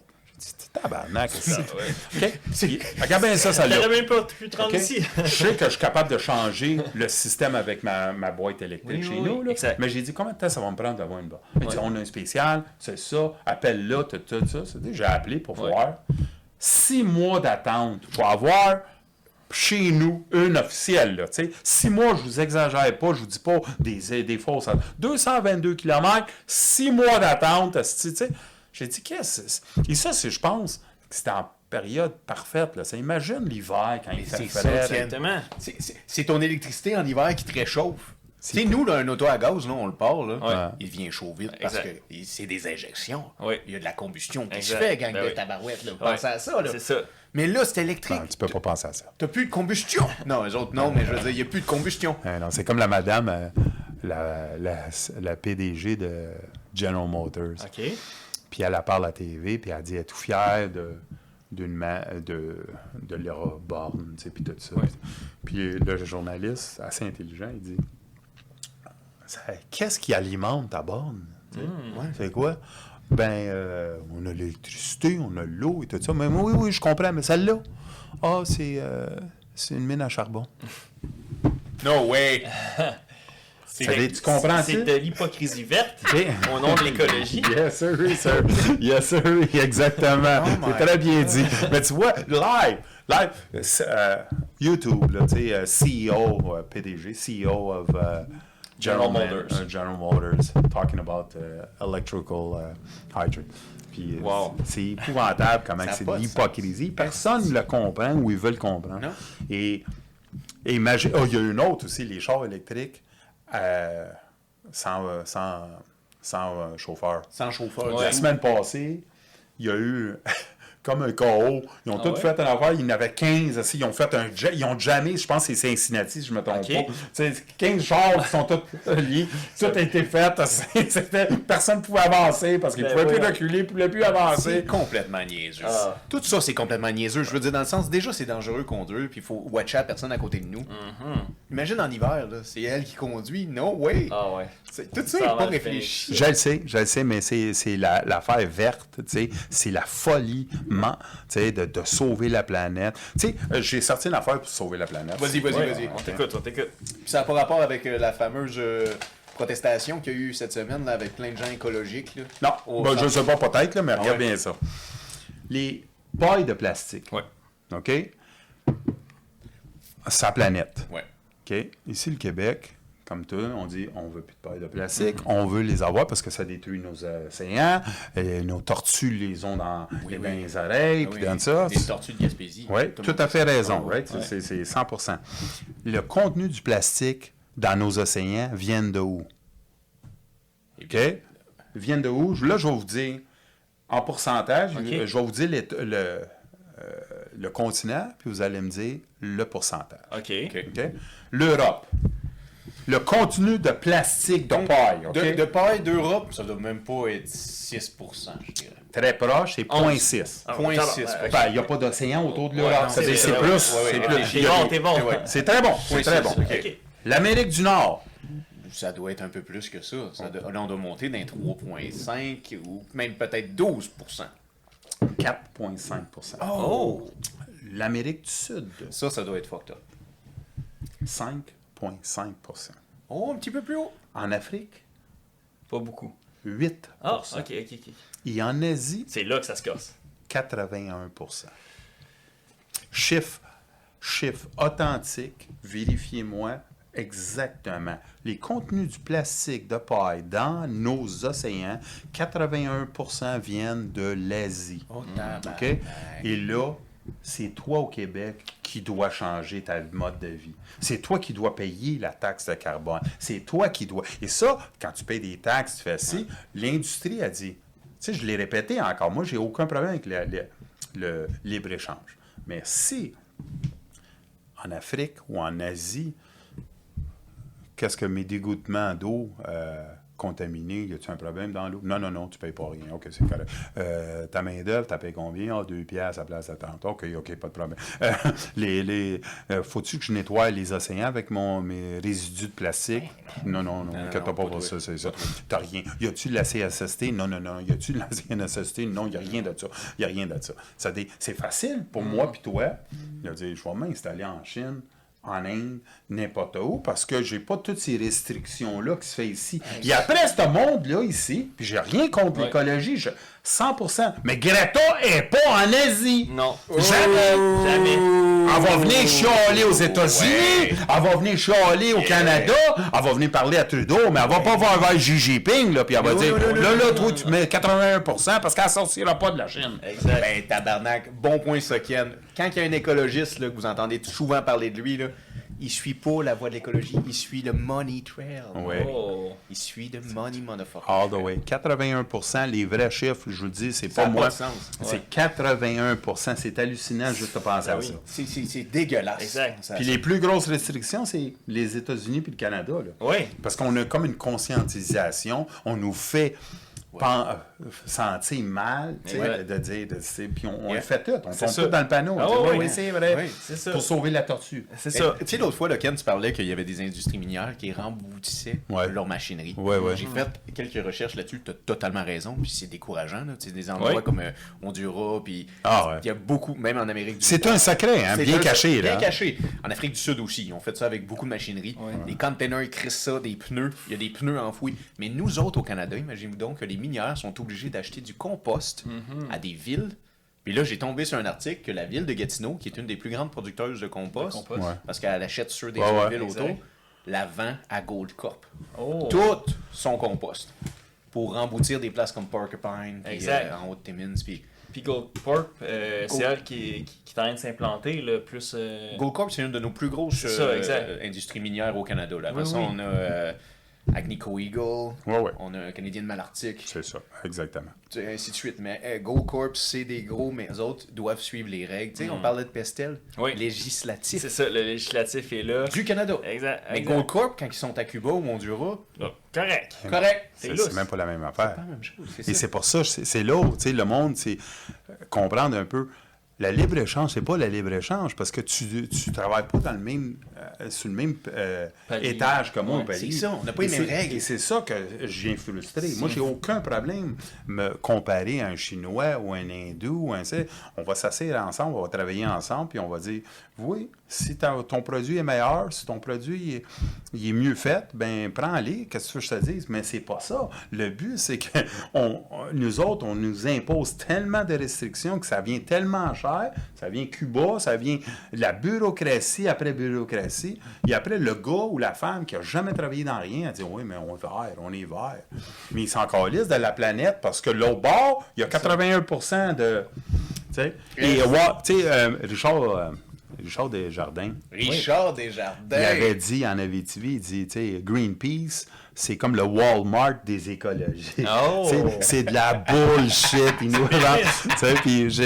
Tabarnak, c'est OK? Puis, Regarde bien ça, ça l'a. J'aurais même pas pu te rendre OK? ici. je sais que je suis capable de changer le système avec ma, ma boîte électrique Oui, chez oui, nous. là. exact. Mais j'ai dit, combien de temps ça va me prendre d'avoir une boîte? Il dit, on a un spécial, c'est ça, appelle là, tout, tout ça. J'ai appelé pour Ouais. voir. Six mois d'attente pour avoir chez nous une officielle. Là, tu sais. Six mois, je vous exagère pas, je vous dis pas des, des fausses. 222 km, six mois d'attente. sais. J'ai dit, qu'est-ce que c'est? Et ça, c'est, je pense, que c'était en période parfaite. Là. Ça, imagine l'hiver quand il fait c'est. Exactement. C'est- C'est c'est ton électricité en hiver qui te réchauffe. Tu sais, nous, là, un auto à gaz, là, on le part, là, Ouais. il devient chaud vite parce Exact. que c'est des injections. Oui. Il y a de la combustion qui Exact. se fait, gang Ben de oui. tabarouette. Là. Ouais. Pensez à ça. Là. C'est ça. Mais là, c'est électrique. Non, tu peux pas penser à ça. T'as plus de combustion. (laughs) Non, les autres, non, mais je veux dire, il n'y a plus de combustion. Euh, non, c'est comme la madame, euh, la, la, la PDG de General Motors. OK. Puis elle, elle parle à la TV, puis elle dit elle est tout fière de, d'une de, de Laura Borne, tu sais, puis tout ça. Puis le journaliste, assez intelligent, il dit Qu'est-ce qui alimente ta borne Tu sais, C'est quoi? Ben, euh, on a l'électricité, on a l'eau et tout ça. Mais oui, oui, je comprends, mais celle-là, ah, c'est, euh, c'est une mine à charbon. No way. (laughs) Tu comprends-tu? C'est de l'hypocrisie verte au nom de l'écologie. (laughs) Yes, sir, sir. Yes, sir, exactement. Oh c'est très bien dit. Mais tu vois, live, live, c'est, euh, YouTube, là, tu sais, euh, CEO, euh, PDG, CEO of uh, General Man- Motors. uh, General Motors, talking about uh, electrical uh, hydrant. Puis, euh, Wow. c'est épouvantable comment c'est de de l'hypocrisie. Personne ne le comprend ou ils veulent comprendre. Non. Et, et imagine, oh, il y a une autre aussi, les chars électriques euh, sans, sans, sans chauffeur. Sans chauffeur. La du tout. semaine passée, il y a eu (laughs) comme un KO. Ils ont Ah tous ouais? fait un affaire. Il y en avait 15. aussi. Ils ont fait un Ils ont jamais, je pense c'est Cincinnati, si je me trompe Ok. pas. Tu sais, 15 chars qui sont tous liés. (laughs) Tout a été fait. (laughs) Personne ne pouvait avancer parce qu'ils ne Ben pouvaient plus reculer, ils ne pouvaient plus avancer. C'est complètement niaiseux. Ah. Tout ça, c'est complètement niaiseux. Je veux dire, dans le sens, déjà, c'est dangereux conduire, puis il faut watcher la personne à côté de nous. Imagine en hiver, c'est elle qui conduit. No way! Ah ouais. Tout ça a pas réfléchi. Je le sais, je le sais, mais c'est c'est la- l'affaire verte, tu sais, c'est la folie de, de sauver la planète. Tu sais, euh, j'ai sorti une affaire pour sauver la planète. Vas-y, vas-y, Ouais, vas-y. on t'écoute, on t'écoute. Puis ça n'a pas rapport avec euh, la fameuse euh, protestation qu'il y a eu cette semaine là, avec plein de gens écologiques. Là. Non, Au ben, je sais pas, peut-être, là, mais regarde ouais. bien ça. Les pailles de plastique. Ouais. OK? Sa planète. Ouais. OK? Ici, le Québec, comme tout, on dit on veut plus de pailles de plastique, on veut les avoir parce que ça détruit nos océans, et nos tortues les ont dans les, dans les oreilles, Ah puis oui, dans ça. Des tortues de Gaspésie. Oui, Tout à fait raison, Ah, right? C'est- C'est 100 Le contenu du plastique dans nos océans vient de où? OK? Vient de où? Là, je vais vous dire, en pourcentage, je vais vous dire les- le, euh, le continent, puis vous allez me dire le pourcentage. OK. OK? L'Europe. Le contenu de plastique de paille, OK? De, de paille d'Europe, ça doit même pas être 6% je dirais. Très proche, c'est 0.6. Ah, Point ça six, va, fait Ben, Il n'y a pas d'océan autour de l'Europe. Ouais, c'est plus. ouais, ouais, c'est bon, t'es bon. C'est très bon, c'est très bon. L'Amérique du Nord, Ça doit être un peu plus que ça. ça doit- là, on doit monter d'un 3,5 ou même peut-être 12% 4,5% Oh! L'Amérique du Sud, Ça, ça doit être fucked up. 5,5 Oh, un petit peu plus haut. En Afrique, Pas beaucoup. 8 Ah, OK, OK, OK. Et en Asie, C'est là que ça se casse. 81 Chiffre, chiffre authentique, vérifiez-moi exactement. Les contenus du plastique de paille dans nos océans, 81% viennent de l'Asie. Oh, OK? Et là, c'est toi au Québec qui dois changer ta mode de vie. C'est toi qui dois payer la taxe de carbone. C'est toi qui dois. Et ça, quand tu payes des taxes, tu fais ci, l'industrie a dit. Tu sais, je l'ai répété encore. Moi, j'ai aucun problème avec le, le- le libre-échange. Mais si en Afrique ou en Asie, qu'est-ce que mes dégoûtements d'eau euh, contaminée, y a-tu un problème dans l'eau? Non, non, non, tu payes pas rien. OK, c'est correct. Euh, ta main-d'œuvre, tu payé combien? Ah, deux piastres à la place de 30. OK, OK, pas de problème. Euh, les, les, euh, faut-tu que je nettoie les océans avec mon, mes résidus de plastique? Non, non, non, inquiète pas pour ça, c'est ça. T'as rien. Y a-tu de la CSST? Non, non, non. Y a-tu de la CNSST? Non, y a rien de ça. Y a rien de ça. ça c'est facile pour moi puis toi. Je vais m'installer en Chine en Inde, n'importe où, parce que j'ai pas toutes ces restrictions-là qui se fait ici. Et après ce monde-là, ici, puis j'ai rien contre Ouais. l'écologie, je- 100%. Mais Greta est pas en Asie. Non. Jamais. Jamais. Elle va venir chialer aux États-Unis, elle va venir chialer au Canada, elle va venir parler à Trudeau, mais elle va pas voir vers Xi Jinping, là, puis elle va Non, dire, non, non, là, non, là, non, toi, non. tu mets 81% parce qu'elle sortira pas de la Chine. Exact. Ben, tabarnak, bon point, Ken. Quand il y a un écologiste, là, que vous entendez souvent parler de lui, là, il suit pas la voie de l'écologie, il suit le money trail. Ouais. Oh. Il suit le money motherfucker. All the way. 81 les vrais chiffres, je vous le dis, c'est pas moi. C'est 81 C'est hallucinant juste de penser à oui. ça. C'est- dégueulasse. Exact. Ça- Puis les plus grosses restrictions, c'est les États-Unis puis le Canada. Là. Oui. Parce qu'on a comme une conscientisation, on nous fait pen- euh, sentir mal, tu sais, Ouais. de dire, puis on, on Yeah. le fait tout, on C'est tombe ça. tout dans le panneau. Ah ouais, oui, ouais. oui, c'est vrai. Oui. C'est ça. Pour sauver la tortue. C'est ça. Tu sais, l'autre fois, là, Ken, tu parlais qu'il y avait des industries minières qui remboutissaient Ouais. leur machinerie. Ouais, ouais. J'ai fait quelques recherches là-dessus, tu as totalement raison, puis c'est décourageant. Là. Tu sais, des endroits Ouais. comme euh, Honduras, puis Ah ouais. il y a beaucoup, même en Amérique du C'est un secret, hein, C'est bien un- caché. Bien Là. caché. En Afrique du Sud aussi, on fait ça avec beaucoup de machinerie. Des containers, ils crissent ça, des pneus. Il y a des pneus enfouis. Mais nous autres, au Canada, imaginez-vous donc que les minières sont obligés d'acheter du compost Mm-hmm. à des villes. Puis là, j'ai tombé sur un article que la ville de Gatineau, qui est une des plus grandes producteuses de compost, De compost. Ouais. parce qu'elle achète sur des Ouais, villes autour, la vend à Gold Corp. Oh. Tout son compost. Pour remboutir des places comme Porcupine, puis, euh, en Haute-Timmins, puis... Puis Gold Corp, euh, c'est Gold- elle qui, qui, qui est en train de s'implanter, là, plus... euh, Goldcorp, c'est une de nos plus grosses ça, euh, industries minières au Canada. Là. Après Oui, ça, oui. on a euh, Agnico Eagle, Ouais, ouais. on a un Canadien de Malartic, C'est ça, exactement. tu ainsi de suite. Mais euh, Goldcorp, c'est des gros, mais les autres doivent suivre les règles. Tu sais, on parlait de Pestel, Mm. Oui. législatif C'est ça, le législatif est là. du Canada. Exact. Mais exact. Goldcorp, quand ils sont à Cuba ou Honduras, Ah, Correct. correct. C'est C'est c'est même pas la même affaire. pas la même chose. Et C'est ça. c'est pour ça, c'est c'est là où, tu sais, le monde, c'est comprendre un peu la libre-échange, c'est pas la libre-échange parce que tu ne travailles pas dans le même, sur le même euh, étage que moi Ouais, au c'est ça, on n'a pas les mêmes règles. Et c'est ça que je viens frustrer. Moi, j'ai aucun problème me comparer à un Chinois ou un Hindou ou un... On va s'asseoir ensemble, on va travailler ensemble, puis on va dire, oui, si ton produit est meilleur, si ton produit est, il est mieux fait, ben prends-les, qu'est-ce que tu veux que je te dise? Mais c'est pas ça. Le but, c'est que on- nous autres, on nous impose tellement de restrictions que ça vient tellement cher, ça vient Cuba, ça vient la bureaucratie après bureaucratie, et après le gars ou la femme qui a jamais travaillé dans rien, elle dit, oui, mais on est vert, on est vert. Mais ils s'en calissent de la planète parce que l'autre bord, il y a 81% de... Tu sais, et, euh, wa- tu sais, euh, Richard, euh, Richard Desjardins, Richard Desjardins. il avait dit en Abitibi, il dit, tu sais, Greenpeace, c'est comme le Walmart des écologistes. Oh! (laughs) C'est de la bullshit.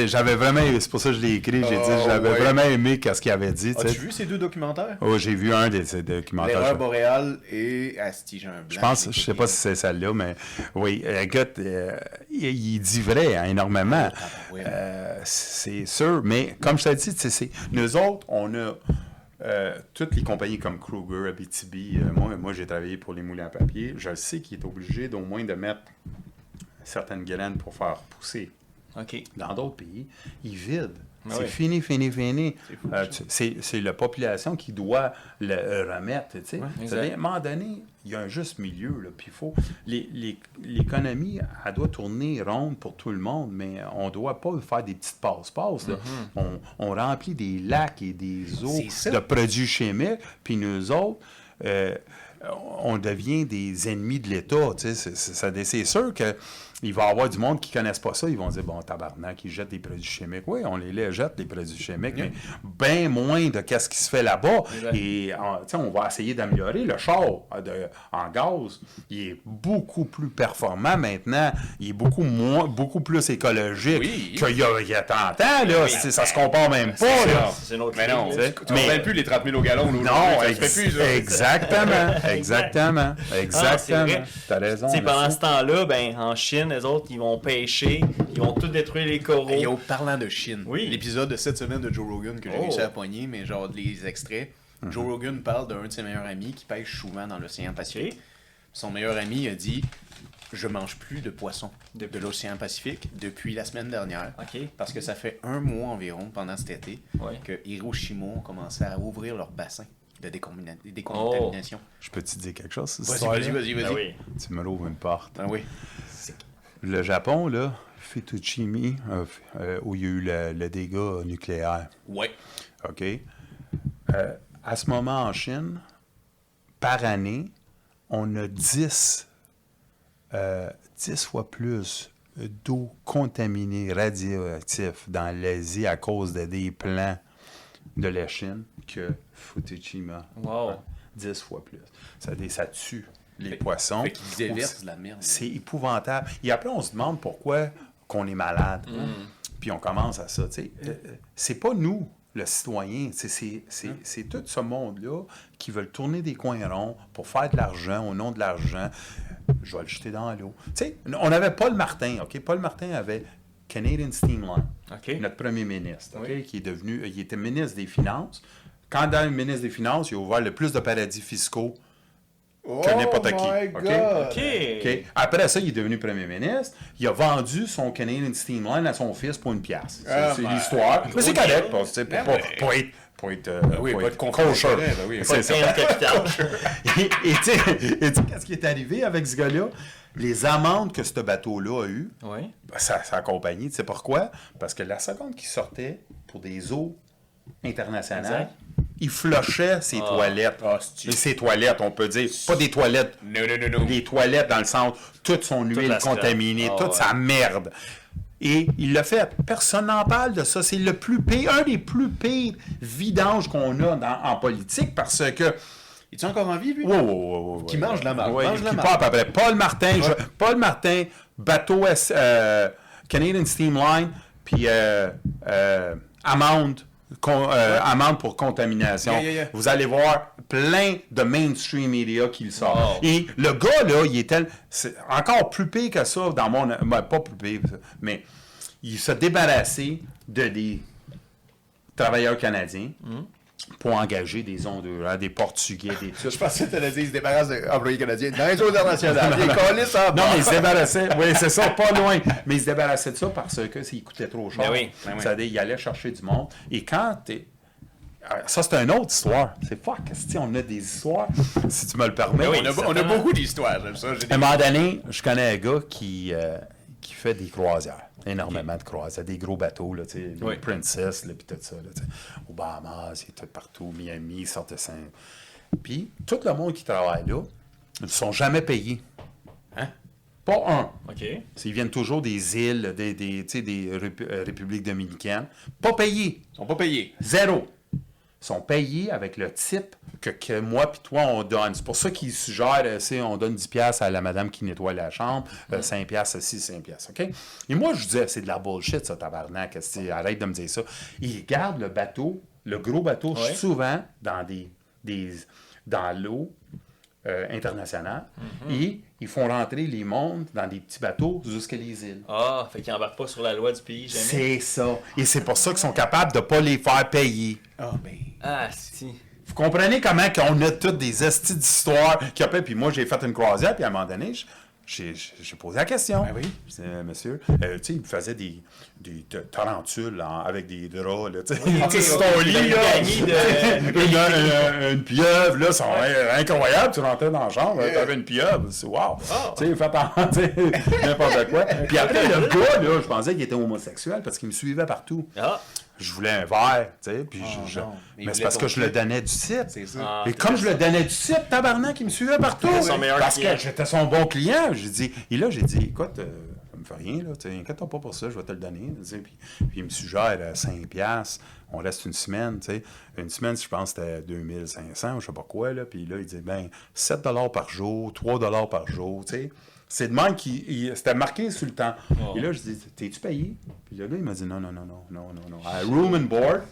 J'avais vraiment, c'est pour ça que je l'ai écrit, j'ai dit, Oh, j'avais ouais. vraiment aimé ce qu'il avait dit. As-tu vu ces deux documentaires? Oh, j'ai vu un de ces documentaires. L'erreur boréale et Asti, un blanc. Je pense, je sais pas si c'est celle-là, mais oui, écoute, euh, il, il dit vrai hein, énormément. ouais. Euh, c'est sûr, mais comme je t'ai dit, c'est- nous autres, on a euh, toutes les compagnies comme Kruger, Abitibi. euh, moi, moi j'ai travaillé pour les moulins à papier. Je sais qu'il est obligé d'au moins de mettre certaines graines pour faire pousser. Dans d'autres pays, ils vident. Ah c'est oui. fini, fini, fini. Euh, c'est la population qui doit le euh, remettre. tu sais. à un moment donné, il y a un juste milieu. là, Puis faut. L'économie, elle doit tourner ronde pour tout le monde, mais on ne doit pas faire des petites passe-passe. là. on, on remplit des lacs et des eaux de produits chimiques, puis nous autres. euh, on devient des ennemis de l'État. tu sais, c'est sûr que il va y avoir du monde qui ne connaissent pas ça. Ils vont dire, bon, tabarnak, ils jettent des produits chimiques. Oui, on les les jette, des produits chimiques, mais bien moins de qu'est-ce qui se fait là-bas. Et en- tu on va essayer d'améliorer. Le char euh, de- en gaz, il est beaucoup plus performant maintenant. Il est beaucoup moins, beaucoup plus écologique Oui. qu'il y a, il y a 30 ans. Là. Ça se compare même pas. là. C'est une autre Mais non, tu tu te Mais- plus les 30 000 au gallon. là, Non, ex- fait plus, ça. exactement, (laughs) exactement, Ah, exactement. vrai. T'as raison. Tu pendant ce temps-là, ben, en Chine, les autres, ils vont pêcher, ils vont tout détruire les coraux. Et au parlant de Chine, Oui. l'épisode de cette semaine de Joe Rogan que j'ai Oh. réussi à poigner, mais genre les extraits. Joe Rogan parle d'un de ses meilleurs amis qui pêche souvent dans l'océan Pacifique. Son meilleur ami a dit Je mange plus de poissons Depuis- de l'océan Pacifique depuis la semaine dernière. OK. Parce que ça fait un mois environ pendant cet été Ouais. que Hiroshima ont commencé à ouvrir leur bassin de décommina- décontamination. Je peux te dire quelque chose? Vas-y, vas-y, vas-y, vas-y. Ben oui. Tu me l'ouvres une porte. Ah oui. Le Japon, là, euh, euh, où il y a eu le, le dégât nucléaire, Ouais. OK? Euh, à ce moment, en Chine, par année, on a 10, euh, 10 fois plus d'eau contaminée radioactive dans l'Asie à cause de des plans de la Chine que Fukushima. Wow. 10 fois plus. Ça tue les Fait- poissons. Fait qu'ils déversent de la merde. C'est épouvantable. Et après, on se demande pourquoi qu'on est malade. Puis on commence à ça. Euh, euh, c'est pas nous, le citoyen. C'est, c'est, tout ce monde-là qui veulent tourner des coins ronds pour faire de l'argent au nom de l'argent. Je vais le jeter dans l'eau. On avait Paul Martin, OK? Paul Martin avait Canadian Steam Line, notre premier ministre? Oui. Qui est devenu... Il était ministre des Finances. Quand dans le ministre des Finances, il a ouvert le plus de paradis fiscaux que n'importe qui. my OK? God. OK. OK. Après ça, il est devenu premier ministre. Il a vendu son Canadian Steam Line à son fils pour une pièce. C'est Ah, ben, l'histoire. Mais c'est gros correct, pour, Ben pour, pour être, pour être, euh, oui, pour pas être d'intérêt, ben oui, C'est ça. (laughs) Et tu sais, et tu sais qu'est-ce qui est arrivé avec ce gars-là? Les amendes que ce bateau-là a eues, Oui. ben, ça, ça a accompagné. Tu sais pourquoi? Parce que la seconde qui sortait pour des eaux internationales, Exact. Il flushait ses Ah. toilettes. Ah, ses toilettes, on peut dire. Pas des toilettes Non, non, non, non. les toilettes dans le centre, toute son huile la scrap. contaminée, Ah toute ouais. sa merde. Et il l'a fait. Personne n'en parle de ça. C'est le plus pire, un des plus pires vidanges qu'on a dans- en politique parce que. Es-tu encore en vie, lui? Wow, Qui mange la marde, Ouais, mange la qui marde. part à peu près. Paul Martin, je- Paul Martin, bateau S- euh, Canadian Steam Line, puis euh, euh, amende, con- euh, amende pour contamination. Yeah, yeah, yeah. Vous allez voir plein de mainstream media qui le sortent. Wow. Et le gars, là, il est tel. C'est encore plus pire que ça dans mon. ben, pas plus pire, mais il s'est débarrassé de des travailleurs canadiens Hmm. Pour engager des Hondurans, des Portugais, des Je pensais que tu allais dire, ils se débarrassent d'employés canadiens dans les eaux internationales. (laughs) En Non, mais ils se débarrassaient. Oui, c'est ça, pas loin. Mais ils se débarrassaient de ça parce que s'il coûtait trop cher. Ben oui, ben oui. Ils allaient chercher du monde. Et quand t'es. Ça, c'est une autre histoire. C'est fuck, si on a des histoires, si tu me le permets. Ben oui, On a, on a beaucoup d'histoires, j'aime ça. À un moment donné, je connais un gars qui, euh, fait des croisières. Énormément de croisières. Des gros bateaux, là, tu sais, les Oui. Princess, là, puis tout ça. Là, tu sais. Aux Bahamas, tout partout, Miami, ils sortent de Saint. Puis, tout le monde qui travaille là, ils ne sont jamais payés. Hein? Pas un. OK. Ils viennent toujours des îles, des, des, euh, républiques dominicaines. Pas payés. Ils sont pas payés. Zéro. Sont payés avec le type que, que moi puis toi, on donne. C'est pour ça qu'ils suggèrent, euh, c'est, on donne 10 pièces à la madame qui nettoie la chambre, euh, 5 pièces ci, 5 pièces, OK? Et moi, je disais, c'est de la bullshit, ça, tabarnak. Arrête de me dire ça. Ils gardent le bateau, le gros bateau, Ouais. souvent dans des, des dans l'eau euh, internationale, et ils font rentrer les mondes dans des petits bateaux jusqu'à les îles. Ah, fait qu'ils embarquent pas sur la loi du pays, jamais. C'est ça. Et c'est pour ça qu'ils sont capables de ne pas les faire payer. Ah, mais. Ah, si. Vous comprenez comment qu'on a toutes des estis d'histoires qui appellent, puis moi j'ai fait une croisière, puis à un moment donné, je- j'ai posé la question. Ben oui. Je disais, monsieur, euh, tu sais, il me faisait des, des tarentules avec des draps, là, tu sais. ok. ton lit, Une là. gagnie de- (laughs) une, une- une pieuvre, là, c'est incroyable. Tu rentrais dans la chambre, tu t'avais une pieuvre, c'est wow. Oh. Tu sais, (laughs) tu sais, n'importe quoi. Puis après, le gars, là, je pensais qu'il était homosexuel parce qu'il me suivait partout. Ah, Je voulais un verre, tu sais, puis je- je- non. Mais c'est parce que je le donnais du site. Ah, Et comme je le donnais du site, tabarnak, il me suivait partout. C'était son meilleur parce client. que j'étais son bon client. J'ai dit, et là, j'ai dit, écoute, euh, ça me fait rien, là, inquiète-toi pas pour ça, je vais te le donner. Puis, puis il me suggère euh, 5 piastres, on reste une semaine, tu sais. Une semaine, je pense que c'était 2500 ou je sais pas quoi, là. Puis là, il dit, ben, 7 par jour, 3 par jour, tu sais. C'est de même qu'il il- c'était marqué sur le temps. Oh. Et là, je dis, t'es-tu payé? Puis le gars, il m'a dit, non, non, non, non, non, non, non. À room and board,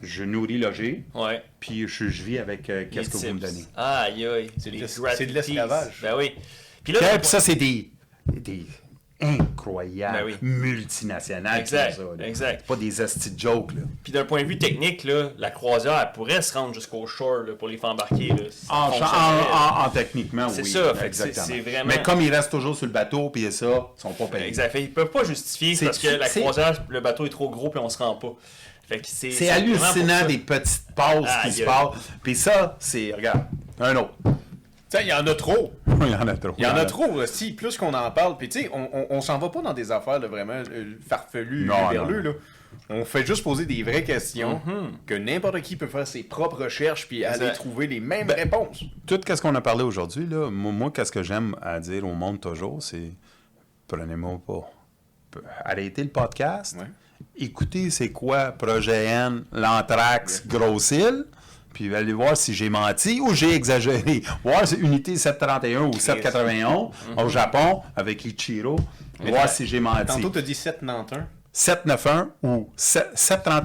je nourris logé, ouais. puis je, je vis avec euh, qu'est-ce que vous me donnez? Aïe, aïe. C'est de l'esclavage. Ben oui. Puis là, Puis ça, c'est des, des incroyables Ben oui. multinationales Exact, ça. exact. Pas des de jokes, là. Puis d'un point de vue technique, là, la croisière elle pourrait se rendre jusqu'au shore là, pour les faire embarquer. Là, Ça En, en- en- en techniquement, C'est oui. ça, c'est- exactement. c'est vraiment- Mais comme ils restent toujours sur le bateau, puis ça, ils sont pas payés. Exact. Fait, ils peuvent pas justifier parce que la croisière, le bateau est trop gros puis on se rend pas. C'est hallucinant ça. des petites pauses qui se passent. Puis ça, c'est, regarde, un autre. Tu sais, (laughs) il y en a trop. il y en a trop. Il y en a trop aussi, plus qu'on en parle. Puis tu sais, on, on, on s'en va pas dans des affaires là, vraiment euh, farfelues, Non, verlues, non. là. On fait juste poser des vraies questions que n'importe qui peut faire ses propres recherches puis aller trouver les mêmes réponses. Tout ce qu'on a parlé aujourd'hui, là, moi, moi, qu'est-ce que j'aime à dire au monde toujours, c'est prenez-moi pas. Arrêtez le podcast. Ouais. Écoutez, c'est quoi Projet N, l'Anthrax, Grosse Île. Puis allez voir si j'ai menti ou j'ai exagéré. Voir si Unité 731 ou 791 au Japon avec Ichiro. Mais voir si j'ai menti. Tantôt, tu as dit 791. 791 ou 7- 730.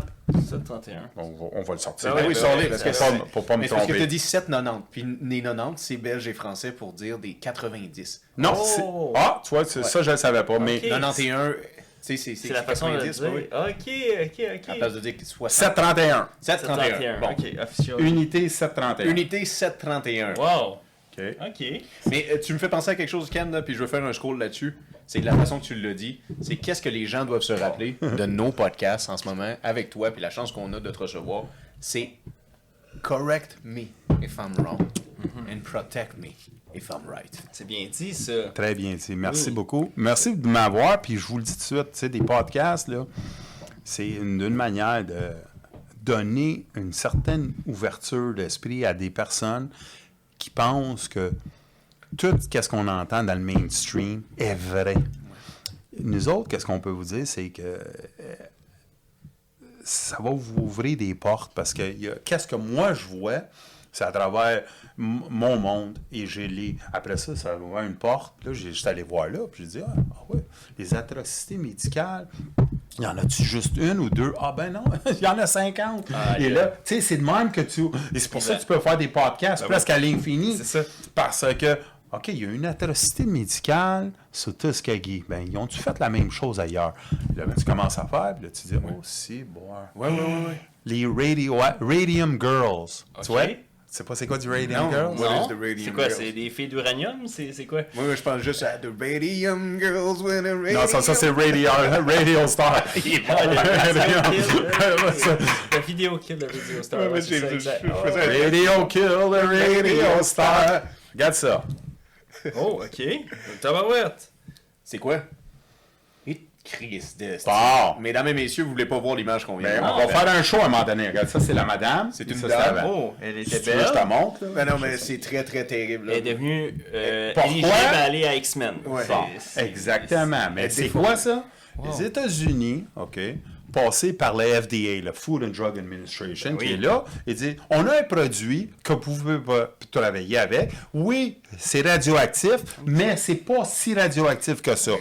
731. On va, on va le sortir. Ben oui, oui, parce que Pour pas- pour pas me Mais c'est parce que tromper. tu dit 790. Puis les 90, c'est belge et français pour dire des 90. Non, Oh! c'est- Ah, tu vois, c'est- ça, je ne le savais pas. Mais Ok. 91, tu sais, c'est la façon de le 90, dire. oui. Ok, ok, À ok. place de dire que 60. 731. 731. Bon. Ok, officiel. Unité 731. Unité 731. Wow. OK. Ok. Mais euh, tu me fais penser à quelque chose, Ken, là, puis je veux faire un scroll là-dessus. C'est de la façon que tu l'as dit. C'est qu'est-ce que les gens doivent se rappeler (laughs) de nos podcasts en ce moment avec toi, puis la chance qu'on a de te recevoir. C'est correct me if I'm wrong and protect me if I'm right. C'est bien dit, ça. Très bien dit. Merci Oui. beaucoup. Merci de m'avoir. Puis je vous le dis tout de suite, tu sais, des podcasts, là, c'est une, une manière de donner une certaine ouverture d'esprit à des personnes qui pensent que tout ce qu'on entend dans le mainstream est vrai. Nous autres, qu'est-ce qu'on peut vous dire, c'est que euh, ça va vous ouvrir des portes parce que qu'est-ce que moi je vois, c'est à travers mon monde et j'ai les. Après ça, ça a ouvert une porte. Là, j'ai juste allé voir là, puis j'ai dit ah, ah ouais, les atrocités médicales. Il y en a-tu juste une ou deux? Ah ben non, il (laughs) y en a 50. Ah, et là, tu sais, c'est de même que tu. Et c'est pour ça que tu peux faire des podcasts Ben presque à l'infini. C'est ça. Parce que OK, il y a une atrocité médicale sur Tuskegee. Ben, ils ont-tu fait la même chose ailleurs? Là, ben, tu commences à faire, puis là, tu dis, oh, si, bon. Ouais, ouais, ouais, ouais. Les radio, Radium Girls. Tu vois? Tu sais pas c'est quoi du Radium Non. Girls? Non? C'est quoi, c'est des filles d'uranium? C'est c'est quoi? Moi, je pense juste à The Radium Girls when a radium... Non, ça, ça c'est Radio, (laughs) Radio Star. (laughs) Le (laughs) vidéo kill, vidéo Radio Star. Faisais- Radio Kill the Radio Star. Regarde ça. Oh, ok. Tabarouette. C'est quoi? Et Christ de... Bon. Mesdames et messieurs, vous voulez pas voir l'image qu'on vient Ben, de on voir. va faire? un show à un moment donné. Regarde, ça, c'est la madame. C'est une ça, dame. Oh, elle était Si veux, je te belle. montre. là. Ben non, mais c'est très, très terrible. là. Elle est devenue euh, Pourquoi? éligible à aller à X-Men. Ouais. Exactement. Mais c'est quoi ça? Les États-Unis, OK, passés par la FDA, le Food and Drug Administration, qui Oui. est là, et dit on a un produit que vous pouvez pas travailler avec. Oui, c'est radioactif, mais c'est pas si radioactif que ça.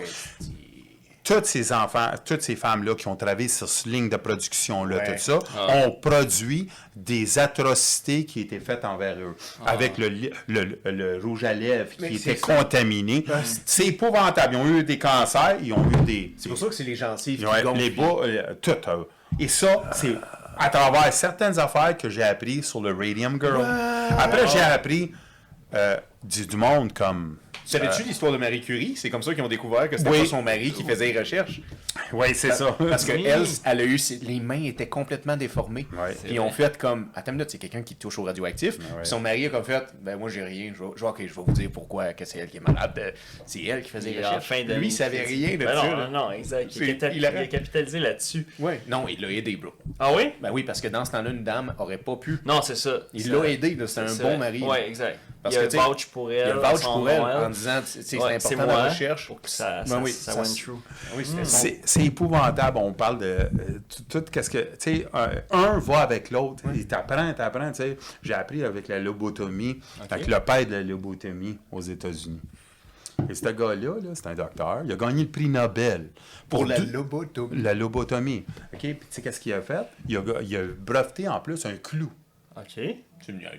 Toutes ces enfants, toutes ces femmes-là qui ont travaillé sur cette ligne de production-là, Ouais. tout ça, ont produit des atrocités qui étaient faites envers eux. Avec le, li- le, le- le rouge à lèvres qui était ça. contaminé. C'est épouvantable. Ils ont eu des cancers, ils ont eu des. C'est pour ça que c'est les gencives Ouais, qui les bas, euh, tout. euh, et ça, c'est à travers certaines affaires que j'ai appris sur le Radium Girl. Après, j'ai appris euh, du, du monde comme. Savais-tu l'histoire de Marie Curie? C'est comme ça qu'ils ont découvert que c'était Oui. pas son mari qui faisait les recherches. Oui, c'est ça. Parce que Oui. elle, elle a eu les mains étaient complètement déformées. Ouais. Puis ils ont fait comme attends une minute, c'est quelqu'un qui touche au radioactif. ouais. Puis son mari a comme fait ben moi j'ai rien, je vais, je je vais vous dire pourquoi que c'est elle qui est malade. Ben, c'est elle qui faisait les recherches. Lui, il savait rien de Ben ça. non, là. non, non, exact. Il, C'est a il capitalisé là-dessus. Ouais. Non, il l'a aidé, bro. Ah oui? Ben oui, parce que dans ce temps-là, une dame aurait pas pu. Non, c'est ça. Il C'est l'a aidé, c'était un C'est bon vrai. mari. Ouais, exact. Parce il y a que, tu vouch pour Il elle. y a le vouch pour elle disant sais, Ouais, c'est important moi, la recherche. Pour que ça, Ben ça, oui, ça ça went s- true. Oui, c'était son- C'est c'est épouvantable. On parle de euh, tout, tout qu'est-ce que. Tu sais, un, un va avec l'autre. Il t'apprend, t'apprend. Tu sais, j'ai appris avec la lobotomie, avec le père de la lobotomie aux États-Unis. Et ce gars-là, là, c'est un docteur. Il a gagné le prix Nobel Pour la lobotomie. la lobotomie. OK? Puis tu sais qu'est-ce qu'il a fait? Il a, il a breveté en plus un clou. OK. Tu me niaises.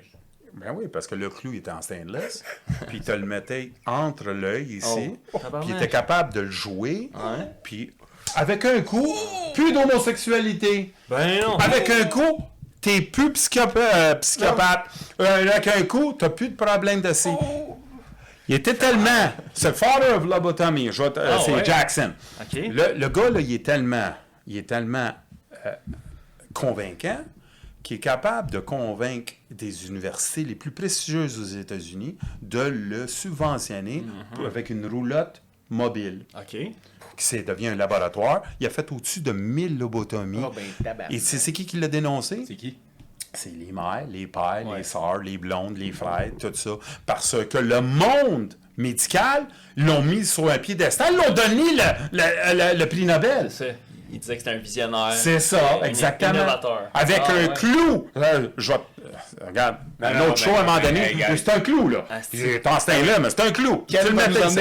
Ben oui, parce que le clou il était en stainless. (laughs) puis il te le mettait entre l'œil ici. Oh, puis il tabarnak. était capable de le jouer. Ouais. Puis avec un coup, plus d'homosexualité. Ben non. Avec un coup, t'es plus euh, psychopathe. Euh, avec un coup, t'as plus de problème de ci. Il était tellement. C'est le father of lobotomy. je vais te- euh, Ah, c'est ouais. Jackson. Le, le gars, là, il est tellement, il est tellement euh, convaincant qu'il est capable de convaincre des universités les plus prestigieuses aux États-Unis de le subventionner pour- avec une roulotte mobile OK. qui devient un laboratoire. Il a fait au-dessus de 1000 lobotomies. Ah ben. Et c'est qui qui l'a dénoncé? C'est qui? C'est les mères, les pères, Ouais. les sœurs, les blondes, les frères, tout ça. Parce que le monde médical l'ont mis sur un piédestal, l'ont donné le, le- le- le prix Nobel. C'est ça. Il disait que c'était un visionnaire. C'est ça, un exactement. innovateur. Avec Ah, un ouais. clou. Là, je vais- euh, regarde, Non, un non, autre show à un moment donné, c'est un clou, là. Ah, c'est- t'en là, mais c'est un clou. Quel Tu le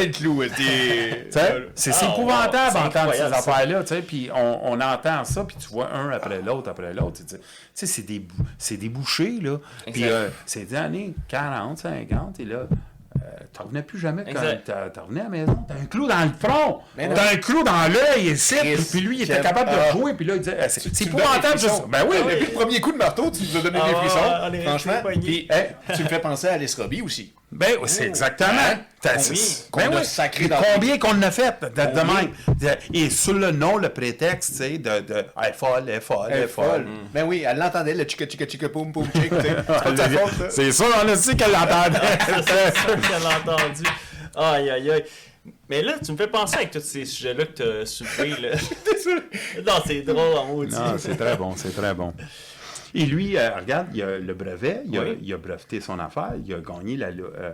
le clou? Sais, C'est c'est Ah, épouvantable d'entendre ces affaires-là, tu sais, puis on, on entend ça, puis tu vois un après l'autre, après l'autre. Tu sais, c'est des, des bouchers, là. Puis euh, c'est des années 40, 50, et là, euh, t'en revenais plus jamais quand t'en revenais à la maison. T'as un clou dans le front, t'as un clou dans l'œil, ici, puis lui, il était capable ah. de jouer, puis là, il disait, euh, c'est épouvantable, juste. Ben oui, Ah. Depuis le premier coup de marteau, tu nous as donné Ah, des on frissons. Franchement. tu me fais penser à Alice Robbie aussi. Ben, oui, c'est exactement. Hein? Combien qu'on ben oui. Combien qu'on a fait de, même? Et sur le nom, le prétexte, tu sais, de, de elle est folle, elle est folle, elle est folle. folle. Ben oui, elle l'entendait, le chica chica chica poum poum sais. (laughs) C'est sûr, on a su qu'elle l'entendait. (laughs) C'est sûr qu'elle a entendu. Aïe, aïe, aïe. Mais là, tu me fais penser avec tous ces sujets-là que tu as soulevés. Là. (laughs) non, c'est drôle en maudit. non, c'est très bon, c'est très bon. Et lui, euh, regarde, il a le brevet, il a, Oui. il a breveté son affaire, il a gagné la- euh,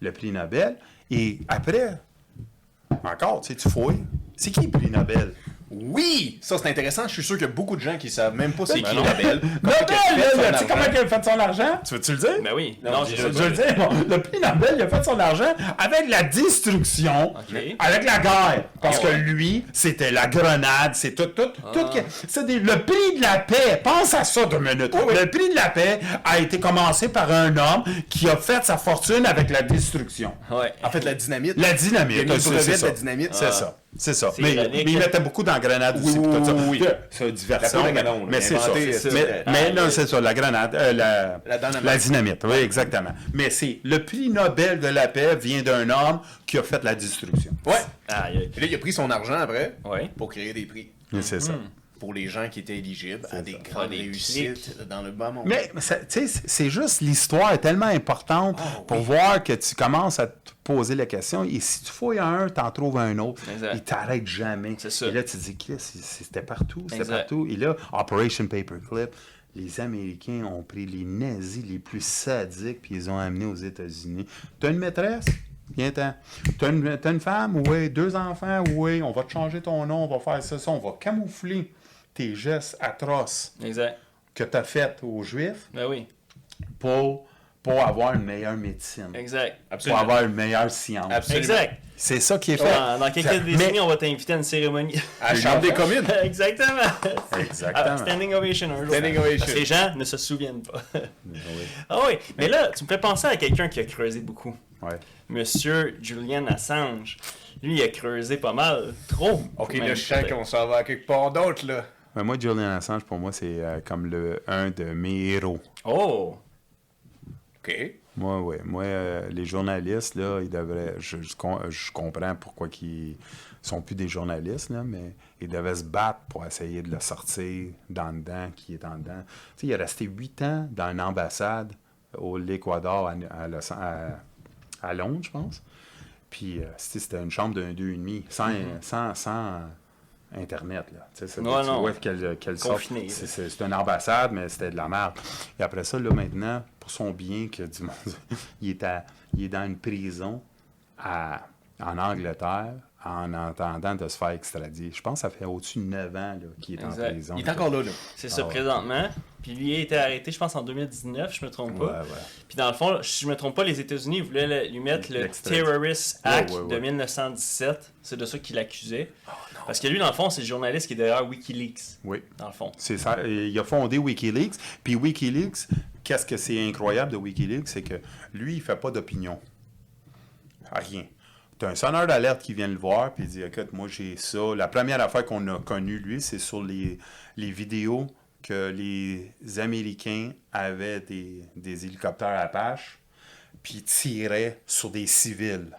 le prix Nobel. Et après, encore, tu sais, tu fouilles. C'est qui le prix Nobel? Oui! Ça, c'est intéressant. Je suis sûr qu'il y a beaucoup de gens qui savent même pas c'est Ben qui a là, son tu sais argent. comment il a fait son argent? Tu veux-tu le dire? Ben oui. Non, Non, je. Je veux le dire, bon, le prix Nobel, il a fait son argent avec la destruction, avec la guerre. Parce Ah que lui, c'était la grenade, c'est tout, tout, tout. que- C'est des- le prix de la paix. Pense à ça deux minutes. Le prix de la paix a été commencé par un homme qui a fait sa fortune avec la destruction. Ouais. En fait, la dynamite. La Il a dynamite, de ça. la dynamite. C'est Ah. ça. C'est ça. C'est Mais, ironique. mais il mettait beaucoup la grenade aussi. Oui, puis tout ça. oui, oui. Puis, C'est diversion. La poudre à mais- canon, là, mais c'est ça. Mais, mais non, c'est ça. La grenade. euh, la, La dynamite. la dynamite. Oui, exactement. Mais c'est le prix Nobel de la paix vient d'un homme qui a fait la destruction. Ouais. Et là, il a pris son argent après Ouais. pour créer des prix. C'est ça. Pour les gens qui étaient éligibles à des grandes des réussites dans le bas monde. Mais tu sais, c'est- juste l'histoire est tellement importante Ah, pour oui. voir que tu commences à te poser la question et si tu fouilles un, t'en trouves un autre. Exact. Il t'arrête jamais. C'est ça. Et là, tu te dis, c'était partout, c'était partout. Et là, Operation Paperclip, les Américains ont pris les nazis les plus sadiques puis ils les ont amenés aux États-Unis. T'as une maîtresse? Viens-t'en. T'as une, t'as une femme? Oui. Deux enfants? Oui. On va te changer ton nom, on va faire ça, ça. On va camoufler tes gestes atroces Exact. que tu as fait aux Juifs Ben oui. pour, pour avoir une meilleure médecine, Exact. pour avoir une meilleure science. Absolument. Exact. C'est ça qui est fait. Dans, dans quelques décennies, mais- on va t'inviter à une cérémonie. À la Chambre des communes. (laughs) Exactement. Exactement. Ah, standing ovation un jour. Standing ovation. Les gens ne se souviennent pas. Oui. (laughs) ah oui, mais là, tu me fais penser à quelqu'un qui a creusé beaucoup. Ouais. Monsieur Julian Assange. Lui, il a creusé pas mal. Trop. Ok, là, je peut-être. qu'on s'en va à quelque part d'autre, là. Mais moi, Julian Assange, pour moi, c'est euh, comme le, un de mes héros. Oh! Ok. Moi, oui. Moi, euh, les journalistes, là, ils devraient. Je, je com- je comprends pourquoi ils sont plus des journalistes, là, mais ils devaient se battre pour essayer de le sortir dans le dedans, qui est en dedans. Tu sais, il est resté huit ans dans une ambassade au l'Équador, à, à Los- à- à Londres, je pense. Puis, euh, c'était une chambre d'un deux et demi, sans, sans, sans Internet, là. Ouais, tu non. vois qu'elle C'est- une ambassade, mais c'était de la merde. Et après ça, là, maintenant, pour son bien, que du monde, (laughs) il est, à- il est dans une prison à, en Angleterre en entendant de se faire extradier. Je pense que ça fait au-dessus de 9 ans là, qu'il est en prison. Il est encore là, là. C'est ça Ah ouais. présentement. Puis lui a été arrêté, je pense, en 2019, je me trompe pas. ouais. Puis dans le fond, si je me trompe pas, les États-Unis voulaient lui mettre le. Terrorist Act de 1917. C'est de ça qu'il accusait. Oh, Parce que lui, dans le fond, c'est le journaliste qui est derrière Wikileaks. Oui. Dans le fond. C'est ça. Il a fondé Wikileaks. Puis Wikileaks, qu'est-ce que c'est incroyable de Wikileaks, c'est que lui, il fait pas d'opinion. Rien. Tu as un sonneur d'alerte qui vient le voir, puis il dit Écoute, moi j'ai ça. La première affaire qu'on a connue, lui, c'est sur les, les vidéos que les Américains avaient des, des hélicoptères Apache, puis tiraient sur des civils.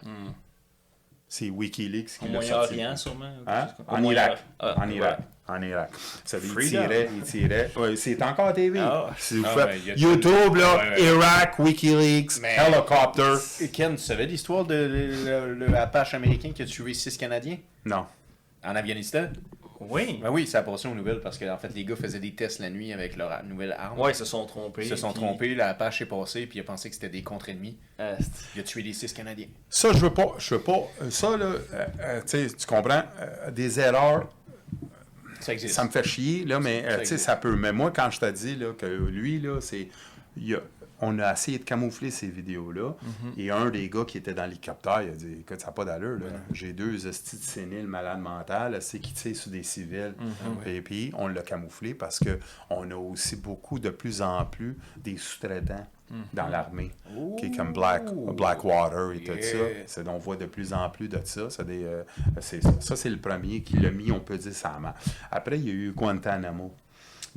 C'est Wikileaks qui l'a sorti. Moyen-Orient, sûrement. Hein? En Irak. Ah, en. Irak. En Irak. Ça, il tirait, il tirait. (laughs) Ouais, c'est encore à TV. Ah. Si vous Ah, faites YouTube, là, Ouais, ouais. Irak, Wikileaks, Mais- Helicopter. Ken, tu savais l'histoire de le, le- le Apache américain qui a tué six Canadiens? Non. en Afghanistan? Oui. Ben oui, ça a passé aux nouvelles parce que en fait, les gars faisaient des tests la nuit avec leur nouvelle arme. Ouais, ils se sont trompés. Ils se sont puis- trompés, l'Apache est passé, puis il a pensé que c'était des contre-ennemis. Il a tué les six Canadiens. Ça, je veux pas. Je veux pas. Ça, là, euh, euh, tu comprends, euh, des erreurs, Ça existe. ça me fait chier, là, mais euh, Ça tu sais, existe. ça peut. Mais moi, quand je te dis là, que lui, là, c'est. il a- on a essayé de camoufler ces vidéos-là. Et un des gars qui était dans l'hélicoptère, il a dit Écoute, ça n'a pas d'allure. là. J'ai deux hosties de séniles malades mentales, c'est qui tirent sur des civils. Et puis, on l'a camouflé parce que on a aussi beaucoup, de plus en plus, des sous-traitants dans l'armée, qui est comme Black. Blackwater et tout ça. C'est- on voit de plus en plus de ça. Euh, ça. Ça, c'est le premier qui l'a mis, on peut dire, ça m'a. Après, il y a eu Guantanamo.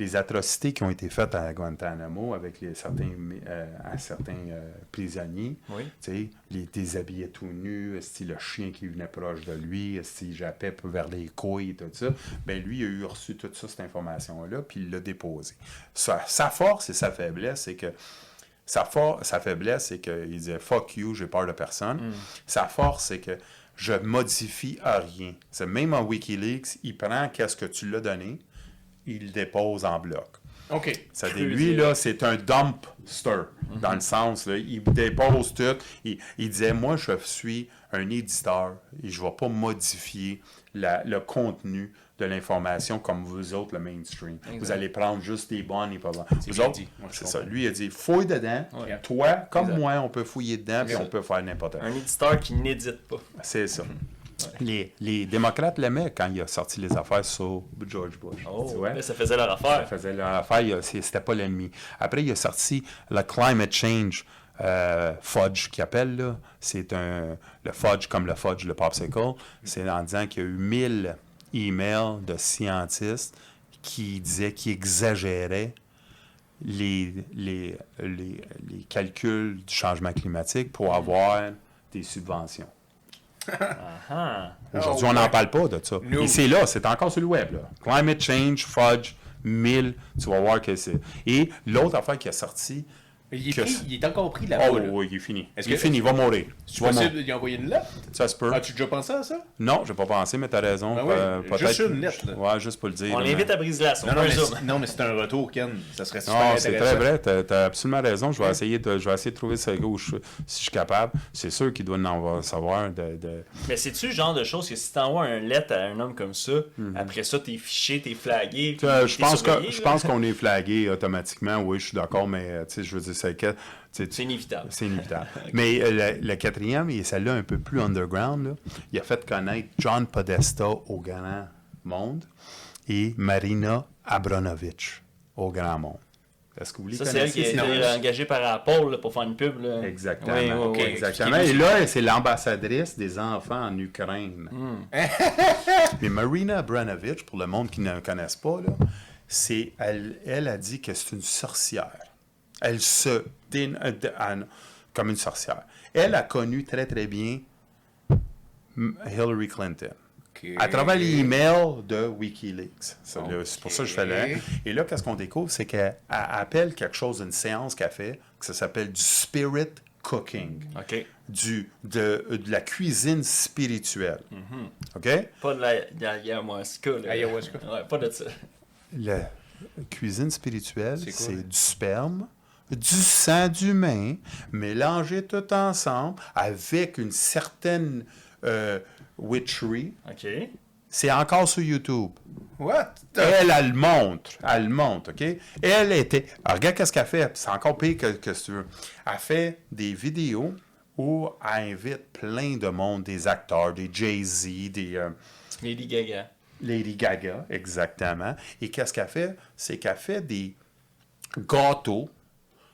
Les atrocités qui ont été faites à Guantanamo avec les, certains, euh, à certains euh, prisonniers. Oui. Les déshabillés tout nus, le chien qui venait proche de lui, esti, jappait vers les couilles et tout ça. Ben lui, il a eu reçu toute ça, cette information-là, puis il l'a déposé. Sa, sa force et sa faiblesse, c'est que sa, for- sa faiblesse, c'est qu'il disait fuck you, j'ai peur de personne. Sa force, c'est que je modifie à rien. C'est même en Wikileaks, il prend qu'est-ce que tu l'as donné, il dépose en bloc. OK. Ça dit, lui, là, c'est un dumpster, dans le sens, là, il dépose tout. Il, il disait, moi, je suis un éditeur et je ne vais pas modifier la- le contenu de l'information comme vous autres, le mainstream. Vous allez prendre juste les bonnes et pas bonnes. Vous autres, dit. Moi, je c'est ça. Lui, il a dit, fouille dedans. Ouais. Toi, comme Exact. moi, on peut fouiller dedans puis Exact. on peut faire n'importe quoi. Un éditeur qui n'édite pas. C'est ça. Les, les démocrates l'aimaient quand il a sorti les affaires sur George Bush. Oh, Tu vois? là, ça faisait leur Ça affaire. faisait leur affaire, c'était pas l'ennemi. Après, il a sorti le Climate Change euh, Fudge, qu'il appelle. C'est un, le Fudge comme le Fudge, le Popsicle. C'est en disant qu'il y a eu 1000 emails de scientistes qui disaient, qui exagéraient les, les, les, les calculs du changement climatique pour avoir des subventions. Aujourd'hui, Oh, on n'en ouais. parle pas de ça. No. Et c'est là, c'est encore sur le web. Là. Climate Change, Fudge, 1000, tu vas voir que c'est. Et l'autre affaire qui est sortie, Il est, pris- il est encore pris là-bas. oh là. oui, il est fini. Est-ce il est fini, il va mourir. C'est Tu vas possible mourir. d'y envoyer une lettre? Ça se peut. As-tu déjà pensé à ça? Non, j'ai pas pensé, mais t'as raison. Ben oui, Euh, juste peut-être- une lettre, là. Ouais, juste pour le dire. On l'invite mais- à Brise-Glace. On Non, non, mais, non, mais c'est un retour, Ken. Ça serait super Non, c'est très vrai. T'as as absolument raison. Je vais, essayer de, je vais essayer de trouver ce gars où je, si je suis capable. C'est sûr qu'il doit en avoir- savoir. De, de- Mais c'est-tu le genre de choses que si t'envoies un lettre à un homme comme ça, après ça, t'es fiché, t'es flagué. Je pense que surveillé, je là? pense qu'on est flagué automatiquement. Oui, je suis d'accord, mais tu sais, je veux dire, c'est inévitable. C'est inévitable. (laughs) Mais euh, le, le quatrième, et celle-là un peu plus underground, là, il a fait connaître John Podesta au grand monde et Marina Abranovich au grand monde. Est-ce que vous les Ça, c'est elle qui a connaissez? été engagée par Apple là, pour faire une pub. Là. Exactement. Oui, oui. Exactement. Et là, c'est l'ambassadrice des enfants en Ukraine. Mais Marina Abranovich, pour le monde qui ne la connaisse pas, là, c'est, elle, elle a dit que c'est une sorcière. Elle se dé- de- en- comme une sorcière. Elle a connu très, très bien Hillary Clinton. À travers les emails de Wikileaks. C'est pour ça que je fais là. Et là, qu'est-ce qu'on découvre? C'est qu'elle elle appelle quelque chose d'une séance qu'elle fait, que ça s'appelle du spirit cooking, OK. du, de, de la cuisine spirituelle. OK? Pas de la, de la ayahuasca. Ouais, pas de ça. La cuisine spirituelle, C'est du sperme, du sang d'humain, mélangé tout ensemble avec une certaine euh, witchery. OK. C'est encore sur YouTube. What? Elle, elle le montre. Elle le montre, OK? Elle était... Alors, regarde qu'est-ce qu'elle fait. C'est encore pire que, que tu veux. Elle fait des vidéos où elle invite plein de monde, des acteurs, des Jay-Z, des... euh, Lady Gaga. Lady Gaga, exactement. Et qu'est-ce qu'elle fait? C'est qu'elle fait des gâteaux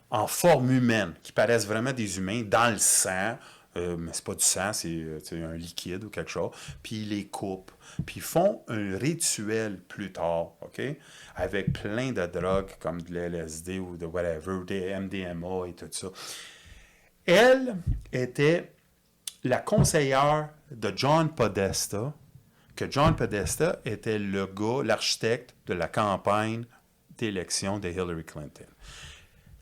en forme humaine, qui paraissent vraiment des humains, dans le sang. Euh, mais c'est pas du sang, c'est euh, un liquide ou quelque chose. Puis ils les coupent. Puis ils font un rituel plus tard, OK? Avec plein de drogues comme de l'LSD ou de whatever, des MDMA et tout ça. Elle était la conseillère de John Podesta, que John Podesta était le gars, l'architecte de la campagne d'élection de Hillary Clinton.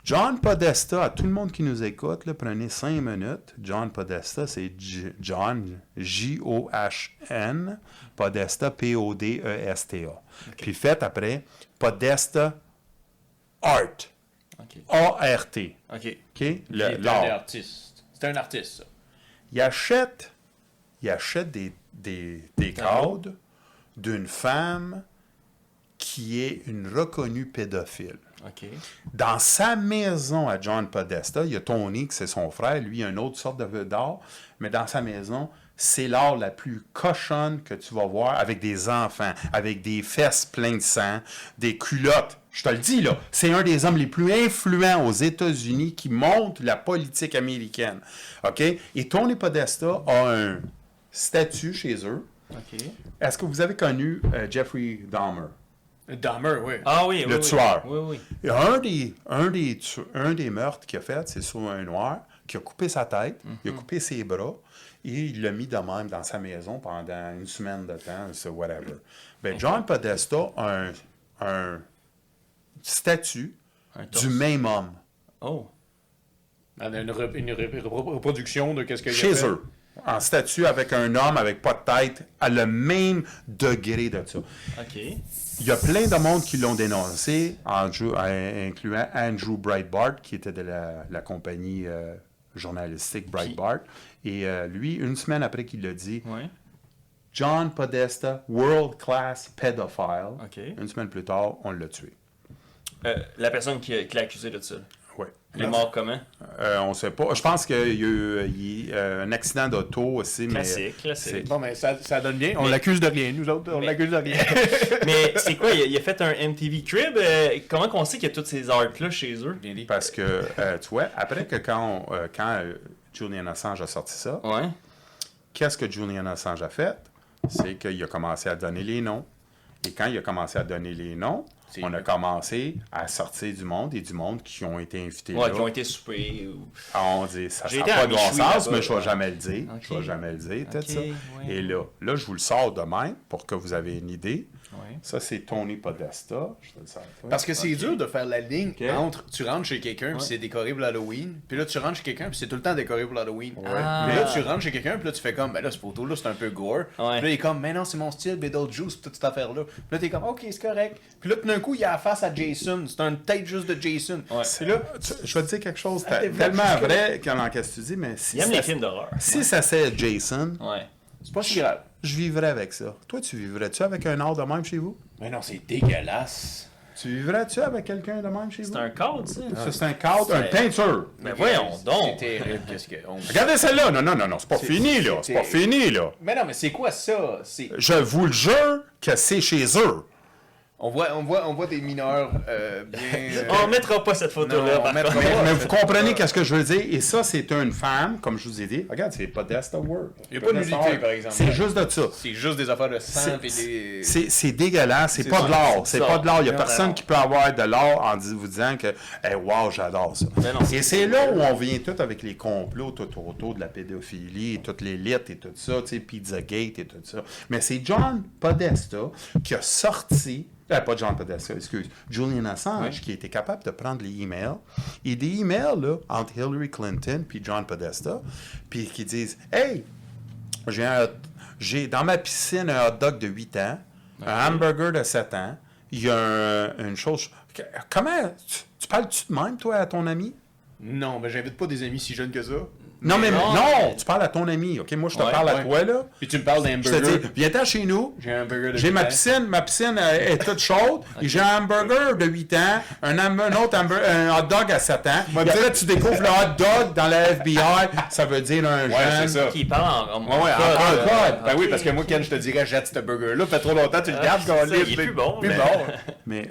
John Podesta, à tout le monde qui nous écoute, là, prenez cinq minutes. John Podesta, c'est John, J-O-H-N, Podesta, P-O-D-E-S-T-A. Puis faites après Podesta Art. A-R-T. OK. OK? Il Le- est un l'art. artiste. C'est un artiste, ça. il achète, il achète des, des, des Tableau. cadres d'une femme qui est une reconnue pédophile. Dans sa maison à John Podesta, il y a Tony, qui c'est son frère, lui, il a une autre sorte de- d'art, mais dans sa maison, c'est l'art la plus cochonne que tu vas voir avec des enfants, avec des fesses pleines de sang, des culottes. Je te le dis, là, c'est un des hommes les plus influents aux États-Unis qui montre la politique américaine. OK? Et Tony Podesta a un statut chez eux. Est-ce que vous avez connu euh, Jeffrey Dahmer? Dahmer, oui. Ah oui, oui. Le oui. tueur. Oui, oui. Et un des, un des, tu- un des meurtres qu'il a fait, c'est sur un noir qui a coupé sa tête, il a coupé ses bras et il l'a mis de même dans sa maison pendant une semaine de temps, c'est whatever. Ben, John Podesta a un, un statut Un du même homme Oh. Une, re- une re- re- reproduction de qu'est-ce qu'il y a chez fait? eux. En statut avec un homme avec pas de tête à le même degré de ça. OK. Il y a plein de monde qui l'ont dénoncé, Andrew- incluant Andrew Breitbart, qui était de la, la compagnie euh, journalistique Breitbart. Et euh, lui, une semaine après qu'il l'a dit. John Podesta, world class pedophile. OK. Une semaine plus tard, on l'a tué. Euh, la personne qui, qui l'a accusé de ça. Ouais. Il est mort comment? Euh, on sait pas. Je pense qu'il y a eu il y a eu, euh, un accident d'auto aussi, Classique, mais classique. Bon, mais ça, ça donne bien. On Mais- l'accuse de rien, nous autres. On Mais- l'accuse de rien. (laughs) Mais (laughs) c'est quoi il a, il a fait un MTV Crib euh, Comment qu'on sait qu'il y a toutes ces arts-là chez eux? Parce que euh, tu vois, après que quand, on- euh, quand euh, Julian Assange a sorti ça, Ouais. qu'est-ce que Julian Assange a fait? C'est qu'il a commencé à donner les noms. Et quand il a commencé à donner les noms, on a commencé à sortir du monde et du monde qui ont été invités Ouais, là. qui ont été soupés. Ou... Ah, on dit, ça n'a pas de bon sens, mais je ne vais jamais le dire. Ok. Je vais jamais le dire, Ok, ça. ouais. Et là, là, je vous le sors demain pour que vous avez une idée. Ça, c'est Tony Podesta. Je te le. Parce que c'est dur de faire la ligne entre tu rentres chez quelqu'un puis c'est décoré pour l'Halloween, puis là tu rentres chez quelqu'un puis c'est tout le temps décoré pour l'Halloween. Ah. Puis là tu rentres chez quelqu'un puis là tu fais comme ben là cette photo là c'est un peu gore. Puis là il est comme mais non c'est mon style Beetlejuice toute cette affaire là. Puis là t'es comme ok c'est correct. Puis là tout d'un coup il y a la face à Jason, c'est une tête juste de Jason. Ouais. Puis là Tu- Je vais te dire quelque chose Ah, tellement vrai, qu'en qu'est-ce que tu dis, mais si, Il aime ça, les films d'horreur. si ça c'est Jason, Ouais. c'est pas si grave. Je vivrais avec ça. Toi, tu vivrais-tu avec un art de même chez vous? Mais non c'est dégueulasse. Tu vivrais-tu avec quelqu'un de même chez vous? C'est un code, ça. Ça, c'est un cadre, un C'est- peinture. Mais voyons C'est donc. terrible qu'est-ce que. on- Regardez celle-là. Non, non, non, non, c'est pas C'est- fini, là. c'est- C'est pas fini, là. Mais non mais c'est quoi ça? C'est Je vous le jure que c'est chez eux. On voit on voit on voit des mineurs euh, bien. (laughs) euh, On mettra pas cette photo-là. Mais, pas. mais vous comprenez qu'est-ce que je veux dire? Et ça, c'est une femme, comme je vous ai dit. Regarde, c'est Podesta Word. Il y a pas de nudité, par exemple. C'est juste de ça. C'est juste des affaires de sang C'est- et des. C'est c'est dégueulasse, c'est pas ça, de l'art, c'est pas de l'art. Il y a personne non. qui peut avoir de l'art en vous disant que hey, wow, j'adore ça. Non, et c'est là où on vient tout avec les complots tout autour de la pédophilie, et toutes les littes et tout ça, tu sais, Pizzagate et tout ça. Mais c'est John Podesta qui a sorti euh, pas John Podesta, excuse, Julian Assange, qui était capable de prendre les emails, et des emails là, entre Hillary Clinton puis John Podesta, puis qui disent Hey, j'ai un hot- j'ai dans ma piscine un hot dog de 8 ans, un hamburger de 7 ans. Il y a un- une chose. Comment tu, tu parles-tu de même, toi, à ton ami? Non, mais j'invite pas des amis si jeunes que ça. Non, mais non, non, mais- tu parles à ton ami. OK, moi, je te Ouais, parle à toi, là. Puis tu me parles d'un Je te burger. dis, viens-t'en chez nous. J'ai un burger de J'ai ma piscine, ma piscine euh, est toute chaude. Et (laughs) j'ai un hamburger de 8 ans, un, autre hamburger, un hot dog à 7 ans. Moi, après, tu découvres le hot dog dans la FBI, (laughs) ça veut dire un Ouais, jeune. c'est ça. Qui parle en, en Ouais, ouais, code, encore euh, code. Ben oui, parce que moi, quand je te dirais, jette ce burger-là, fait trop longtemps, tu le Ah, gardes, qu'on il est plus bon, Plus mais- bon. Mais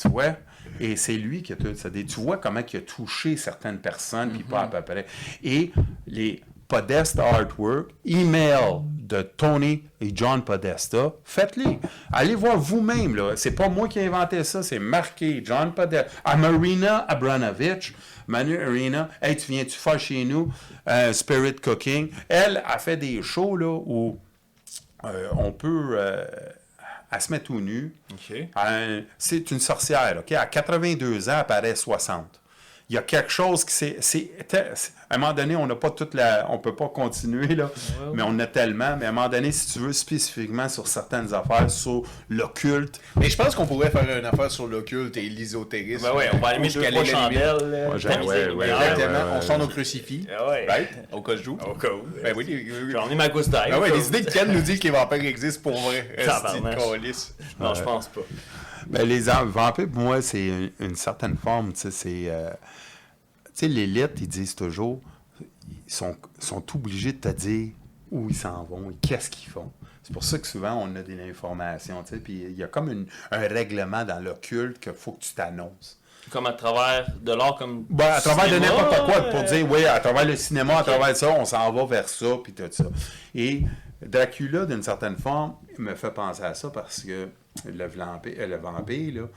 tu vois, et c'est lui qui a tout ça. Tu vois comment il a touché certaines personnes, puis pas à peu près. Et les Podesta Artwork, email de Tony et John Podesta, faites-les. Allez voir vous-même. là. C'est pas moi qui ai inventé ça, c'est marqué John Podesta. À Marina Abranovich, Marina, hey, tu viens-tu faire chez nous euh, Spirit Cooking? Elle a fait des shows là, où euh, on peut. euh, elle se met tout nu. C'est une sorcière, OK? À 82 ans, elle paraît 60. Il y a quelque chose qui c'est, c'est, c'est- à un moment donné, on n'a pas toute la, on peut pas continuer là, mais on a tellement. Mais à un moment donné, si tu veux spécifiquement sur certaines affaires, sur l'occulte, Mais je pense qu'on pourrait faire une affaire sur l'occulte et l'ésotérisme. Ben ouais, on va allumer chandelles. ouais, les ouais, Exactement. On sort nos crucifix. Ah. Right? Au cas où. Au cas où. Ben oui. J'en ai ma gousse d'ail. Ben ouais, les idées que Ken nous dit que les vampires existent pour vrai. (laughs) De câlisse. Non, je pense pas. Ben, les am- vampires, pour moi, c'est une, une certaine forme. Tu sais, c'est. euh, l'élite, ils disent toujours. Ils sont, sont obligés de te dire où ils s'en vont et qu'est-ce qu'ils font. C'est pour ça que souvent, on a de l'information. Tu sais, puis il y a comme une- un règlement dans l'occulte qu'il faut que tu t'annonces. Comme à travers de l'art comme. Ben, à travers de n'importe quoi, euh, pour dire, oui, à travers le cinéma, à travers ça, on s'en va vers ça, puis tout ça. Et Dracula, d'une certaine forme, me fait penser à ça parce que le vampire, euh, le vampire là,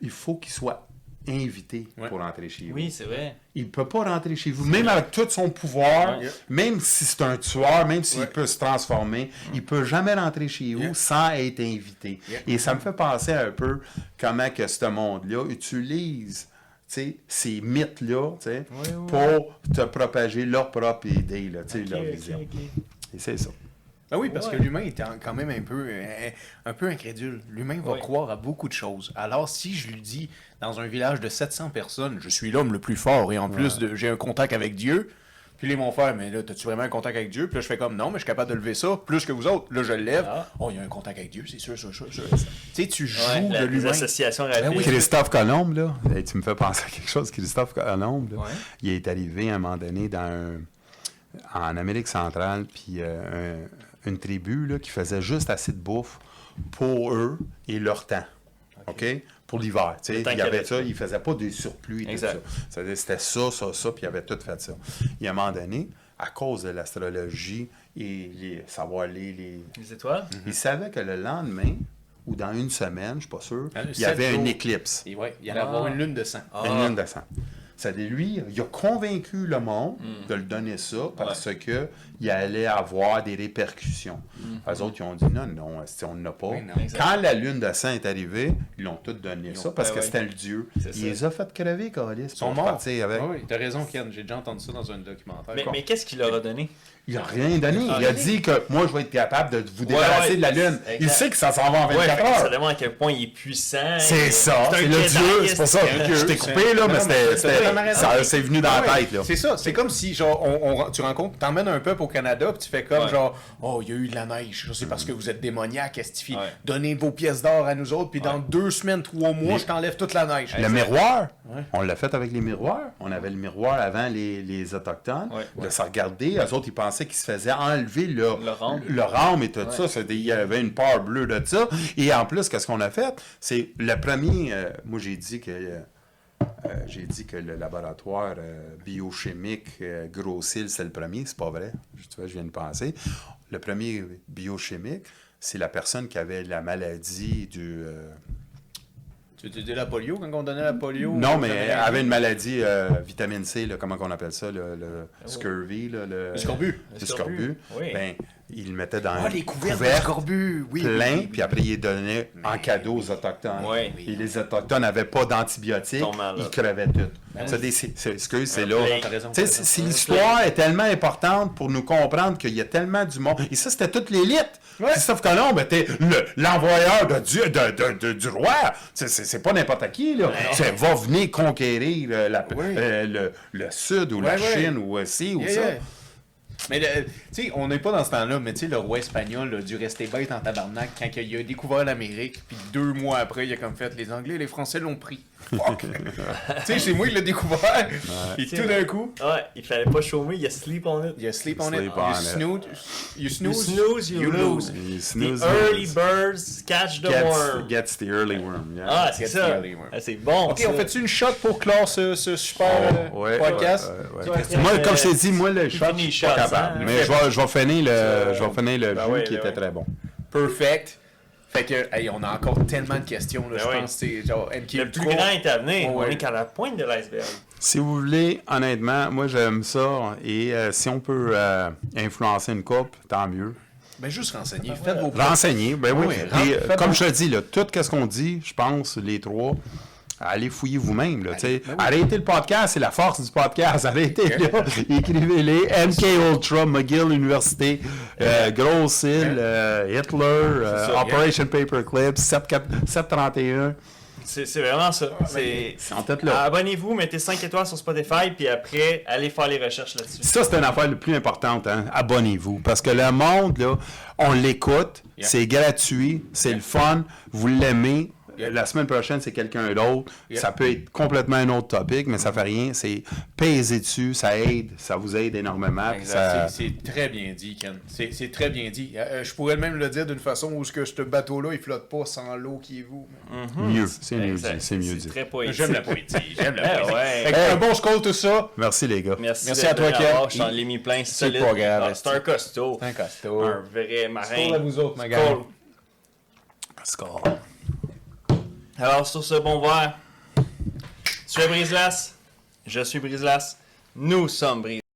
il faut qu'il soit invité Ouais. pour entrer chez vous. Oui, c'est vrai. Il ne peut pas rentrer chez vous, même avec tout son pouvoir, Ouais. même si c'est un tueur, même s'il Ouais. peut se transformer, il peut jamais rentrer chez vous Yeah. sans être invité. Yeah. Et ça me fait penser un peu comment que ce monde-là utilise ces mythes-là pour te propager leur propre idée, là, leur vision. Et c'est ça. Ben oui, parce Ouais. que l'humain est quand même un peu, euh, un peu incrédule. L'humain va Ouais. croire à beaucoup de choses. Alors, si je lui dis, dans un village de 700 personnes, je suis l'homme le plus fort et en plus, de- j'ai un contact avec Dieu, puis là, ils vont faire, mais là, t'as-tu vraiment un contact avec Dieu? Puis là, je fais comme, non, mais je suis capable de lever ça plus que vous autres. Là, je le lève. Ah. Oh, il y a un contact avec Dieu, c'est sûr, sûr, sûr, sûr. Tu sais, tu joues Ouais, la- de les l'humain. associations Ben oui. Christophe Colombe, là, hey, tu me fais penser à quelque chose. Christophe Colombe, là, Ouais. il est arrivé à un moment donné dans un- en Amérique centrale, puis euh, un- une tribu là, qui faisait juste assez de bouffe pour eux et leur temps. OK? Pour l'hiver. Il y avait y ça, ils ne faisaient pas des surplus C'était ça, ça, ça, puis ils avaient tout fait ça. Et à un moment donné, à cause de l'astrologie et les, savoir les, les, Les étoiles? ils savaient que le lendemain ou dans une semaine, je ne suis pas sûr, Hein, il y avait une éclipse. Et ouais, il y allait Ah. avoir une lune de sang. Une lune de sang. C'est-à-dire, lui, il a convaincu le monde Hmm. de le donner ça parce que il allait avoir des répercussions. Les autres, ils ont dit non, non, si on n'a pas? Non. Quand la lune de sang est arrivée, ils l'ont tout donné ça parce que c'était le dieu. Il ça. les a fait crever, Calis. Ils sont morts. avec. Oui, t'as raison, Ken. J'ai déjà entendu ça dans un documentaire. Mais, mais qu'est-ce qu'il leur a donné? Il n'a rien donné. Ah, il a dit que moi, je vais être capable de vous débarrasser ouais, de la lune. exact. Il sait que ça s'en va en Ouais, 24 fait que ça heures. démontre à quel point il est puissant. C'est Et- ça, c'est le dieu, c'est pour ça. Je t'ai coupé, là, Non, mais mais c'était- c'est venu dans la tête, là. C'est ça. C'est comme si, genre, on, on- tu rencontres, t'emmènes un peuple au Canada, puis tu fais comme, Ouais. genre, oh, il y a eu de la neige. C'est parce que vous êtes démoniaque, estifié. Ouais. Donnez vos pièces d'or à nous autres, puis dans deux semaines, trois mois, je t'enlève toute la neige. Le miroir, on l'a fait avec les miroirs. On avait le miroir avant les, les Autochtones, de se regarder. Eux autres, ils pensaient qu'ils se faisaient enlever le, Le rhum et tout ça. Il y avait une part bleue de ça. Et en plus, qu'est-ce qu'on a fait? C'est le premier... euh, moi, j'ai dit que... euh, euh, j'ai dit que le laboratoire biochimique Grossil, c'est le premier. C'est pas vrai. Tu vois, je viens de penser. Le premier biochimique, c'est la personne qui avait la maladie du... Tu tu dis la polio quand on donnait la polio? non, mais elle avait une maladie euh, vitamine C, là, comment on appelle ça, le, le scurvy, là, le, Le scorbut. le Le scorbut. oui. Ben, il le mettait dans Ah, un les couverts de couvert scorbut. Oui, plein, oui, oui, puis après, il les donnait en cadeau aux Autochtones. Oui. Et les Autochtones n'avaient pas d'antibiotiques, Ils crevaient tout. Ça, des- c'est- c'est- excuse, c'est là. si l'histoire est tellement importante pour nous comprendre qu'il y a tellement du monde. Et ça, c'était toute l'élite. Ouais. Christophe Colomb était le- l'envoyeur de Dieu, de, de- de- du roi. C'est- pas n'importe qui, là. C'est va venir conquérir euh, la- Oui. euh, le, le Sud ou la Ouais. Chine ou aussi ou Yeah, ça. yeah. Mais, le- tu sais, on n'est pas dans ce temps-là, mais tu sais, le roi espagnol a dû rester bête en tabarnak quand il a découvert l'Amérique, puis deux mois après, il a comme fait les Anglais et les Français l'ont pris. Fuck! (laughs) tu sais, c'est moi qui l'ai découvert, et tout d'un coup, Ouais, il fallait pas chômer, il y a sleep on it. sleep on it, Sleep you on it. snooze, you You snooze, snooze, you, lose. You The snooze, early birds catch the Gets, worm. gets the early worm. yeah. Ah, c'est Gets ça. the early worm. Ah, c'est bon. Ok, ça. on fait-tu une shot pour clore ce, ce super euh, Oh, ouais, podcast? ouais, ouais, Tu ouais. vois, Moi, euh, comme je t'ai dit, moi, le tu shot, capable. Mais je vais, je vais finir le, je vais finir le Ben jus oui, qui ben était très bon. Perfect. Fait que, hey, on a encore tellement de questions, là, Ben je oui. pense, c'est genre, Le MQ3. plus grand est à venir. Ouais, On est qu'à la pointe de l'iceberg. Si vous voulez, honnêtement, moi, j'aime ça. Et euh, si on peut euh, influencer une coupe, tant mieux. Ben, juste renseigner, faites vos Renseigner, ben oui. Euh, faites comme je te dis, là, tout ce qu'on dit, je pense, les trois, allez fouiller vous-même. là, ben oui. Arrêtez le podcast, c'est la force du podcast. (laughs) Arrêtez-le. (laughs) Écrivez-les. MK Ultra, McGill Université, euh, Grosse Île, euh, Hitler, euh, ça, Operation Paperclip, 7, 731. C'est vraiment ça. C'est. C'est en tête là. Abonnez-vous, mettez 5 étoiles sur Spotify, puis après, allez faire les recherches là-dessus. Ça, c'est une affaire la plus importante. Hein? Abonnez-vous. Parce que le monde, là, on l'écoute, Yeah. c'est gratuit, c'est le fun, vous l'aimez. Yeah. La semaine prochaine, c'est quelqu'un d'autre. Ça peut être complètement un autre topic, mais ça fait rien. C'est peser dessus, ça aide, ça vous aide énormément. ça- C'est c'est très bien dit, Ken. C'est c'est très bien dit. Euh, euh, je pourrais même le dire d'une façon où ce que ce bateau-là, il flotte pas sans l'eau qui est vous. Mieux, c'est mieux Exact. dit. C'est mieux dit. très poétique. J'aime la poésie. J'aime la (laughs) poésie. ouais. Fait que Hey. Un bon score, tout ça. Merci, les gars. Merci, Merci à toi, Ken. Je t'en ai mis plein C'est solide. pas grave, Ah, C'est un costaud. C'est un costaud. Un vrai marin. Skål à vous autres, ma. Skål. Score. Alors, sur ce bon verre, tu es Brise-Glace, je suis Brise-Glace, nous sommes Brise.